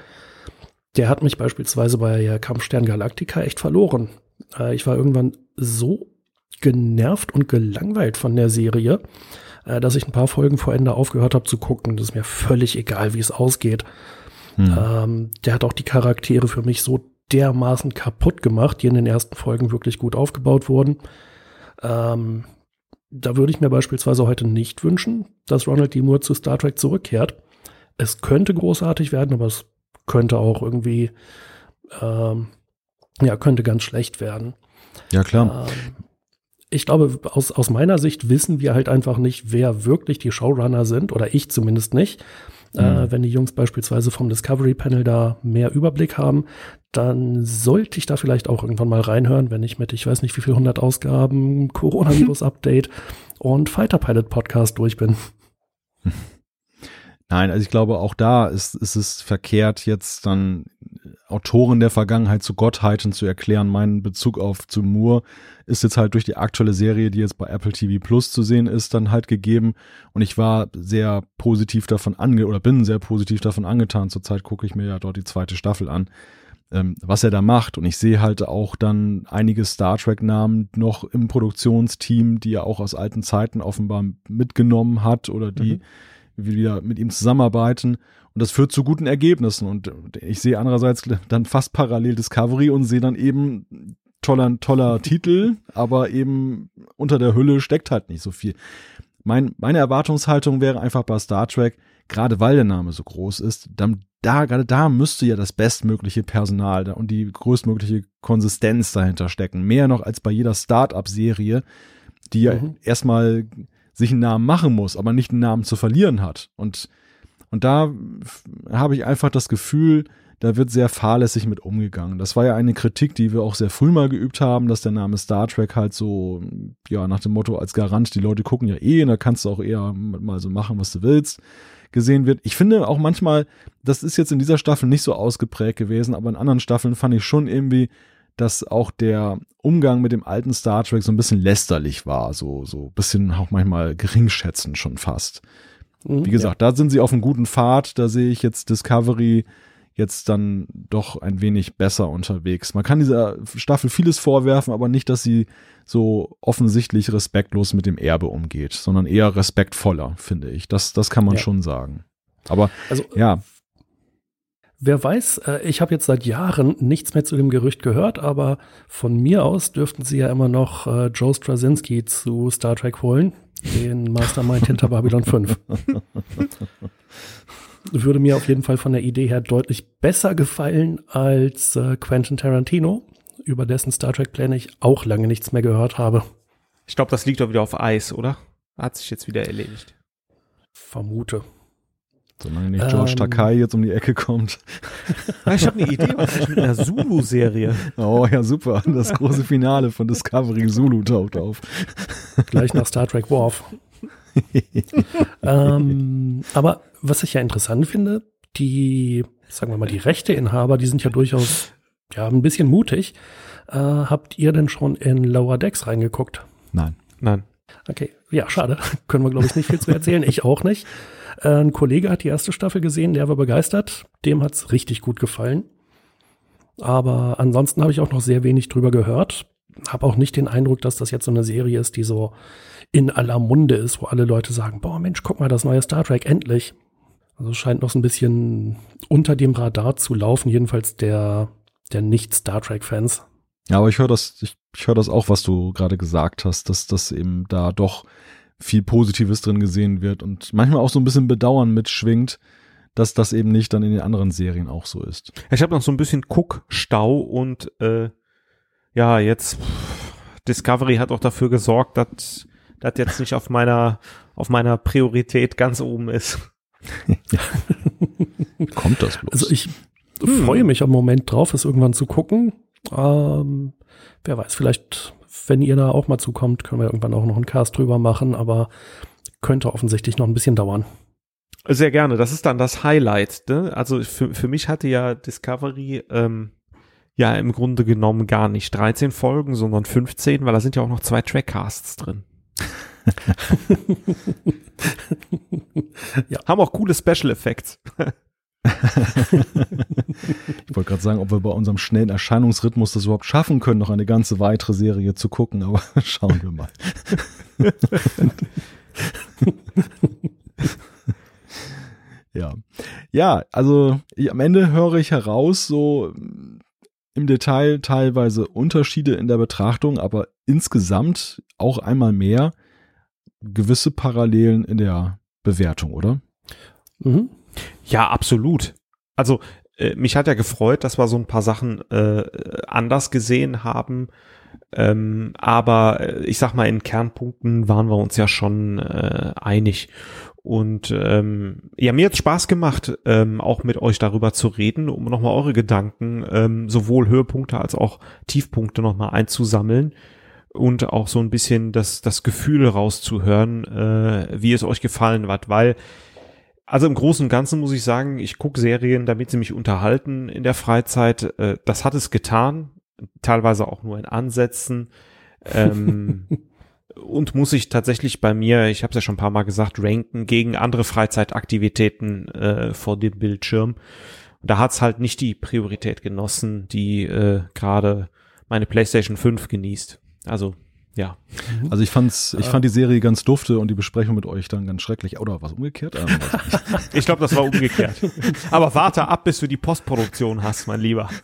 der hat mich beispielsweise bei äh, Kampfstern Galactica echt verloren. Äh, ich war irgendwann so genervt und gelangweilt von der Serie, äh, dass ich ein paar Folgen vor Ende aufgehört habe zu gucken. Das ist mir völlig egal, wie es ausgeht. Hm. Ähm, der hat auch die Charaktere für mich so dermaßen kaputt gemacht, die in den ersten Folgen wirklich gut aufgebaut wurden. Ähm, da würde ich mir beispielsweise heute nicht wünschen, dass Ronald D. Moore zu Star Trek zurückkehrt. Es könnte großartig werden, aber es könnte auch irgendwie, ähm, ja, könnte ganz schlecht werden. Ja, klar. Ähm, ich glaube, aus, aus meiner Sicht wissen wir halt einfach nicht, wer wirklich die Showrunner sind, oder ich zumindest nicht. Äh, wenn die Jungs beispielsweise vom Discovery Panel da mehr Überblick haben, dann sollte ich da vielleicht auch irgendwann mal reinhören, wenn ich mit, ich weiß nicht wie viel 100 Ausgaben, Coronavirus-Update und Fighter Pilot Podcast durch bin. Nein, also ich glaube, auch da ist, ist es verkehrt, jetzt dann Autoren der Vergangenheit zu Gottheiten zu erklären. Mein Bezug auf zu Moore ist jetzt halt durch die aktuelle Serie, die jetzt bei Apple TV Plus zu sehen ist, dann halt gegeben. Und ich war sehr positiv davon ange oder bin sehr positiv davon angetan. Zurzeit gucke ich mir ja dort die zweite Staffel an, ähm, was er da macht. Und ich sehe halt auch dann einige Star Trek-Namen noch im Produktionsteam, die er auch aus alten Zeiten offenbar mitgenommen hat oder die wieder mit ihm zusammenarbeiten. Und das führt zu guten Ergebnissen. Und ich sehe andererseits dann fast parallel Discovery und sehe dann eben toller, toller Titel, aber eben unter der Hülle steckt halt nicht so viel. Mein, meine Erwartungshaltung wäre einfach bei Star Trek, gerade weil der Name so groß ist, dann da, gerade da müsste ja das bestmögliche Personal und die größtmögliche Konsistenz dahinter stecken. Mehr noch als bei jeder Start-up-Serie, die ja Mhm. erstmal sich einen Namen machen muss, aber nicht einen Namen zu verlieren hat. Und, und da habe ich einfach das Gefühl, da wird sehr fahrlässig mit umgegangen. Das war ja eine Kritik, die wir auch sehr früh mal geübt haben, dass der Name Star Trek halt so, ja, nach dem Motto als Garant, die Leute gucken ja eh, und da kannst du auch eher mal so machen, was du willst, gesehen wird. Ich finde auch manchmal, das ist jetzt in dieser Staffel nicht so ausgeprägt gewesen, aber in anderen Staffeln fand ich schon irgendwie, dass auch der Umgang mit dem alten Star Trek so ein bisschen lästerlich war, so so bisschen auch manchmal geringschätzend schon fast. Mhm, Wie gesagt, da sind sie auf einem guten Pfad, da sehe ich jetzt Discovery jetzt dann doch ein wenig besser unterwegs. Man kann dieser Staffel vieles vorwerfen, aber nicht, dass sie so offensichtlich respektlos mit dem Erbe umgeht, sondern eher respektvoller, finde ich. Das, das kann man Ja. schon sagen. Aber Also ja, Wer weiß, äh, ich habe jetzt seit Jahren nichts mehr zu dem Gerücht gehört, aber von mir aus dürften sie ja immer noch äh, Joe Straczynski zu Star Trek holen, den Mastermind hinter Babylon 5. Würde mir auf jeden Fall von der Idee her deutlich besser gefallen als äh, Quentin Tarantino, über dessen Star Trek-Pläne ich auch lange nichts mehr gehört habe. Ich glaube, das liegt doch wieder auf Eis, oder? Hat sich jetzt wieder erledigt. Vermute. Solange nicht George Ähm. Takai jetzt um die Ecke kommt. Ich habe eine Idee, was ist mit einer Zulu-Serie? Oh ja, super. Das große Finale von Discovery Zulu taucht auf. Gleich nach Star Trek Worf. ähm, aber was ich ja interessant finde, die, sagen wir mal, die Rechteinhaber, die sind ja durchaus ja, ein bisschen mutig. Äh, habt ihr denn schon in Lower Decks reingeguckt? Nein. Nein. Okay, ja, schade. Können wir, glaube ich, nicht viel zu erzählen. Ich auch nicht. Ein Kollege hat die erste Staffel gesehen, der war begeistert. Dem hat's richtig gut gefallen. Aber ansonsten habe ich auch noch sehr wenig drüber gehört. Habe auch nicht den Eindruck, dass das jetzt so eine Serie ist, die so in aller Munde ist, wo alle Leute sagen, boah Mensch, guck mal, das neue Star Trek, endlich. Also es scheint noch so ein bisschen unter dem Radar zu laufen, jedenfalls der, der Nicht-Star Trek-Fans. Ja, aber ich höre das, ich, ich höre das auch, was du gerade gesagt hast, dass das eben da doch viel Positives drin gesehen wird und manchmal auch so ein bisschen Bedauern mitschwingt, dass das eben nicht dann in den anderen Serien auch so ist. Ich habe noch so ein bisschen Guckstau und äh, ja, jetzt pff, Discovery hat auch dafür gesorgt, dass das jetzt nicht auf meiner auf meiner Priorität ganz oben ist. Kommt das bloß? Also ich freue mich am Moment drauf, es irgendwann zu gucken. Ähm, wer weiß, vielleicht, wenn ihr da auch mal zukommt, können wir irgendwann auch noch einen Cast drüber machen, aber könnte offensichtlich noch ein bisschen dauern. Sehr gerne. Das ist dann das Highlight. Ne? Also für, für mich hatte ja Discovery ähm, ja im Grunde genommen gar nicht 13 Folgen, sondern 15, weil da sind ja auch noch zwei Trackcasts drin. Ja. Haben auch coole Special Effects. Ich wollte gerade sagen, ob wir bei unserem schnellen Erscheinungsrhythmus das überhaupt schaffen können, noch eine ganze weitere Serie zu gucken, aber schauen wir mal. ja. Ja, also ich, am Ende höre ich heraus, so im Detail teilweise Unterschiede in der Betrachtung, aber insgesamt auch einmal mehr gewisse Parallelen in der Bewertung, oder? Mhm. Ja, absolut. Also äh, mich hat ja gefreut, dass wir so ein paar Sachen äh, anders gesehen haben. Ähm, aber äh, ich sag mal, in Kernpunkten waren wir uns ja schon äh, einig. Und ähm, ja, mir hat Spaß gemacht, ähm, auch mit euch darüber zu reden, um nochmal eure Gedanken, ähm, sowohl Höhepunkte als auch Tiefpunkte nochmal einzusammeln und auch so ein bisschen das, das Gefühl rauszuhören, äh, wie es euch gefallen hat, weil also im Großen und Ganzen muss ich sagen, ich gucke Serien, damit sie mich unterhalten in der Freizeit. Äh, das hat es getan, teilweise auch nur in Ansätzen. Ähm, und muss ich tatsächlich bei mir, ich habe es ja schon ein paar Mal gesagt, ranken gegen andere Freizeitaktivitäten äh, vor dem Bildschirm. Und da hat es halt nicht die Priorität genossen, die äh, gerade meine PlayStation 5 genießt. Also ja. Also ich fand's, ich fand die Serie ganz dufte und die Besprechung mit euch dann ganz schrecklich. Oder was umgekehrt? Ähm, ich glaube, das war umgekehrt. Aber warte ab, bis du die Postproduktion hast, mein Lieber.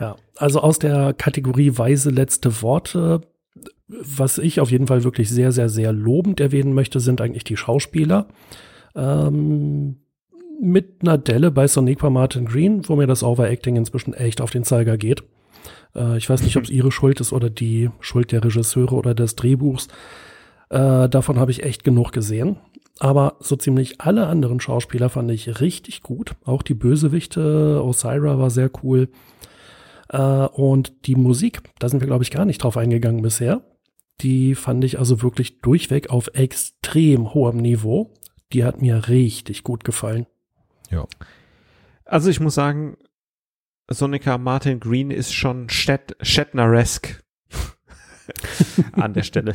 Ja, also aus der Kategorie weise letzte Worte, was ich auf jeden Fall wirklich sehr, sehr, sehr lobend erwähnen möchte, sind eigentlich die Schauspieler. Ähm, mit einer Delle bei Soniqua Martin Green, wo mir das Overacting inzwischen echt auf den Zeiger geht. Äh, ich weiß nicht, ob es ihre Schuld ist oder die Schuld der Regisseure oder des Drehbuchs. Äh, davon habe ich echt genug gesehen. Aber so ziemlich alle anderen Schauspieler fand ich richtig gut. Auch die Bösewichte, Osira war sehr cool. Äh, und die Musik, da sind wir, glaube ich, gar nicht drauf eingegangen bisher. Die fand ich also wirklich durchweg auf extrem hohem Niveau. Die hat mir richtig gut gefallen. Ja. Also ich muss sagen, Sonika Martin Green ist schon Shat Shatner-esque an der Stelle.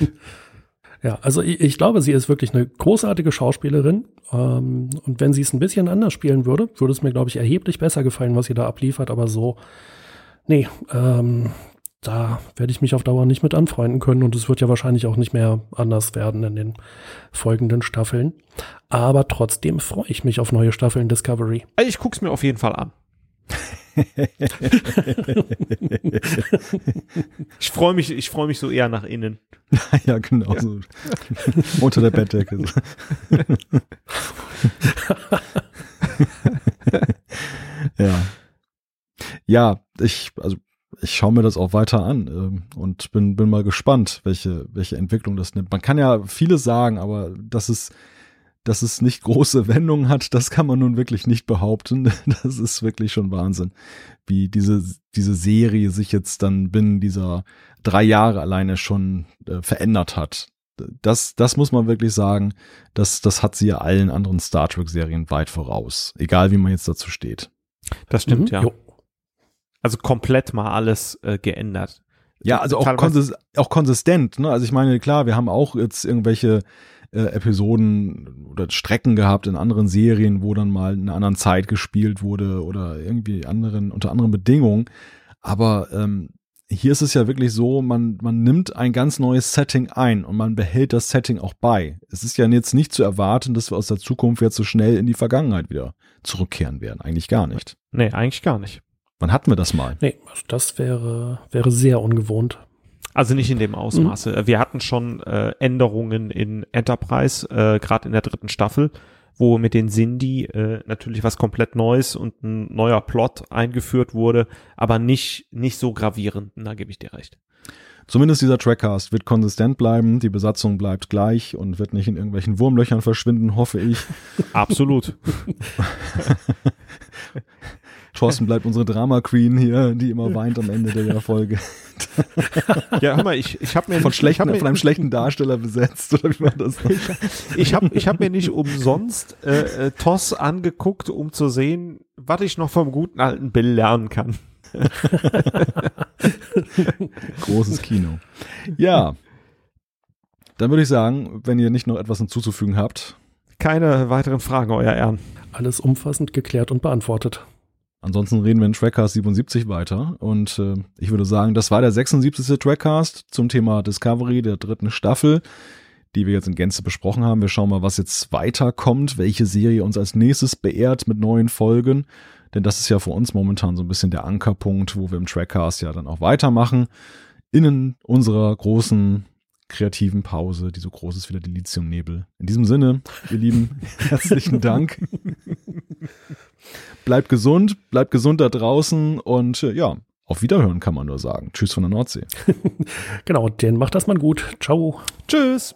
Ja, also ich, ich, glaube, sie ist wirklich eine großartige Schauspielerin. Ähm, und wenn sie es ein bisschen anders spielen würde, würde es mir, glaube ich, erheblich besser gefallen, was sie da abliefert. Aber so, nee, ähm, da werde ich mich auf Dauer nicht mit anfreunden können. Und es wird ja wahrscheinlich auch nicht mehr anders werden in den folgenden Staffeln. Aber trotzdem freue ich mich auf neue Staffeln Discovery. Ich gucke es mir auf jeden Fall an. ich freue mich, ich freue mich so eher nach innen. ja, genau ja. so. Unter der Bettdecke. ja. Ja, ich, also ich schaue mir das auch weiter an ähm, und bin, bin mal gespannt, welche, welche Entwicklung das nimmt. Man kann ja vieles sagen, aber das ist dass es nicht große Wendungen hat, das kann man nun wirklich nicht behaupten. Das ist wirklich schon Wahnsinn, wie diese, diese Serie sich jetzt dann binnen dieser drei Jahre alleine schon äh, verändert hat. Das, das muss man wirklich sagen, das, das hat sie ja allen anderen Star Trek-Serien weit voraus. Egal wie man jetzt dazu steht. Das stimmt, mhm. ja. Jo. Also komplett mal alles äh, geändert. Ja, also auch, konsis auch konsistent. Ne? Also ich meine, klar, wir haben auch jetzt irgendwelche äh, Episoden oder Strecken gehabt in anderen Serien, wo dann mal in einer anderen Zeit gespielt wurde oder irgendwie anderen, unter anderen Bedingungen. Aber ähm, hier ist es ja wirklich so, man, man nimmt ein ganz neues Setting ein und man behält das Setting auch bei. Es ist ja jetzt nicht zu erwarten, dass wir aus der Zukunft jetzt so schnell in die Vergangenheit wieder zurückkehren werden. Eigentlich gar nicht. Nee, eigentlich gar nicht. Wann hatten wir das mal? Nee, also das wäre, wäre sehr ungewohnt. Also nicht in dem Ausmaße. Mhm. Wir hatten schon äh, Änderungen in Enterprise, äh, gerade in der dritten Staffel, wo mit den Sindhi äh, natürlich was komplett Neues und ein neuer Plot eingeführt wurde, aber nicht, nicht so gravierend. Da gebe ich dir recht. Zumindest dieser Trackcast wird konsistent bleiben, die Besatzung bleibt gleich und wird nicht in irgendwelchen Wurmlöchern verschwinden, hoffe ich. Absolut. Thorsten bleibt unsere Drama Queen hier, die immer weint am Ende der Folge. ja, hör mal, ich, ich habe mir von, nicht, schlechten, von einem schlechten Darsteller besetzt oder wie war das? ich ich habe ich hab mir nicht umsonst äh, äh, Toss angeguckt, um zu sehen, was ich noch vom guten alten Bill lernen kann. Großes Kino. Ja. Dann würde ich sagen, wenn ihr nicht noch etwas hinzuzufügen habt. Keine weiteren Fragen, euer Ehren. Alles umfassend geklärt und beantwortet. Ansonsten reden wir in Trackcast 77 weiter. Und äh, ich würde sagen, das war der 76. Trackcast zum Thema Discovery der dritten Staffel, die wir jetzt in Gänze besprochen haben. Wir schauen mal, was jetzt weiterkommt, welche Serie uns als nächstes beehrt mit neuen Folgen. Denn das ist ja für uns momentan so ein bisschen der Ankerpunkt, wo wir im Trackcast ja dann auch weitermachen. Innen unserer großen kreativen Pause, die so groß ist wie der Dilithiumnebel. In diesem Sinne, ihr Lieben, herzlichen Dank. bleibt gesund, bleibt gesund da draußen und äh, ja, auf Wiederhören kann man nur sagen. Tschüss von der Nordsee. genau, den macht das mal gut. Ciao. Tschüss.